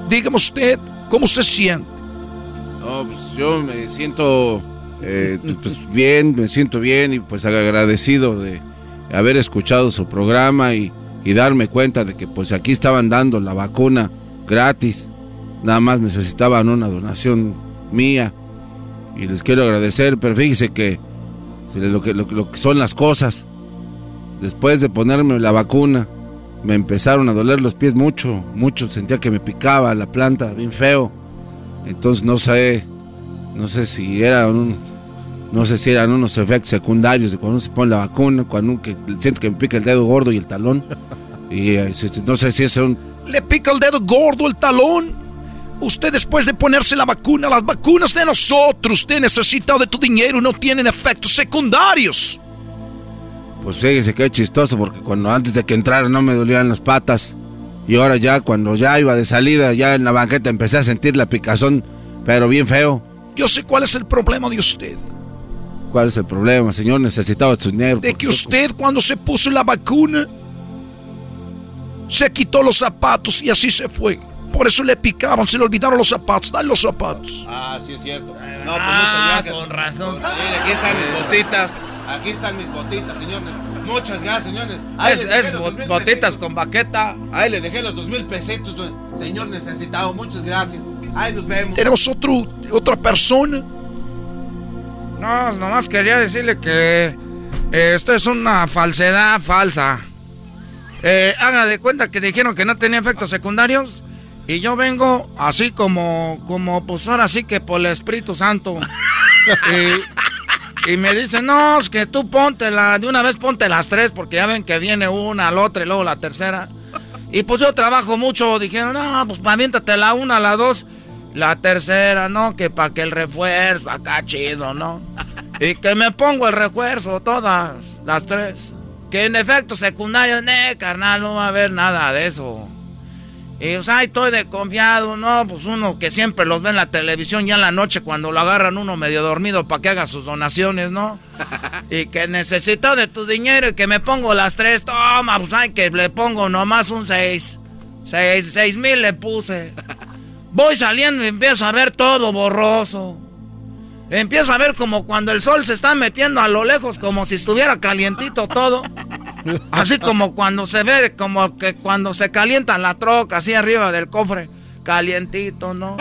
Dígame usted, ¿cómo se siente? pues yo me siento eh, pues bien, me siento bien y pues agradecido de haber escuchado su programa y, y darme cuenta de que pues aquí estaban dando la vacuna gratis. Nada más necesitaban una donación mía y les quiero agradecer, pero fíjese que lo que, lo, que son las cosas, después de ponerme la vacuna, me empezaron a doler los pies mucho, mucho, sentía que me picaba la planta, bien feo. Entonces no sé, no sé si era un, no sé si eran unos efectos secundarios de cuando se pone la vacuna, cuando que, siento que me pica el dedo gordo y el talón. Y eh, no sé si es un... ¿Le pica el dedo gordo, el talón? Usted después de ponerse la vacuna, las vacunas de nosotros, usted necesita de tu dinero, no tienen efectos secundarios. Pues fíjese que es chistoso porque cuando antes de que entrara no me dolían las patas. Y ahora ya cuando ya iba de salida, ya en la banqueta empecé a sentir la picazón, pero bien feo. Yo sé cuál es el problema de usted. ¿Cuál es el problema, señor? Necesitaba su dinero. De que usted cuando se puso la vacuna, se quitó los zapatos y así se fue. Por eso le picaban, se le olvidaron los zapatos. Dale los zapatos. Ah, sí es cierto. No, pues muchas gracias. Con razón. Mire, aquí están mis botitas. Aquí están mis botitas, señores. Muchas gracias, señores. es, botitas con baqueta. Ahí le dejé los dos mil pesitos, señor necesitado. Muchas gracias. Ahí nos vemos. Tenemos otro, otra persona. No, nomás quería decirle que eh, esto es una falsedad falsa. Eh, haga de cuenta que dijeron que no tenía efectos secundarios. Y yo vengo así como, como pues ahora sí que por el Espíritu Santo. y, me dicen, no, es que tú ponte la, de una vez ponte las tres, porque ya ven que viene una, la otra y luego la tercera. Y pues yo trabajo mucho, dijeron, no, pues aviéntate la una, la dos, la tercera, ¿no? Que para que el refuerzo, acá chido, ¿no? Y que me pongo el refuerzo, todas, las tres. Que en efecto secundario, ne, carnal, no va a haber nada de eso. Y, o sea, estoy desconfiado, ¿no? Pues uno que siempre los ve en la televisión ya en la noche cuando lo agarran uno medio dormido para que haga sus donaciones, ¿no? y que necesito de tu dinero y que me pongo las tres, toma, pues ay, que le pongo nomás un seis. Seis, seis mil le puse. Voy saliendo y empiezo a ver todo borroso. Empiezo a ver como cuando el sol se está metiendo a lo lejos, como si estuviera calientito todo. Así como cuando se ve, como que cuando se calienta la troca, así arriba del cofre, calientito, ¿no?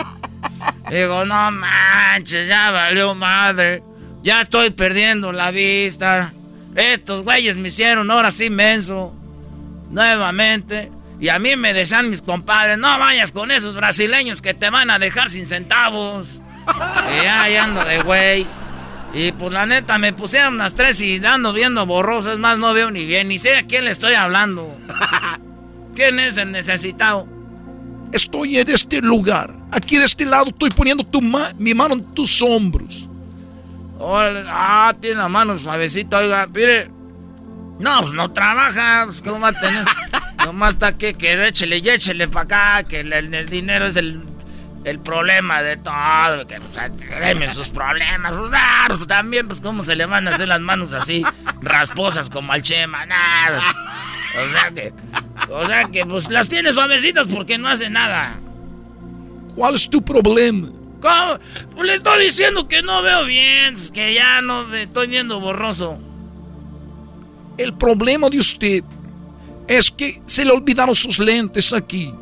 Digo, no manches, ya valió madre. Ya estoy perdiendo la vista. Estos güeyes me hicieron ahora sí. Nuevamente. Y a mí me decían mis compadres, no vayas con esos brasileños que te van a dejar sin centavos. Y ahí ando de güey. Y pues la neta me pusieron unas tres y ando viendo borroso. Es más, no veo ni bien. Ni sé a quién le estoy hablando. ¿Quién es el necesitado? Estoy en este lugar. Aquí de este lado estoy poniendo tu mi mano en tus hombros. ah, tiene la mano suavecita, oiga. Mire. No, pues no trabaja. Pues, ¿Cómo va a tener? Nomás está que, que échele y échele para acá. Que el dinero es el el problema de todo, que pues, sus problemas, pues, también, pues cómo se le van a hacer las manos así, rasposas como al Chema, nada. O sea que, o sea que, pues las tiene suavecitas porque no hace nada. ¿Cuál es tu problema? ¿Cómo? Pues le estoy diciendo que no veo bien, que ya no estoy viendo borroso. El problema de usted es que se le olvidaron sus lentes aquí.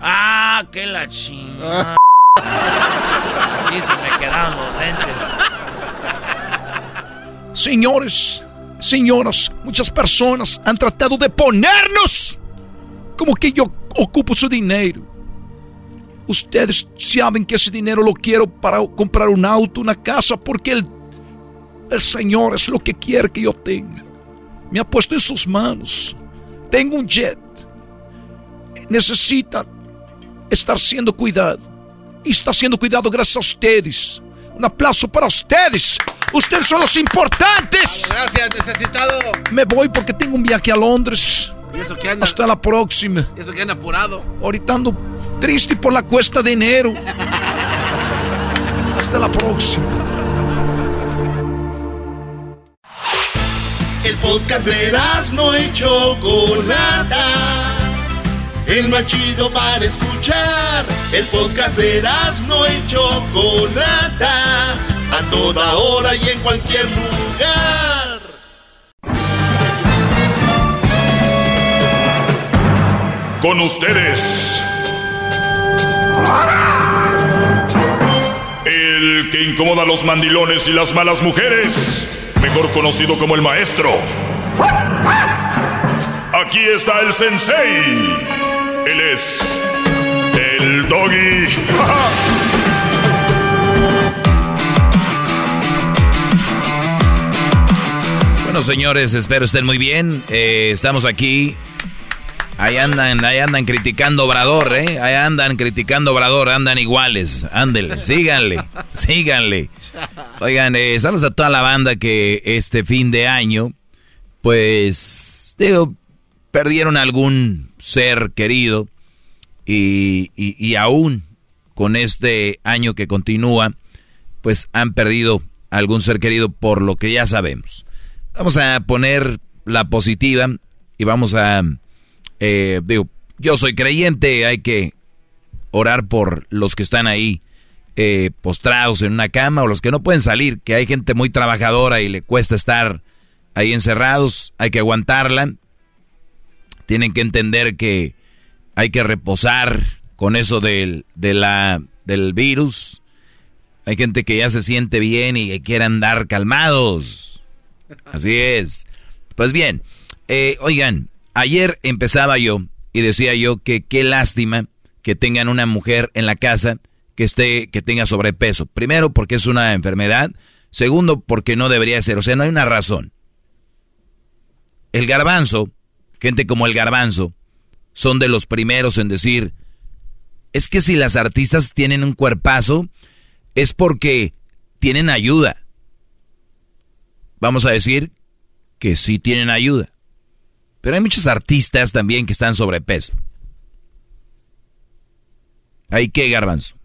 Ah, qué la chingada. Aquí se me quedaron los lentes. Señores, señoras, muchas personas han tratado de ponernos como que yo ocupo su dinero. Ustedes saben que ese dinero lo quiero para comprar un auto, una casa, porque el, el Señor es lo que quiere que yo tenga. Me ha puesto en sus manos. Tengo un jet. Necesita estar siendo cuidado. Y está siendo cuidado gracias a ustedes. Un aplauso para ustedes. Ustedes son los importantes. Gracias, necesitado. Me voy porque tengo un viaje a Londres. Hasta la próxima. ¿Y eso que anda apurado. Ahorita ando triste por la cuesta de enero. Hasta la próxima. El podcast de no y Chocolata. El más chido para escuchar. El podcast de no y Chocolata. A toda hora y en cualquier lugar. Con ustedes. El que incomoda a los mandilones y las malas mujeres mejor conocido como el maestro. Aquí está el sensei. Él es el doggy. bueno, señores, espero estén muy bien. Eh, estamos aquí Ahí andan, ahí andan criticando Obrador, ¿eh? Ahí andan criticando Obrador, andan iguales. Ándele, síganle, síganle. Oigan, eh, saludos a toda la banda que este fin de año, pues, digo, perdieron algún ser querido y, y, y aún con este año que continúa, pues han perdido algún ser querido por lo que ya sabemos. Vamos a poner la positiva y vamos a eh, digo, yo soy creyente, hay que orar por los que están ahí eh, postrados en una cama o los que no pueden salir, que hay gente muy trabajadora y le cuesta estar ahí encerrados, hay que aguantarla. Tienen que entender que hay que reposar con eso del, del virus. Hay gente que ya se siente bien y que quiere andar calmados. Así es. Pues bien, eh, oigan, ayer empezaba yo y decía yo que qué lástima que tengan una mujer en la casa que esté que tenga sobrepeso. Primero porque es una enfermedad, segundo porque no debería ser, o sea, no hay una razón. El garbanzo, gente como el garbanzo, son de los primeros en decir, es que si las artistas tienen un cuerpazo, es porque tienen ayuda. Vamos a decir que sí tienen ayuda. Pero hay muchos artistas también que están sobrepeso. ¿Ahí qué, Garbanzo?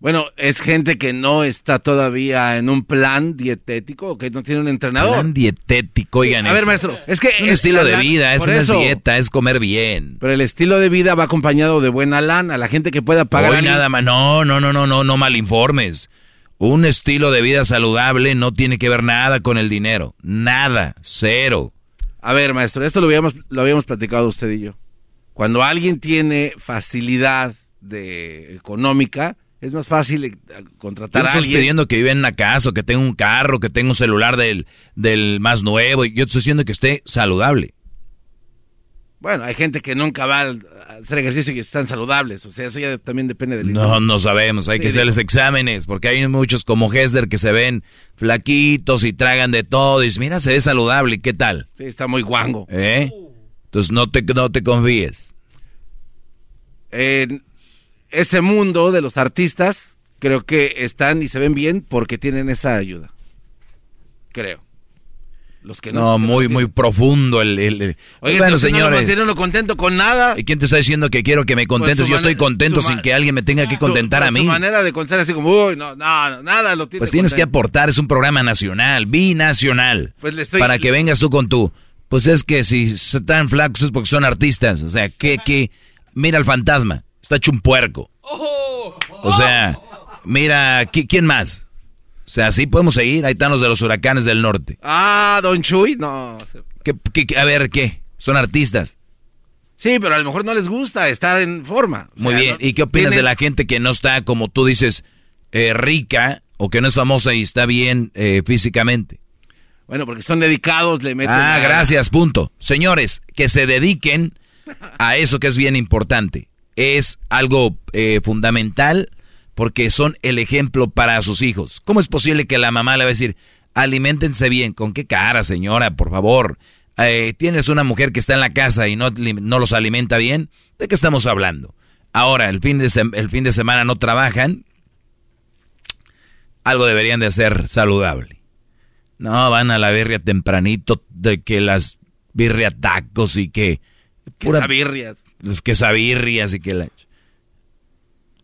Bueno, es gente que no está todavía en un plan dietético, que no tiene un entrenador. Plan dietético, oigan. A ver, maestro, es que... Es un estilo de vida, es una dieta, es comer bien. Pero el estilo de vida va acompañado de buena lana, la gente que pueda pagar... Hoy nada más, no, no, no, no, no, no malinformes. Un estilo de vida saludable no tiene que ver nada con el dinero. Nada, cero. A ver, maestro, esto lo habíamos, lo habíamos platicado usted y yo. Cuando alguien tiene facilidad de económica, es más fácil eh, contratar a alguien. pidiendo que vive en una casa, o que tenga un carro, que tenga un celular del, del más nuevo. Yo estoy diciendo que esté saludable. Bueno, hay gente que nunca va a hacer ejercicio y están saludables. O sea, eso ya también depende del No, no sabemos. Hay que hacerles exámenes. Porque hay muchos como Hesder que se ven flaquitos y tragan de todo. Y dicen, mira, se ve saludable. ¿Qué tal? Sí, está muy guango. ¿Eh? Entonces no te, no te confíes. En ese mundo de los artistas, creo que están y se ven bien porque tienen esa ayuda. Creo. Los que no, muy, muy profundo el... el, Oye, bueno, señores. No lo contento con nada. ¿Y quién te está diciendo que quiero que me pues contentes? Yo estoy contento sin que alguien me tenga que contentar a mí. Su manera de contar así como, uy, no, no, nada lo Pues tienes que aportar, es un programa nacional, binacional. Pues le estoy... Para que vengas tú con tú. Pues es que si están flacos es porque son artistas. O sea, que, que... Mira al fantasma, está hecho un puerco. O sea, mira, ¿quién más? O sea, así podemos seguir. Ahí están los de los huracanes del norte. Ah, Don Chuy, no. a ver, ¿qué? Son artistas. Sí, pero a lo mejor no les gusta estar en forma. Muy bien. ¿Y qué opinas de la gente que no está, como tú dices, eh, rica o que no es famosa y está bien eh, físicamente? Bueno, porque son dedicados, le meten. Ah, gracias, punto. Señores, que se dediquen a eso que es bien importante. Es algo eh, fundamental porque son el ejemplo para sus hijos. ¿Cómo es posible que la mamá le va a decir, alimentense bien? ¿Con qué cara, señora, por favor? Eh, Tienes una mujer que está en la casa y no, no los alimenta bien. ¿De qué estamos hablando? Ahora, el fin, de el fin de semana no trabajan. Algo deberían de hacer saludable. No, van a la birria tempranito de que las birria tacos y que Pura, quesabirrias. Los quesabirrias y que la...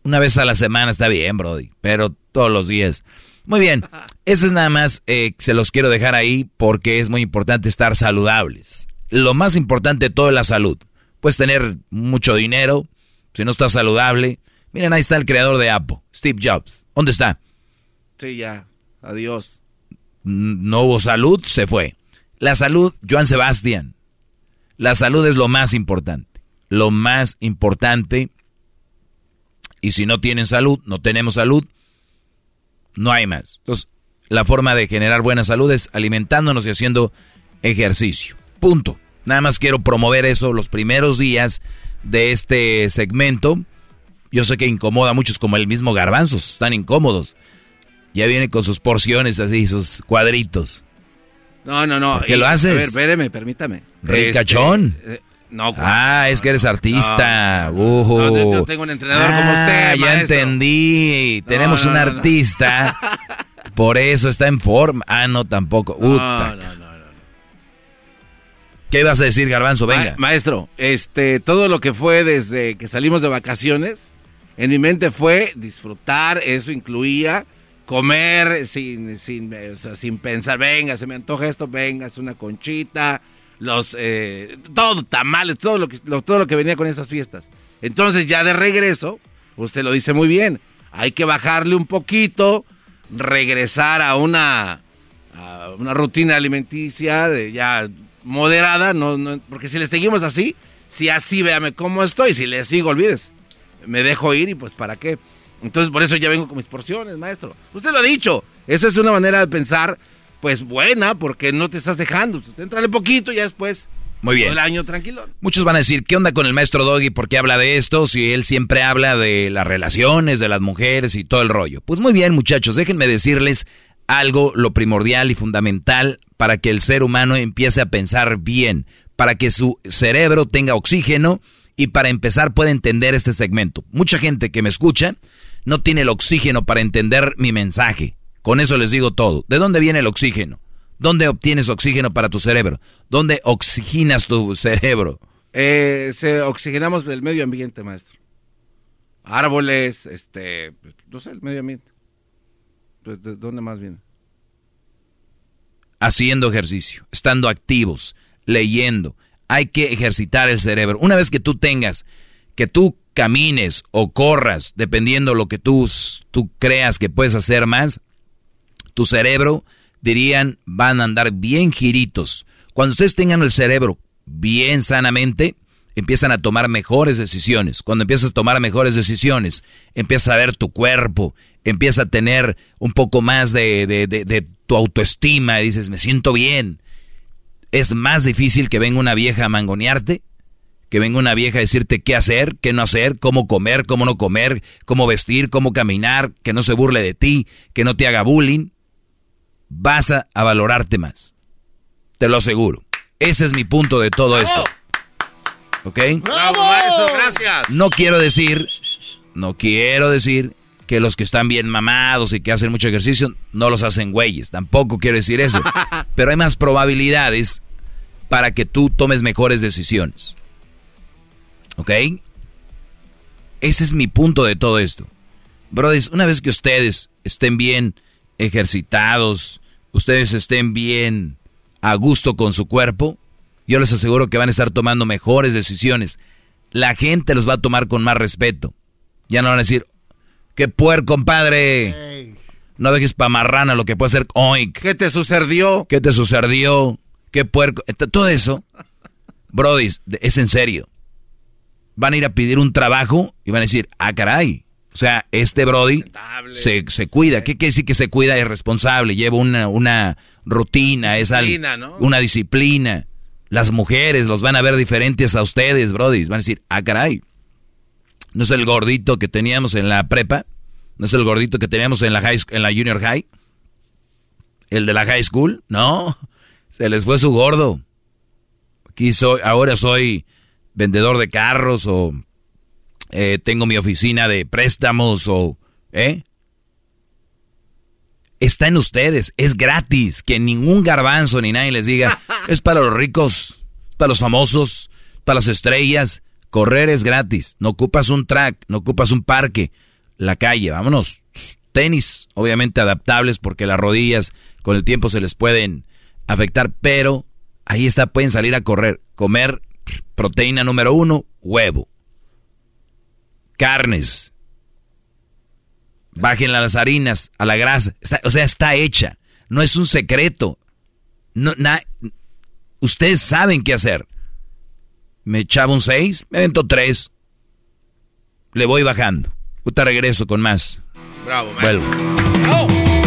Una vez a la semana está bien, Brody, pero todos los días. Muy bien, eso es nada más, eh, se los quiero dejar ahí porque es muy importante estar saludables. Lo más importante de todo es la salud. Puedes tener mucho dinero, si no estás saludable. Miren, ahí está el creador de Apple, Steve Jobs. ¿Dónde está? Sí, ya, adiós. No hubo salud, se fue. La salud, Joan Sebastián. La salud es lo más importante. Lo más importante. Y si no tienen salud, no tenemos salud, no hay más. Entonces, la forma de generar buena salud es alimentándonos y haciendo ejercicio. Punto. Nada más quiero promover eso los primeros días de este segmento. Yo sé que incomoda a muchos como el mismo garbanzos, están incómodos. Ya viene con sus porciones así, sus cuadritos. No, no, no. ¿Qué lo haces? A ver, espéreme, permítame. Ricachón. Este, no, ah, es que eres artista. No, yo tengo un entrenador como usted. Ah, ya entendí. Tenemos un artista. por eso está en forma. Ah, no, tampoco. no, no, no. ¿Qué ibas a decir, Garbanzo? Venga. maestro, este, todo lo que fue desde que salimos de vacaciones, en mi mente fue disfrutar, eso incluía comer sin, sin, sin pensar, venga, se me antoja esto, venga, es una conchita, los, eh, todo, tamales, todo lo, que, todo lo que venía con esas fiestas. Entonces ya de regreso, usted lo dice muy bien, hay que bajarle un poquito, regresar a una, a una rutina alimenticia, ya moderada, no, no, porque si le seguimos así, si así véame cómo estoy, si le sigo, olvides, me dejo ir y pues para qué. Entonces por eso ya vengo con mis porciones, maestro. Usted lo ha dicho, esa es una manera de pensar, pues buena, porque no te estás dejando. Pues, entrale poquito y ya después muy bien. El año tranquilo. Muchos van a decir, ¿qué onda con el maestro Doggy? ¿Por qué habla de esto? Si él siempre habla de las relaciones, de las mujeres y todo el rollo. Pues muy bien, muchachos, déjenme decirles algo, lo primordial y fundamental para que el ser humano empiece a pensar bien, para que su cerebro tenga oxígeno y para empezar pueda entender este segmento. Mucha gente que me escucha no tiene el oxígeno para entender mi mensaje. Con eso les digo todo. ¿De dónde viene el oxígeno? ¿Dónde obtienes oxígeno para tu cerebro? ¿Dónde oxigenas tu cerebro? Eh, se oxigenamos el medio ambiente, maestro. Árboles, este, no sé, el medio ambiente. ¿De dónde más viene? Haciendo ejercicio, estando activos, leyendo. Hay que ejercitar el cerebro. Una vez que tú tengas, que tú camines o corras, dependiendo lo que tú, tú creas que puedes hacer más, tu cerebro, dirían, van a andar bien giritos. Cuando ustedes tengan el cerebro bien sanamente, empiezan a tomar mejores decisiones. Cuando empiezas a tomar mejores decisiones, empiezas a ver tu cuerpo, empieza a tener un poco más de, de, tu autoestima y dices, me siento bien. Es más difícil que venga una vieja a mangonearte, que venga una vieja a decirte qué hacer, qué no hacer, cómo comer, cómo no comer, cómo vestir, cómo caminar, que no se burle de ti, que no te haga bullying. Vas a, valorarte más. Te lo aseguro. Ese es mi punto de todo esto. ¿Ok? ¡Bravo, maestro! Gracias. No quiero decir, no quiero decir que los que están bien mamados y que hacen mucho ejercicio no los hacen güeyes. Tampoco quiero decir eso. Pero hay más probabilidades para que tú tomes mejores decisiones. ¿Ok? Ese es mi punto de todo esto. Brothers, una vez que ustedes estén bien ejercitados, ustedes estén bien a gusto con su cuerpo, yo les aseguro que van a estar tomando mejores decisiones. La gente los va a tomar con más respeto. Ya no van a decir, ¡Qué puerco, compadre! No dejes pa' marrana lo que puede ser oink. ¿Qué te sucedió? ¿Qué te sucedió? ¿Qué puerco? Todo eso, Brody, es en serio. Van a ir a pedir un trabajo y van a decir, ah, caray. O sea, este Brody se, se, cuida. ¿Qué quiere decir que se cuida? Es responsable, lleva una, una rutina, es algo, una disciplina. Las mujeres los van a ver diferentes a ustedes, Brody. Van a decir, ah, caray. ¿No es el gordito que teníamos en la prepa? ¿No es el gordito que teníamos en la, high, en la junior high? ¿El de la high school? No, se les fue su gordo. Aquí soy, ahora soy vendedor de carros o eh, tengo mi oficina de préstamos o... ¿Eh? Está en ustedes, es gratis, que ningún garbanzo ni nadie les diga, es para los ricos, para los famosos, para las estrellas. Correr es gratis. No ocupas un track, no ocupas un parque. La calle, vámonos. Tenis, obviamente adaptables porque las rodillas con el tiempo se les pueden afectar, pero ahí está, pueden salir a correr. Comer proteína número uno, huevo. Carnes. Bajen las harinas, a la grasa. o sea, está hecha. No es un secreto. No, ustedes saben qué hacer. Me echaba un 6, me aventó 3. Le voy bajando. Puta regreso con más. Bravo, man. Vuelvo.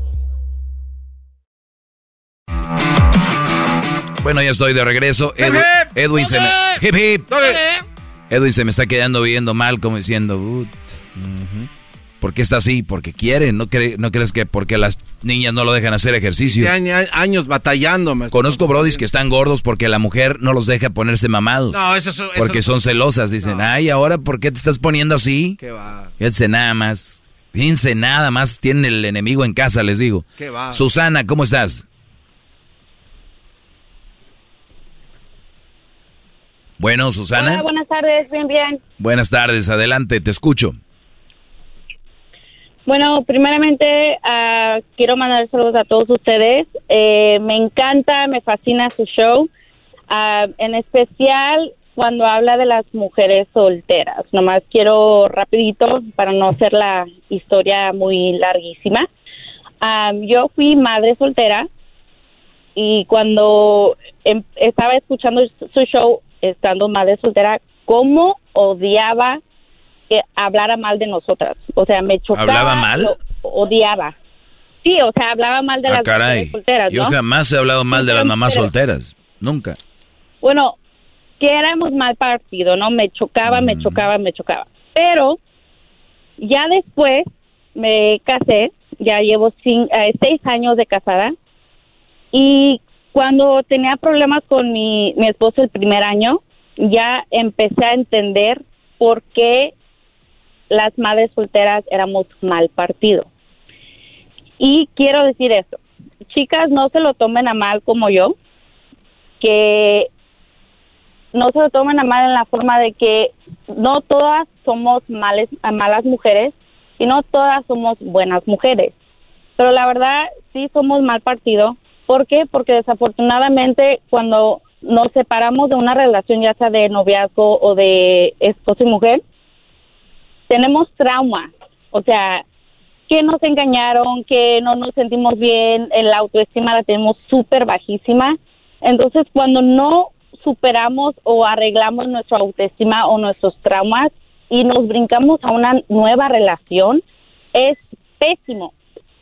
Bueno, ya estoy de regreso. Edwin, se me... Edwin se me está quedando viendo mal, como diciendo... ¿Por qué está así? Porque quiere. ¿No, ¿No crees que porque las niñas no lo dejan hacer ejercicio? años batallando. Conozco brodis que están gordos porque la mujer no los deja ponerse mamados. No, eso, eso Porque son celosas. Dicen, ay, ahora ¿por qué te estás poniendo así? ¿Qué va? Fíjense nada más. Fíjense nada más. Tienen el enemigo en casa, les digo. ¿Qué va? Susana, ¿cómo estás? Bueno, Susana. Hola, buenas tardes, bien, bien. Buenas tardes, adelante, te escucho. Bueno, primeramente uh, quiero mandar saludos a todos ustedes. Eh, me encanta, me fascina su show, uh, en especial cuando habla de las mujeres solteras. Nomás quiero rapidito para no hacer la historia muy larguísima. Uh, yo fui madre soltera y cuando em, estaba escuchando su show estando madre soltera, cómo odiaba que hablara mal de nosotras. O sea, me chocaba. ¿Hablaba mal? odiaba. Sí, o sea, hablaba mal de ah, las caray. solteras. Yo jamás he hablado mal de las mamás solteras. Nunca. Bueno, que éramos mal partido, ¿no? Me chocaba, me chocaba, me chocaba. Pero ya después me casé, ya llevo eh, seis años de casada y cuando tenía problemas con mi, mi esposo el primer año, ya empecé a entender por qué las madres solteras éramos mal partido. Y quiero decir esto, chicas, no se lo tomen a mal como yo, que no se lo tomen a mal en la forma de que no todas somos males, malas mujeres y no todas somos buenas mujeres. Pero la verdad, sí somos mal partido ¿Por qué? Porque desafortunadamente cuando nos separamos de una relación, ya sea de noviazgo o de esposo y mujer, tenemos trauma. O sea, que nos engañaron, que no nos sentimos bien, la autoestima la tenemos súper bajísima. Entonces, cuando no superamos o arreglamos nuestra autoestima o nuestros traumas y nos brincamos a una nueva relación, es pésimo.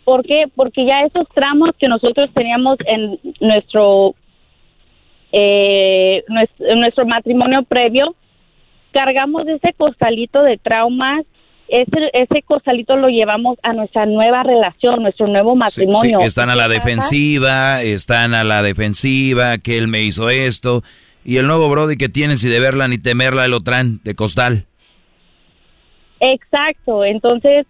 ¿Por qué? Porque ya esos tramos que nosotros teníamos en nuestro, eh, nuestro, matrimonio previo, cargamos ese costalito de traumas ese, ese costalito lo llevamos a nuestra nueva relación, nuestro nuevo matrimonio. Sí, están a la defensiva, están a la defensiva, que él me hizo esto. Y el nuevo Brody que tienes y de verla ni temerla el otran de costal. Exacto, entonces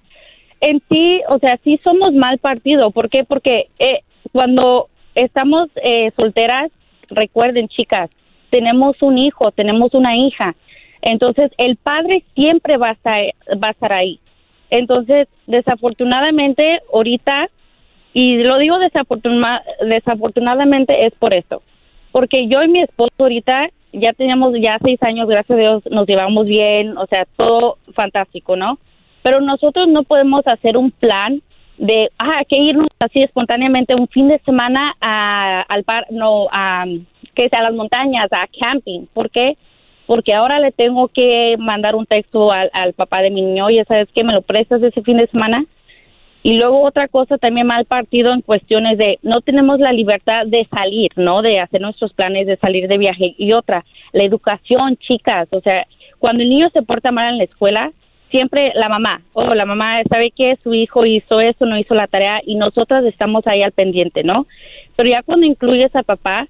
en sí, o sea, sí somos mal partido. ¿Por qué? Porque eh, cuando estamos eh, solteras, recuerden, chicas, tenemos un hijo, tenemos una hija. Entonces, el padre siempre va a estar, va a estar ahí. Entonces, desafortunadamente, ahorita, y lo digo desafortunadamente es por eso. Porque yo y mi esposo ahorita ya teníamos ya seis años, gracias a Dios, nos llevamos bien, o sea, todo fantástico, ¿no? Pero nosotros no podemos hacer un plan de, ah, que irnos así espontáneamente un fin de semana a, al par, no, a, que sea a las montañas, a camping. ¿Por qué? porque ahora le tengo que mandar un texto al, al papá de mi niño, oye, ¿sabes qué? ¿Me lo prestas ese fin de semana? Y luego otra cosa también mal partido en cuestiones de no tenemos la libertad de salir, ¿no? De hacer nuestros planes de salir de viaje. Y otra, la educación, chicas. O sea, cuando el niño se porta mal en la escuela, siempre la mamá, o oh, la mamá sabe que su hijo hizo eso, no hizo la tarea y nosotras estamos ahí al pendiente, ¿no? Pero ya cuando incluyes a papá,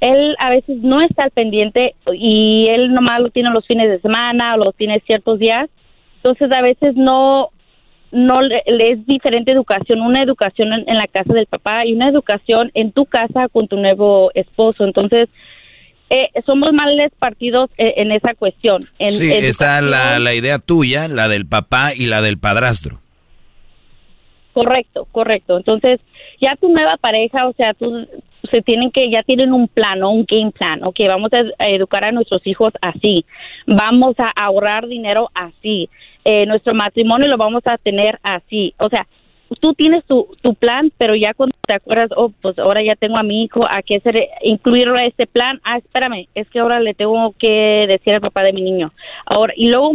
él a veces no está al pendiente y él nomás lo tiene los fines de semana o lo tiene ciertos días. Entonces a veces no no le, es diferente educación, una educación en, la casa del papá y una educación en tu casa con tu nuevo esposo. Entonces, eh, somos males partidos eh, en esa cuestión. En sí, está la, la idea tuya, la del papá y la del padrastro. Correcto, correcto. Entonces, ya tu nueva pareja, o sea, tú se tienen que, ya tienen un plan, un game plan, ok, vamos a, educar a nuestros hijos así, vamos a ahorrar dinero así, eh, nuestro matrimonio lo vamos a tener así, o sea, tú tienes tu, tu plan, pero ya cuando te acuerdas, oh, pues ahora ya tengo a mi hijo, ¿a qué hacer, incluirlo a este plan? Ah, espérame, es que ahora le tengo que decir al papá de mi niño. Ahora, y luego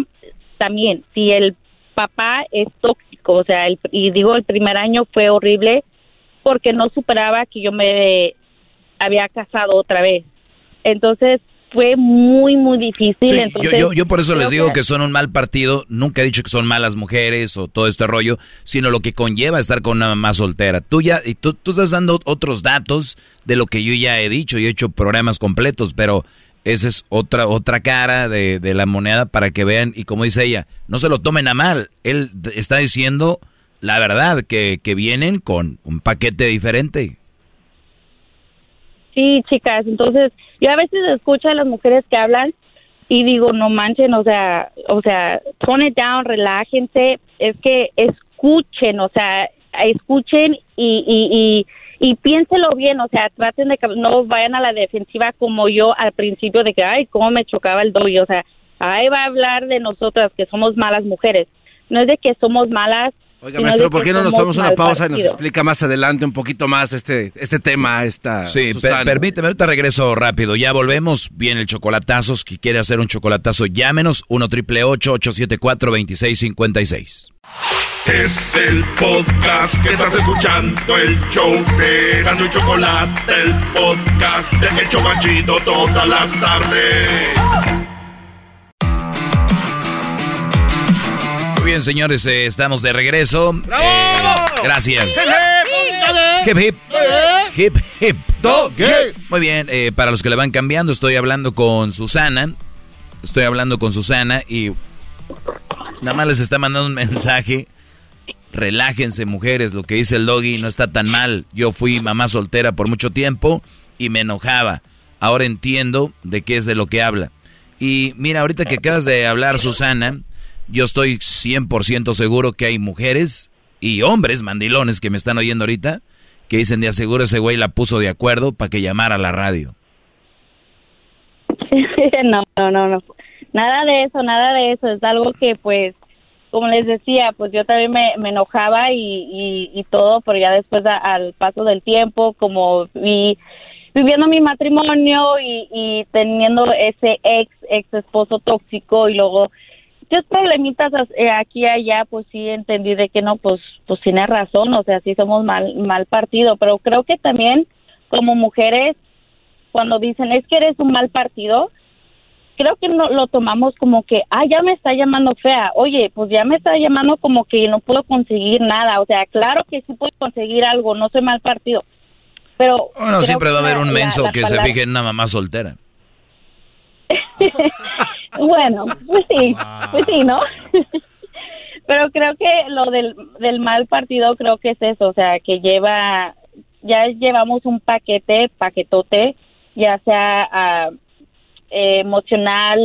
también, si el papá es tóxico, o sea, el, y digo, el primer año fue horrible porque no superaba que yo me había casado otra vez. Entonces, fue muy, muy difícil. yo, yo, por eso les digo que... son un mal partido. Nunca he dicho que son malas mujeres o todo este rollo, sino lo que conlleva estar con una mamá soltera. Tú ya, y tú, tú estás dando otros datos de lo que yo ya he dicho y he hecho programas completos, pero esa es otra, otra cara de, de la moneda para que vean. Y como dice ella, no se lo tomen a mal. Él está diciendo la verdad, que, que vienen con un paquete diferente. Sí, chicas, entonces yo a veces escucho a las mujeres que hablan y digo, no manchen, o sea, o sea, tone down, relájense, es que escuchen, o sea, escuchen y, y, y, y piénselo bien, o sea, traten de que no vayan a la defensiva como yo al principio de que, ay, cómo me chocaba el doble, o sea, ahí va a hablar de nosotras que somos malas mujeres, no es de que somos malas, Oiga, maestro, ¿por qué no nos tomamos una pausa y nos explica más adelante un poquito más este, este tema? Esta, sí, permíteme, ahorita regreso rápido. Ya volvemos. Viene el chocolatazo. Si quiere hacer un chocolatazo, llámenos 1 triple 874 2656 Es el podcast que estás escuchando, el show de Gano y Chocolate, el podcast de El Chocachito todas las tardes. Bien, señores, eh, estamos de regreso. ¡Bravo! Eh, gracias. Hip, hip. Hip, hip. Muy bien, eh, para los que le van cambiando, estoy hablando con Susana. Estoy hablando con Susana y nada más les está mandando un mensaje. Relájense, mujeres, lo que dice el doggy no está tan mal. Yo fui mamá soltera por mucho tiempo y me enojaba. Ahora entiendo de qué es de lo que habla. Y mira, ahorita que acabas de hablar, Susana, yo estoy 100% seguro que hay mujeres y hombres mandilones que me están oyendo ahorita que dicen de aseguro ese güey la puso de acuerdo para que llamara a la radio. no, no, no, no. Nada de eso, nada de eso. Es algo que pues, como les decía, pues yo también me, enojaba y, y, todo, pero ya después al paso del tiempo, como vi viviendo mi matrimonio y, y teniendo ese ex, ex esposo tóxico y luego yo problemitas eh, aquí y allá, pues sí entendí de que no, pues, pues tiene razón, o sea, sí somos mal, mal partido, pero creo que también como mujeres, cuando dicen es que eres un mal partido, creo que no lo tomamos como que, ah, ya me está llamando fea, oye, pues ya me está llamando como que no puedo conseguir nada, o sea, claro que sí puedo conseguir algo, no soy mal partido, pero... Bueno, siempre va a haber un menso que se fije en una mamá soltera. bueno, pues sí, pues sí, ¿no? Pero creo que lo del, mal partido creo que es eso, o sea, que lleva, ya llevamos un paquete, paquetote, ya sea emocional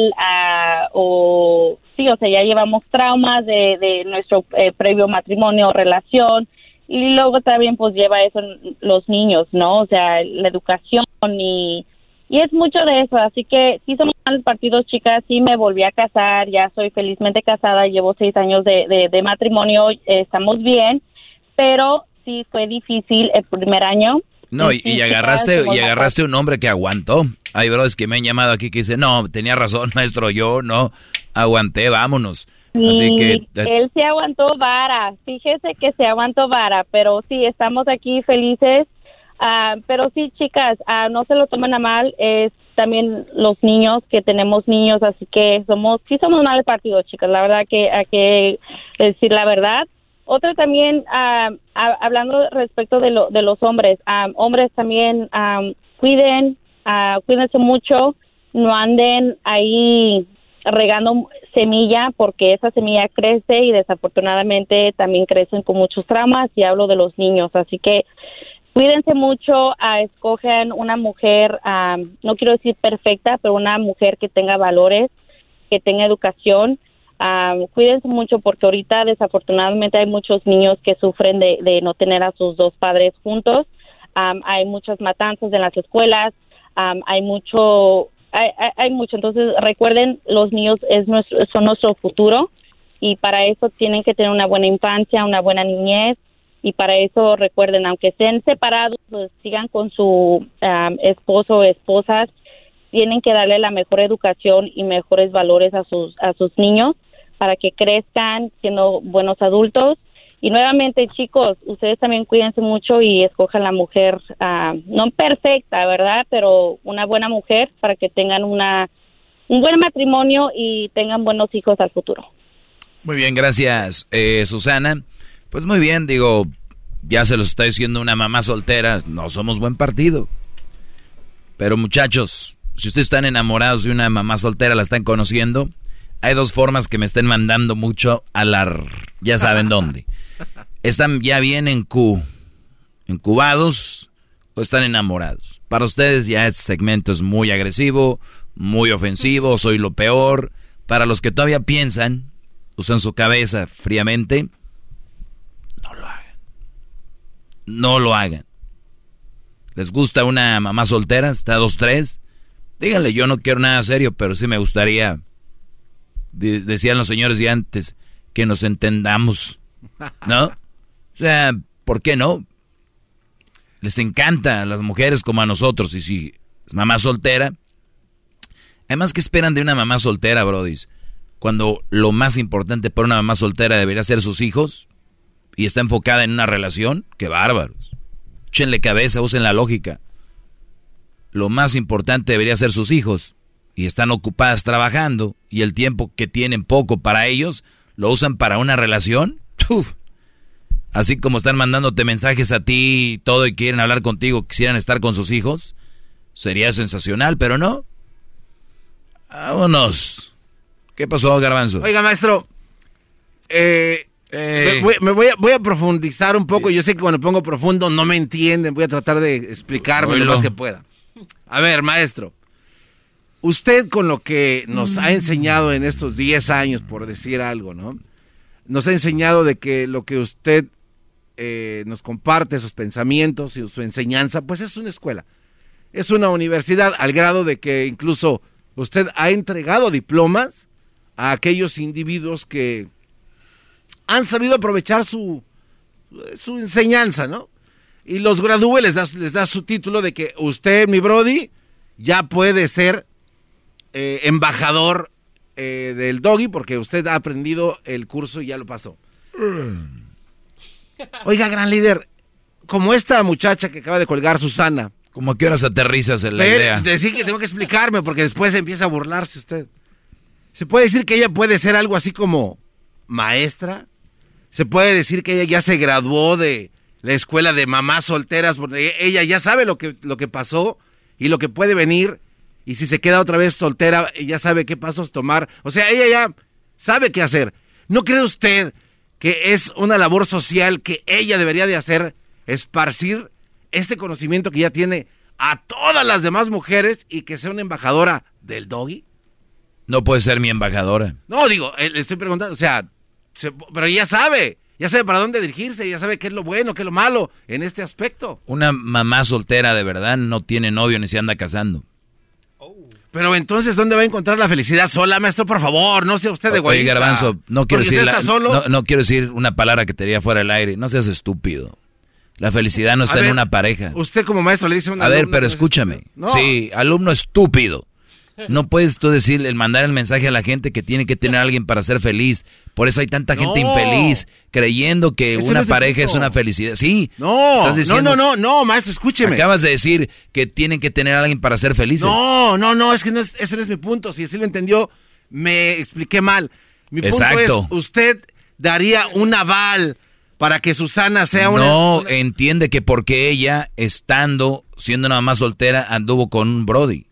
o sí, o sea, ya llevamos traumas de, de nuestro eh, previo matrimonio o relación y luego también pues lleva eso los niños, ¿no? O sea, la educación y y es mucho de eso, así que sí somos malos partidos, chicas, sí me volví a casar, ya soy felizmente casada, llevo seis años de, de, matrimonio, estamos bien, pero sí fue difícil el primer año. No, y, agarraste y agarraste un hombre que aguantó. hay bros que me han llamado aquí que dicen, no, tenía razón, maestro, yo no aguanté, vámonos. Así que... Él se aguantó vara, fíjese que se aguantó vara, pero sí, estamos aquí felices. Ah, pero sí, chicas, ah, no se lo tomen a mal, es también los niños, que tenemos niños, así que somos, sí somos mal partido, chicas, la verdad que hay que decir la verdad. Otra también, ah, hablando respecto de, lo, de los hombres, hombres también cuiden, cuídense mucho, no anden ahí regando semilla porque esa semilla crece y desafortunadamente también crecen con muchos traumas y hablo de los niños, así que cuídense mucho, uh, escogen una mujer, no quiero decir perfecta, pero una mujer que tenga valores, que tenga educación. cuídense mucho porque ahorita desafortunadamente hay muchos niños que sufren de, no tener a sus dos padres juntos. hay muchas matanzas en las escuelas, hay mucho hay, hay, mucho. Entonces, recuerden, los niños es nuestro, son nuestro futuro y para eso tienen que tener una buena infancia, una buena niñez y para eso recuerden, aunque estén separados, pues, sigan con su esposo o esposas, tienen que darle la mejor educación y mejores valores a sus, a sus niños para que crezcan siendo buenos adultos y nuevamente, chicos, ustedes también cuídense mucho y escojan la mujer, uh, no perfecta, ¿verdad? Pero una buena mujer para que tengan una, un buen matrimonio y tengan buenos hijos al futuro. Muy bien, gracias, eh, Susana. Pues muy bien, digo, ya se los está diciendo una mamá soltera, no somos buen partido. Pero muchachos, si ustedes están enamorados de una mamá soltera, la están conociendo, hay dos formas que me estén mandando mucho a la... ya saben dónde. ¿Están ya bien en Q, incubados o están enamorados? Para ustedes ya este segmento es muy agresivo, muy ofensivo, soy lo peor. Para los que todavía piensan, usan su cabeza fríamente, no lo hagan. No lo hagan. ¿Les gusta una mamá soltera? ¿Está dos, tres? Díganle, yo no quiero nada serio, pero sí me gustaría, decían los señores de antes, que nos entendamos. ¿No? O sea, ¿por qué no? Les encanta a las mujeres como a nosotros. Y si es mamá soltera. Además, ¿qué esperan de una mamá soltera, Brody? Cuando lo más importante para una mamá soltera debería ser sus hijos y está enfocada en una relación, qué bárbaros. Échenle cabeza, usen la lógica. Lo más importante debería ser sus hijos y están ocupadas trabajando y el tiempo que tienen poco para ellos lo usan para una relación. Así como están mandándote mensajes a ti y todo y quieren hablar contigo, quisieran estar con sus hijos, sería sensacional, pero no. Vámonos. ¿Qué pasó, Garbanzo? Oiga, maestro, eh, eh. me, voy, a, voy, a, profundizar un poco. Yo sé que cuando pongo profundo no me entienden. Voy a tratar de explicarme lo más que pueda. A ver, maestro. Usted con lo que nos ha enseñado en estos 10 años, por decir algo, ¿no? nos ha enseñado de que lo que usted eh, nos comparte, sus pensamientos y su enseñanza, pues es una escuela, es una universidad, al grado de que incluso usted ha entregado diplomas a aquellos individuos que han sabido aprovechar su, su enseñanza, ¿no? Y los gradúes les da, les da su título de que usted, mi Brody, ya puede ser eh, embajador eh, del doggy porque usted ha aprendido el curso y ya lo pasó. Oiga, gran líder, como esta muchacha que acaba de colgar, Susana. ¿Cómo que horas aterrizas en la idea? Decir que tengo que explicarme porque después empieza a burlarse usted. ¿Se puede decir que ella puede ser algo así como maestra? ¿Se puede decir que ella ya se graduó de la escuela de mamás solteras porque ella ya sabe lo que, lo que pasó y lo que puede venir? Y si se queda otra vez soltera, ya sabe qué pasos tomar. O sea, ella ya sabe qué hacer. ¿No cree usted que es una labor social que ella debería de hacer? Esparcir este conocimiento que ya tiene a todas las demás mujeres y que sea una embajadora del doggy. No puede ser mi embajadora. No, digo, eh, le estoy preguntando, o sea, pero ella sabe, ya sabe para dónde dirigirse, ya sabe qué es lo bueno, qué es lo malo en este aspecto. Una mamá soltera de verdad no tiene novio ni se anda casando. Pero entonces, ¿dónde va a encontrar la felicidad sola, maestro? Por favor, no sea usted de Oye, Garbanzo, no quiero, decir no, quiero decir una palabra que te diría fuera del aire. No seas estúpido. La felicidad no está en una pareja. Usted como maestro le dice a una A ver, pero escúchame. Sí, alumno estúpido. No puedes tú decir, el mandar el mensaje a la gente que tiene que tener a alguien para ser feliz. Por eso hay tanta gente infeliz creyendo que una pareja es una felicidad. Sí. No, no, no, no, no, maestro, escúcheme. Acabas de decir que tienen que tener a alguien para ser felices. No, no, no, es que no es, ese no es mi punto. Si así lo entendió, me expliqué mal. Mi punto es, usted daría un aval para que Susana sea una... No, entiende que porque ella, estando, siendo una mamá soltera, anduvo con un Brody.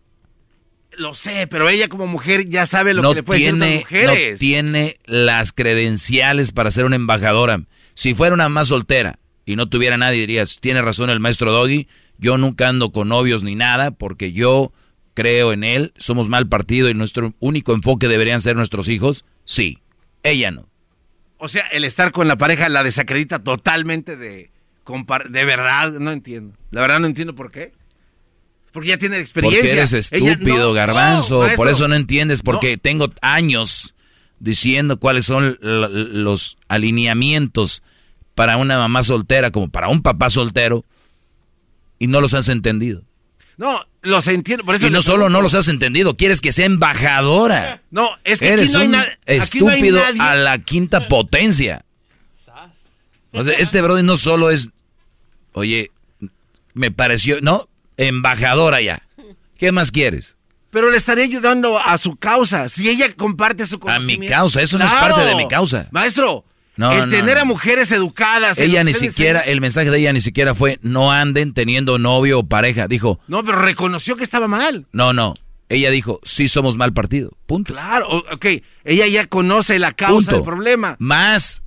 Lo sé, pero ella como mujer ya sabe lo que le puede tiene, decir a mujeres. No tiene las credenciales para ser una embajadora. Si fuera una más soltera y no tuviera nadie, dirías, tiene razón el maestro Doggy, yo nunca ando con novios ni nada porque yo creo en él, somos mal partido y nuestro único enfoque deberían ser nuestros hijos. Sí, ella no. O sea, el estar con la pareja la desacredita totalmente de... De verdad, no entiendo. La verdad no entiendo por qué. Porque ya tiene experiencia. Porque eres estúpido, garbanzo. por eso no entiendes, porque tengo años diciendo cuáles son los alineamientos para una mamá soltera como para un papá soltero y no los has entendido. No, los entiendo. Por eso y no solo no los has entendido, quieres que sea embajadora. No, es que Eres aquí no hay estúpido a la quinta potencia. O sea, este brody no solo es, oye, me pareció, no, embajadora ya. ¿Qué más quieres? Pero le estaría ayudando a su causa. Si ella comparte su conocimiento. A mi causa, eso no es parte de mi causa. Maestro, no, el tener a mujeres educadas. Ella ni siquiera, el mensaje de ella ni siquiera fue no anden teniendo novio o pareja. Dijo. No, pero reconoció que estaba mal. No, no. Ella dijo, sí somos mal partido. Punto. Claro, ok. Ella ya conoce la causa del problema. Más,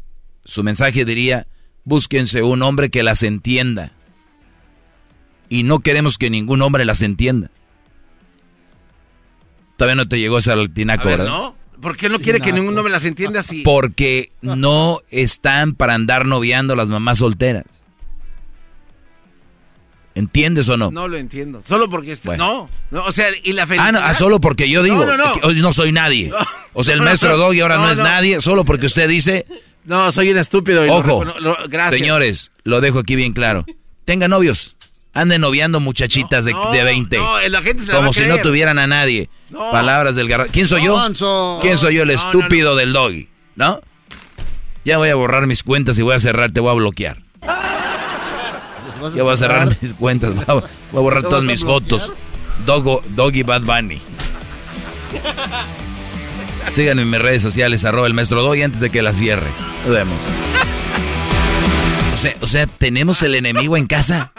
su mensaje diría, búsquense un hombre que las entienda y no queremos que ningún hombre las entienda. Todavía no te llegó ese altinaco, ¿verdad? ¿no? ¿Por qué no quiere que ningún hombre las entienda así? Porque no están para andar noviando las mamás solteras. ¿Entiendes o no? No lo entiendo. Solo porque... No, no, o sea, y la felicidad... Ah, no, ah, solo porque yo digo. No, no, no. no soy nadie. O sea, el maestro Doggy ahora no, es nadie, solo porque usted dice... No, soy un estúpido. Y Ojo, gracias. señores, lo dejo aquí bien claro. Tenga novios. Anden noviando muchachitas de, de, 20. la gente se como si no tuvieran a nadie. Palabras del garra. ¿Quién soy yo? ¿Quién soy yo? El estúpido del doggy. ¿No? Ya voy a borrar mis cuentas y voy a cerrar, te voy a bloquear. Ya voy a cerrar mis cuentas, voy a, borrar todas mis fotos. doggy Bad Bunny. Síganme en mis redes sociales, arroba el maestro Doggy antes de que la cierre. Nos vemos. O sea, o sea, ¿tenemos el enemigo en casa?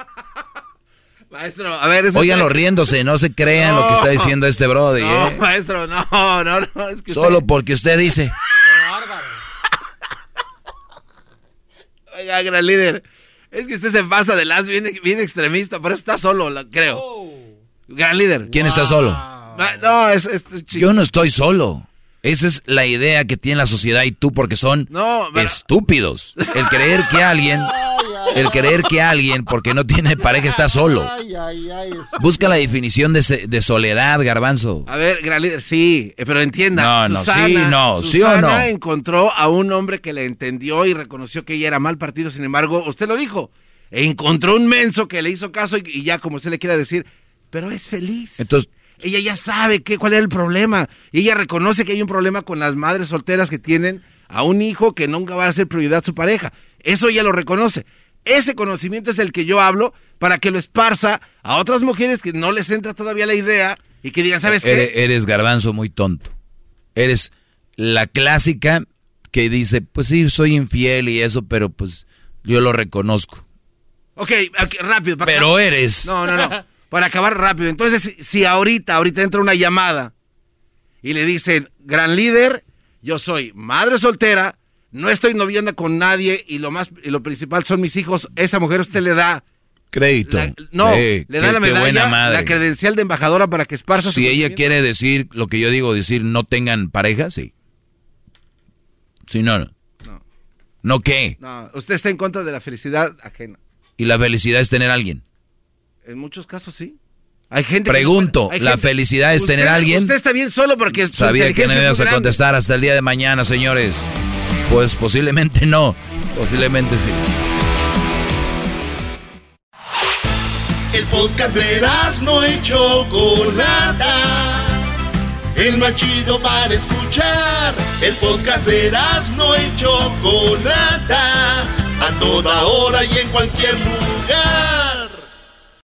Maestro, a ver, Óiganlo riéndose, no se crean lo que está diciendo este brody. No, ¿eh? maestro, no, no, no. Solo porque usted dice. Oiga, gran líder. Es que usted se pasa de las bien, bien extremista, pero está solo, creo. Gran líder. ¿Quién está solo? No, es, Yo no estoy solo. Esa es la idea que tiene la sociedad y tú porque son estúpidos. El creer que alguien, el creer que alguien porque no tiene pareja está solo. Busca la definición de, soledad, garbanzo. A ver, gran líder, sí, pero entienda. No, no, sí, no, sí o no. encontró a un hombre que le entendió y reconoció que ella era mal partido. Sin embargo, usted lo dijo, encontró un menso que le hizo caso y, y ya como usted le quiera decir, pero es feliz. Entonces ella ya sabe qué, cuál es el problema. Y ella reconoce que hay un problema con las madres solteras que tienen a un hijo que nunca va a ser prioridad su pareja. Eso ella lo reconoce. Ese conocimiento es el que yo hablo para que lo esparza a otras mujeres que no les entra todavía la idea y que digan, ¿sabes qué? Eres garbanzo muy tonto. Eres la clásica que dice, pues sí, soy infiel y eso, pero pues yo lo reconozco. Ok, rápido. pero eres. No, no, no. para acabar rápido. Entonces, si ahorita, ahorita entra una llamada y le dicen, gran líder, yo soy madre soltera, no estoy noviando con nadie y lo más y lo principal son mis hijos, esa mujer usted le da crédito. no, le da la medalla, la credencial de embajadora para que esparza Si ella quiere decir lo que yo digo, decir no tengan pareja, sí. Si no, no. No. ¿No qué? No, usted está en contra de la felicidad ajena. Y la felicidad es tener a alguien. En muchos casos sí. Hay gente Pregunto, ¿la felicidad es tener a alguien? Usted está bien solo porque Sabía que no ibas a contestar hasta el día de mañana, señores. Pues posiblemente no, posiblemente sí. El podcast de no y Chocolata. El más chido para escuchar. El podcast de no y Chocolata. A toda hora y en cualquier lugar.